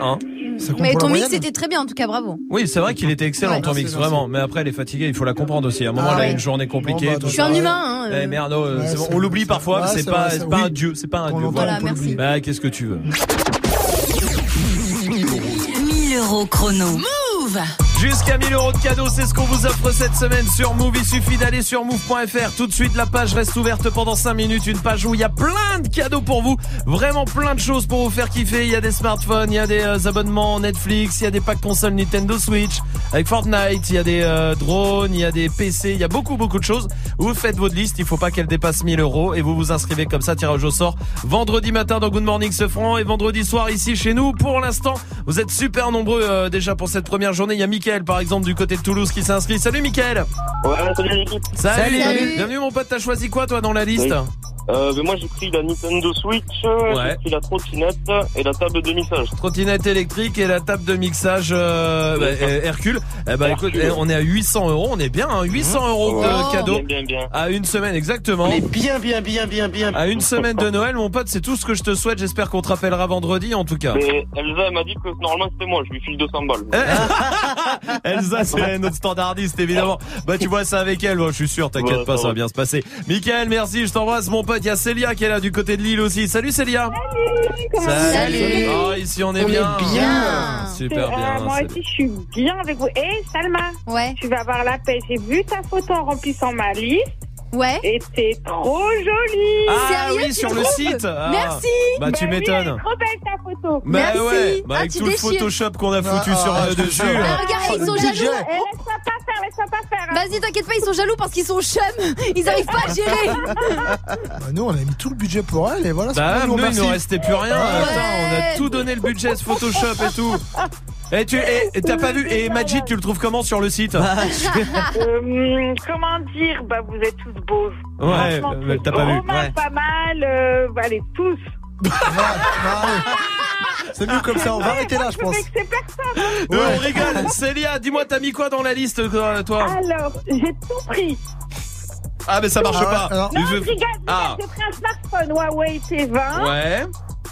Mais ton mix était très bien, en tout cas, bravo. Oui, c'est vrai qu'il était excellent Ouais. ton mix, Merci, vraiment. Mais après, elle est fatiguée, il faut la comprendre aussi. À un moment, Ah elle a une journée compliquée. Bon, bah, tout je suis un humain, hein, euh. Eh merde, oh, Ouais, c'est bon, c'est- on l'oublie parfois, Ouais, mais c'est pas, pas un dieu, c'est pas un dieu. Voilà. l'oublier. Bah, qu'est-ce que tu veux? 1000 euros chrono. Move Jusqu'à 1000 euros de cadeaux, c'est ce qu'on vous offre cette semaine sur Move. Il suffit d'aller sur move.fr. Tout de suite, la page reste ouverte pendant 5 minutes. Une page où il y a plein de cadeaux pour vous. Vraiment plein de choses pour vous faire kiffer. Il y a des smartphones, il y a des euh, abonnements Netflix, il y a des packs consoles Nintendo Switch avec Fortnite, il y a des euh, drones, il y a des PC, il y a beaucoup beaucoup de choses. Vous faites votre liste, il faut pas qu'elle dépasse 1000 euros et vous vous inscrivez comme ça, tirage au sort vendredi matin dans Good Morning Sofran et vendredi soir ici chez nous. Pour l'instant, vous êtes super nombreux euh, déjà pour cette première journée. Il y a Mickaël par exemple du côté de Toulouse qui s'est inscrit. Salut Mickaël Ouais, salut l'équipe. Salut. Salut. Bienvenue mon pote, t'as choisi quoi toi dans la liste Oui. Euh, mais moi j'ai pris la Nintendo Switch, Ouais. j'ai pris la trottinette et la table de mixage. Trottinette électrique et la table de mixage euh, bah, euh, Hercule. Eh bah écoute, on est à 800 euros, on est bien, hein, 800 euros de Oh, cadeaux bien, bien, bien. à une semaine exactement. On est bien, bien, bien, bien, bien. À une semaine de Noël, mon pote, c'est tout ce que je te souhaite. J'espère qu'on te rappellera vendredi, en tout cas. Mais Elsa elle m'a dit que normalement c'était moi, je lui file 200 balles. Eh, *laughs* Elsa, c'est notre standardiste, évidemment. Bah, tu vois ça avec elle, moi, je suis sûr, t'inquiète Ouais, pas, ça va. bien se passer. Michael, merci, je t'embrasse, mon pote. Il y a Célia qui est là du côté de Lille aussi. Salut Célia. Salut. Oh, ici on est On est bien. bien. Super Euh, bien. moi Célia. aussi, je suis bien avec vous. Et Salma, ouais. tu vas avoir la paix. J'ai vu ta photo en remplissant ma liste. Ouais. Et t'es trop jolie. Ah oui, sur le site. Ah. Merci. Bah, tu oui, m'étonnes. elle est trop belle ta photo. Bah Merci. ouais, bah Ah, avec tu tout le. Photoshop qu'on a foutu Ah, sur ah, euh, je te dessus. jure. là. Ah, regarde, ils sont jaloux. Eh, laisse-moi pas faire, laisse-moi pas faire. hein. Vas-y, t'inquiète pas, ils sont jaloux parce qu'ils sont chum. Ils arrivent pas à gérer. Bah, nous, on a mis tout le budget pour elle et voilà. c'est Bah, pour nous, il merci. nous restait plus rien. Ouais. Attends, on a tout donné le budget, ce Photoshop et tout. Et tu, et, et t'as pas vu, et Majid, tu le trouves comment sur le site *laughs* Euh, comment dire Bah, vous êtes tous beaux. Ouais, Franchement, mais tous. t'as pas vu. Romain, Ouais. pas mal. euh, allez, tous. *laughs* C'est mieux comme ça, on va arrêter là, je pense. C'est personne. hein. Ouais, on rigole. *laughs* Célia, dis-moi, t'as mis quoi dans la liste, toi, toi Alors, j'ai tout pris. Ah, mais ça marche Ah ouais, pas. alors- Non, Je- je rigole, Ah, J'ai pris un smartphone Huawei T20. ouais.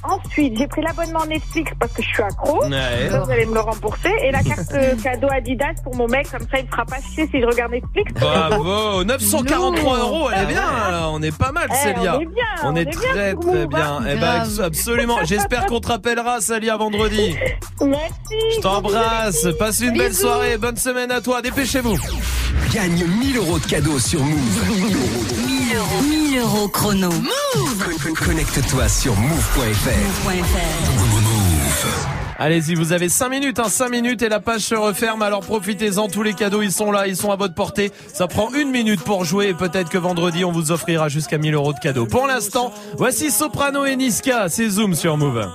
Ensuite, j'ai pris l'abonnement Netflix parce que je suis accro. Ouais. Ça, vous allez me le rembourser. Et la carte euh, *laughs* cadeau Adidas pour mon mec, comme ça, il me fera pas chier si je regarde Netflix. Bravo, *laughs* 943 euros, elle est bien, on est pas mal, Eh, Célia. on est bien, on on est est bien très très bien. hein. Eh ben, absolument. J'espère qu'on te rappellera, Célia, vendredi. *laughs* Merci. Je t'embrasse. Passe une belle soirée. Bonne semaine à toi. Dépêchez-vous. Gagne 1000 euros de cadeaux sur Move. 1000 euros. 1000 euros. 1000 euros chrono. Con- Connecte-toi sur move.fr. Allez-y, vous avez 5 minutes, hein, 5 minutes et la page se referme. Alors profitez-en, tous les cadeaux, ils sont là, ils sont à votre portée. Ça prend une minute pour jouer et peut-être que vendredi, on vous offrira jusqu'à 1000 euros de cadeaux. Pour l'instant, voici Soprano et Niska. C'est Zoom sur Move.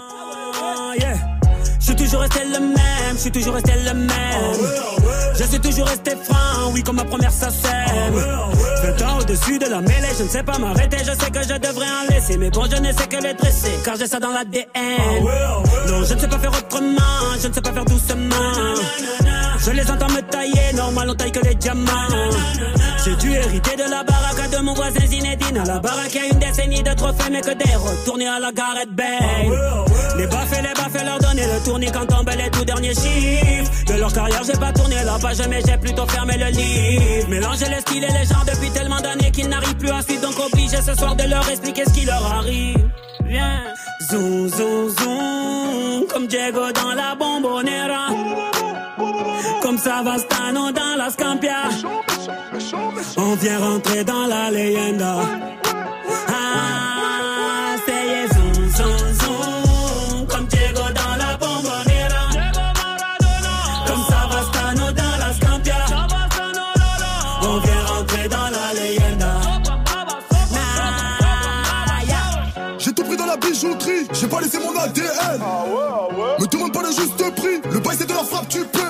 yeah. Je suis toujours resté le même, je suis toujours resté le même. Je suis toujours resté franc, oui, comme ma première scène. 20 ans au-dessus de la mêlée, je ne sais pas m'arrêter, je sais que je devrais en laisser. Mais bon, je ne sais que les dresser, car j'ai ça dans l'ADN. Non, je ne sais pas faire autrement, je ne sais pas faire doucement. Je les entends me tailler, normal, on taille que les diamants. J'ai dû hériter de la baraque de mon voisin Zinedine. À la baraque, il y a une décennie de trophées, mais que des retournés à la Gareth Bale. Les baffes et les baffes, leur donner le tournis quand tombent les tout derniers chiffres. De leur carrière, j'ai pas tourné la page, mais j'ai plutôt fermé le livre. Mélanger les styles et les gens depuis tellement d'années qu'ils n'arrivent plus à suivre, donc obligé ce soir de leur expliquer ce qui leur arrive. Viens, zoom, zoom, zoom, comme Diego dans la bombonera. Comme Savastano dans la Scampia. On vient rentrer dans la leyenda. J'ai pas laissé mon ADN. Me demande pas le juste prix, le bail c'est de la frappe, tu paies.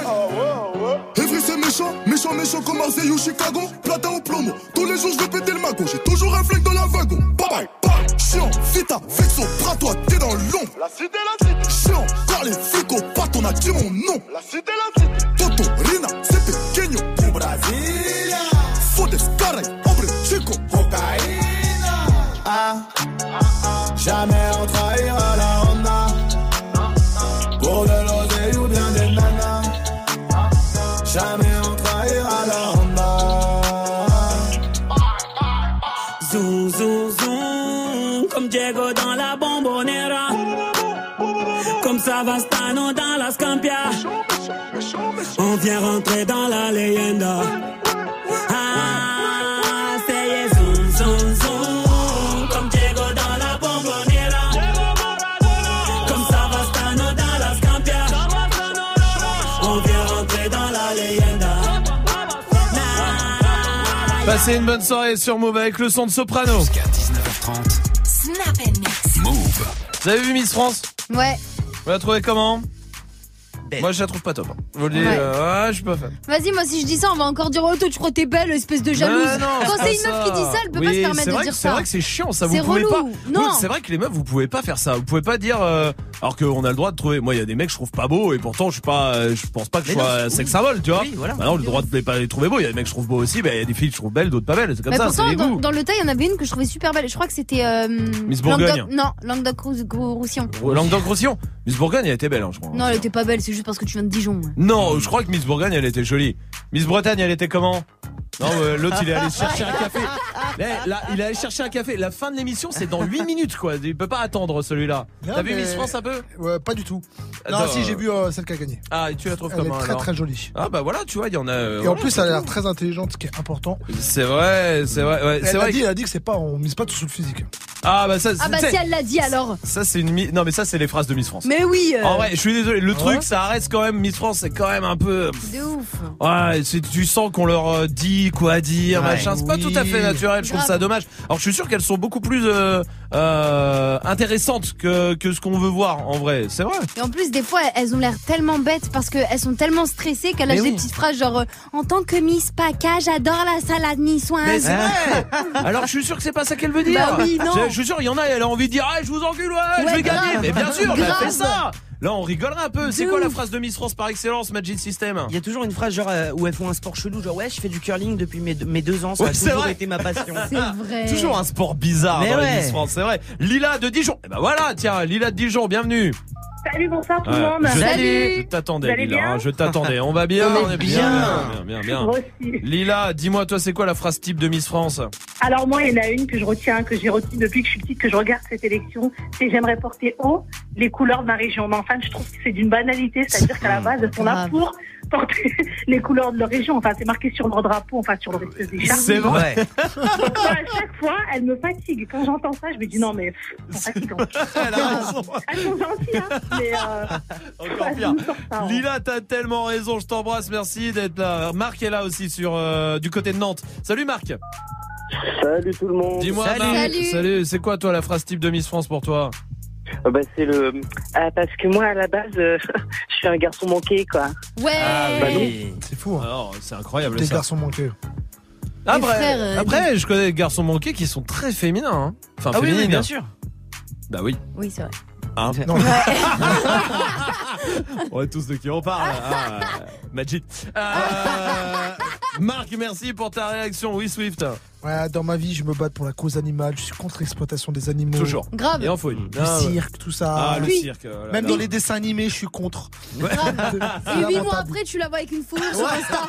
Evry c'est méchant, méchant, méchant comme Marseille ou Chicago. Platin ou plomo, tous les jours je vais péter le magot. J'ai toujours un flingue dans la wagon. Bye bye, bye. Chiant, vita, vexo, bras toi, t'es dans l'ombre. La cité, la cité. Chiant, car les flics au pat, on a dit mon nom. La cité, la cité. Toto, Rina, c'est pequeño. Au Brasilia. Fodes, caray, hombre, chico. Cocaïna. Ah, jamais on trahira la Honda Pour de l'oseille ou bien des nanas Jamais on trahira la Honda Zoom, zoom, zoom, comme Diego dans la bombonera. Comme Savastano dans la Scampia. On vient rentrer dans la leyenda. Passez une bonne soirée sur Move avec le son de Soprano. Jusqu'à 19h30. Snap and mix. Move. Vous avez vu Miss France? Ouais. Vous la trouvez comment? Moi je la trouve pas top. hein. Je vous le dis, Ouais. euh, ouais, je suis pas fan. Vas-y, moi si je dis ça, on va encore dire Oh, toi, tu crois que t'es belle, espèce de jalouse. Mais non, Quand c'est une meuf qui dit ça, elle peut pas se permettre de vrai dire que- ça. C'est vrai que c'est chiant, ça. Vous C'est pouvez relou. pas. Non. C'est vrai que les meufs, vous pouvez pas faire ça. Vous pouvez pas dire. euh, Alors qu'on a le droit de trouver. Moi, il y a des mecs que je trouve pas beaux et pourtant, je suis pas. euh, Je pense pas que je non, sois sex symbole, tu vois. Oui, voilà. Bah non, j'ai le droit de les pas les trouver beaux. Il y a des mecs que je trouve beaux aussi. Bah, il y a des filles que je trouve belles, d'autres pas belles. C'est comme Mais ça. Pourtant, dans, le tas, il y en avait une que je trouvais super belle. Je crois que c'était. euh, Miss Bourgogne. Languedoc- Non, Languedoc-Roussillon. Languedoc-Roussillon. Miss Bourgogne, elle était belle, hein, je crois. Non, elle était pas belle, c'est juste parce que tu viens de Dijon. Non, je crois que Miss Bourgogne, elle était jolie. Miss Bretagne, elle était comment? Non, euh, l'autre, il est allé chercher un café. Là, là, il est allé chercher un café. La fin de l'émission, c'est dans 8 minutes, quoi. Il peut pas attendre celui-là. Non, T'as vu mais- Miss France un peu? Ouais, pas du tout. Non, Attends, si, j'ai euh, vu euh, celle qui a gagné. Ah, et tu la trouves Elle comment est très alors? très jolie. Ah, bah voilà, tu vois, il y en a. euh, Et en plus, elle a l'air très intelligente, ce qui est important. C'est vrai, c'est vrai. Ouais, c'est Elle a vrai. dit, que- elle a dit que c'est pas, on mise pas tout sur le physique. Ah, bah ça, Ah bah c'est- si elle l'a dit alors. Ça, c'est une. mi- Non, mais ça, c'est les phrases de Miss France. Mais oui. euh, En vrai, je suis désolé. Le Ouais. truc, ça reste quand même. Miss France, c'est quand même un peu. De ouf. Ouais, c'est- tu sens qu'on leur euh, dit quoi dire, Ouais. machin. C'est pas tout à fait naturel. Je trouve ça dommage. Alors, je suis sûr qu'elles sont beaucoup plus euh, euh, intéressantes que, que ce qu'on veut voir en vrai. C'est vrai. Et en plus, des fois, elles ont l'air tellement bêtes parce qu'elles sont tellement stressées qu'elles lâchent oui. des petites phrases genre euh, En tant que Miss PACA, j'adore la salade niçoise. c'est *laughs* vrai. Alors, je suis sûr que c'est pas ça qu'elle veut dire. Bah oui, non. Je, je suis sûr, il y en a, elle a envie de dire, ah, je vous encule, ouais, je Ouais, vais gagner. Mais bien sûr, elle fait ça. Là, on rigolerait un peu. C'est quoi la phrase de Miss France par excellence, Magic System Il y a toujours une phrase genre euh, où elles font un sport chelou, genre ouais, je fais du curling depuis mes, mes deux ans, ça Ouais, a c'est toujours vrai. été ma passion. *laughs* C'est vrai. *laughs* Toujours un sport bizarre Mais dans. Miss France, c'est vrai. Lila de Dijon. Eh ben voilà, tiens, Lila de Dijon, bienvenue. Salut, bonsoir tout Ouais, le monde. je, Salut. je t'attendais, Lila. bien hein, je t'attendais. On va *laughs* bien, On on est bien, bien, bien, bien. Moi aussi. Lila, dis-moi, toi, c'est quoi la phrase type de Miss France Alors moi, il y en a une que je retiens, que j'ai retenue depuis que je suis petite, que je regarde cette élection, c'est j'aimerais porter haut les couleurs de ma région. Mais enfin, je trouve que c'est d'une banalité, c'est-à-dire qu'à la base, là Grave. pour porter *laughs* les couleurs de leur région. Enfin, c'est marqué sur leur drapeau, enfin sur le reste des chartes. C'est vrai. Ouais. Donc, moi, à chaque fois, elles me fatiguent. Quand j'entends ça, je me dis non, mais sont fatigantes. *laughs* Elle a raison. Elles sont gentilles, hein, mais euh, Encore pire. ça, hein. Lila, t'as tellement raison. Je t'embrasse. Merci d'être là. Marc est là aussi sur euh, du côté de Nantes. Salut Marc. Salut tout le monde. Dis-moi, Salut. Marc. Salut. C'est quoi toi la phrase type de Miss France pour toi? Ah bah, c'est le. Ah, parce que moi, à la base, euh, *laughs* je suis un garçon manqué, quoi. Ouais. bah C'est fou, hein. Alors, c'est incroyable Des ça. garçons manqués. Après, frères, euh, après, je connais des garçons manqués qui sont très féminins. hein. Enfin, Ah oui, oui, féminines. bien sûr. Bah oui. Oui, c'est vrai. Hein Non, *laughs* on est tous de qui on parle. Ah, Magic. Euh, Marc, merci pour ta réaction. Oui, Swift. ouais, dans ma vie, je me bats pour la cause animale. Je suis contre l'exploitation des animaux. Toujours. Grave. Et en faut une. Le Ah, ouais. cirque, tout ça. Ah, le Oui. cirque. voilà. Même dans les dessins animés, je suis contre. Grave. *laughs* C'est Et huit mois lamentable. après, tu la vois avec une fourrure sur Insta.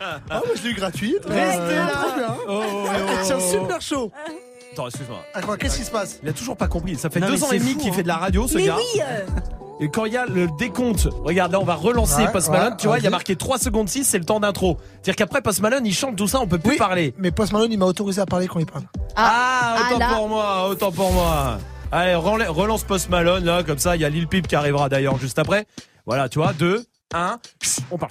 *laughs* Ah, moi, je l'ai eu gratuite. Restez Euh, là. trop bien. Oh, oh, oh, C'est un oh, super show. Attends, excuse-moi. Ah, quoi, Qu'est-ce qui se passe Il a toujours pas compris. Ça fait Non, deux ans c'est et demi fou, qu'il hein. fait de la radio, ce Mais gars. oui. euh, Et quand il y a le décompte, regarde là, on va relancer Ouais, Post ouais, Malone. tu vois, il y a vas-y. marqué 3 secondes 6, c'est le temps d'intro. C'est-à-dire qu'après Post Malone, il chante tout ça, on peut plus Oui. parler. Mais Post Malone, il m'a autorisé à parler quand il parle. Ah, autant Ah, là. pour moi, autant pour moi. Allez, relance Post Malone là, comme ça, il y a Lil Peep qui arrivera d'ailleurs juste après. Voilà, tu vois, 2, 1, on part.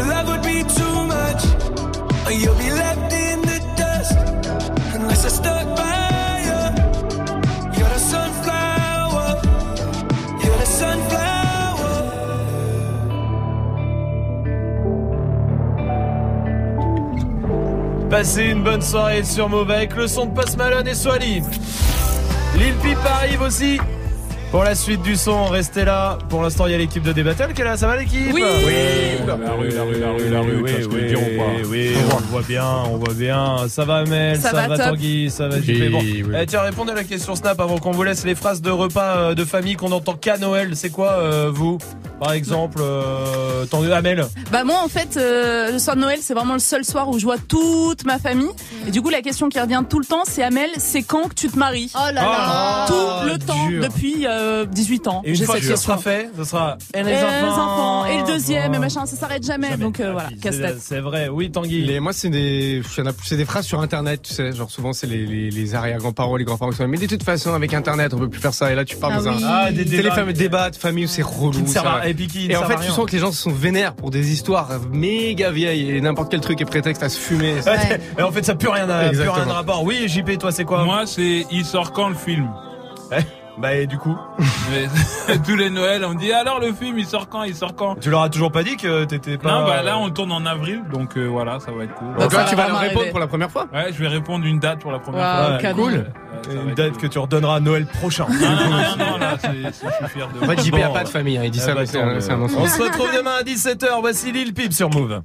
Your love would be too much, or you'll be left in the dust unless I stuck by you. You're the sunflower. You're the sunflower. Passez une bonne soirée sur Move avec le son de Post Malone et Swally. Lil Peep arrive aussi. Pour la suite du son, restez là. Pour l'instant, il y a l'équipe de Débattle qui est là. Ça va l'équipe Oui. La rue, la rue, la rue, la rue. Oui, le oui, dis, on voit. oui. on le voit bien, on voit bien. Ça va Amel, Ça ça, va va. Tanguy, ça va Oui, JP. Bon, oui. Eh, tiens, répondez à la question Snap avant qu'on vous laisse les phrases de repas euh, de famille qu'on entend qu'à Noël. C'est quoi, euh, vous? Par exemple, euh, Tanguy, Amel Bah moi en fait euh, le soir de Noël c'est vraiment le seul soir où je vois toute ma famille et du coup la question qui revient tout le temps c'est Amel c'est quand que tu te maries? Oh là là. Tout le temps dur. depuis euh, 18 ans. Et une J'ai fois cette que ça question. sera fait, ce sera. Et Et les enfants et le deuxième et machin ça s'arrête jamais, donc euh, voilà C'est casse-tête. c'est vrai, oui Tanguy. Les, moi, c'est des, il y en a- c'est des phrases sur Internet, tu sais. Genre, souvent, c'est les, les, les arrière-grands-parents, les grands-parents qui sont là, Mais de toute façon, avec Internet, on peut plus faire ça. Et là, tu parles Ah dans oui. un. Ah, des c'est débats. les fameux débats de famille où c'est relou. Qui ne servent ça va. Et puis qui ne Et en fait, tu rien. sens que les gens se sont vénères pour des histoires méga vieilles et n'importe quel truc est prétexte à se fumer. Et en fait, ça n'a plus rien à, plus rien de rapport. Oui, JP, toi, c'est quoi? Moi, c'est il sort quand le film? Bah, et du coup *laughs* Mais *laughs* Tous les Noëls, on me dit alors le film, il sort quand Il sort quand Tu leur as toujours pas dit que t'étais pas. Non, bah là, on tourne en avril, donc euh, voilà, ça va être cool. Donc là, tu vas leur répondre pour la première fois Ouais, je vais répondre une date pour la première fois. cool. Une date que tu redonneras à Noël prochain. Non, non, non, non, là, je suis fier de En fait, JP a pas de famille, hein, il dit Ah ça, bah, c'est un. On se retrouve demain à 17h. Voici Lil Peep sur Move.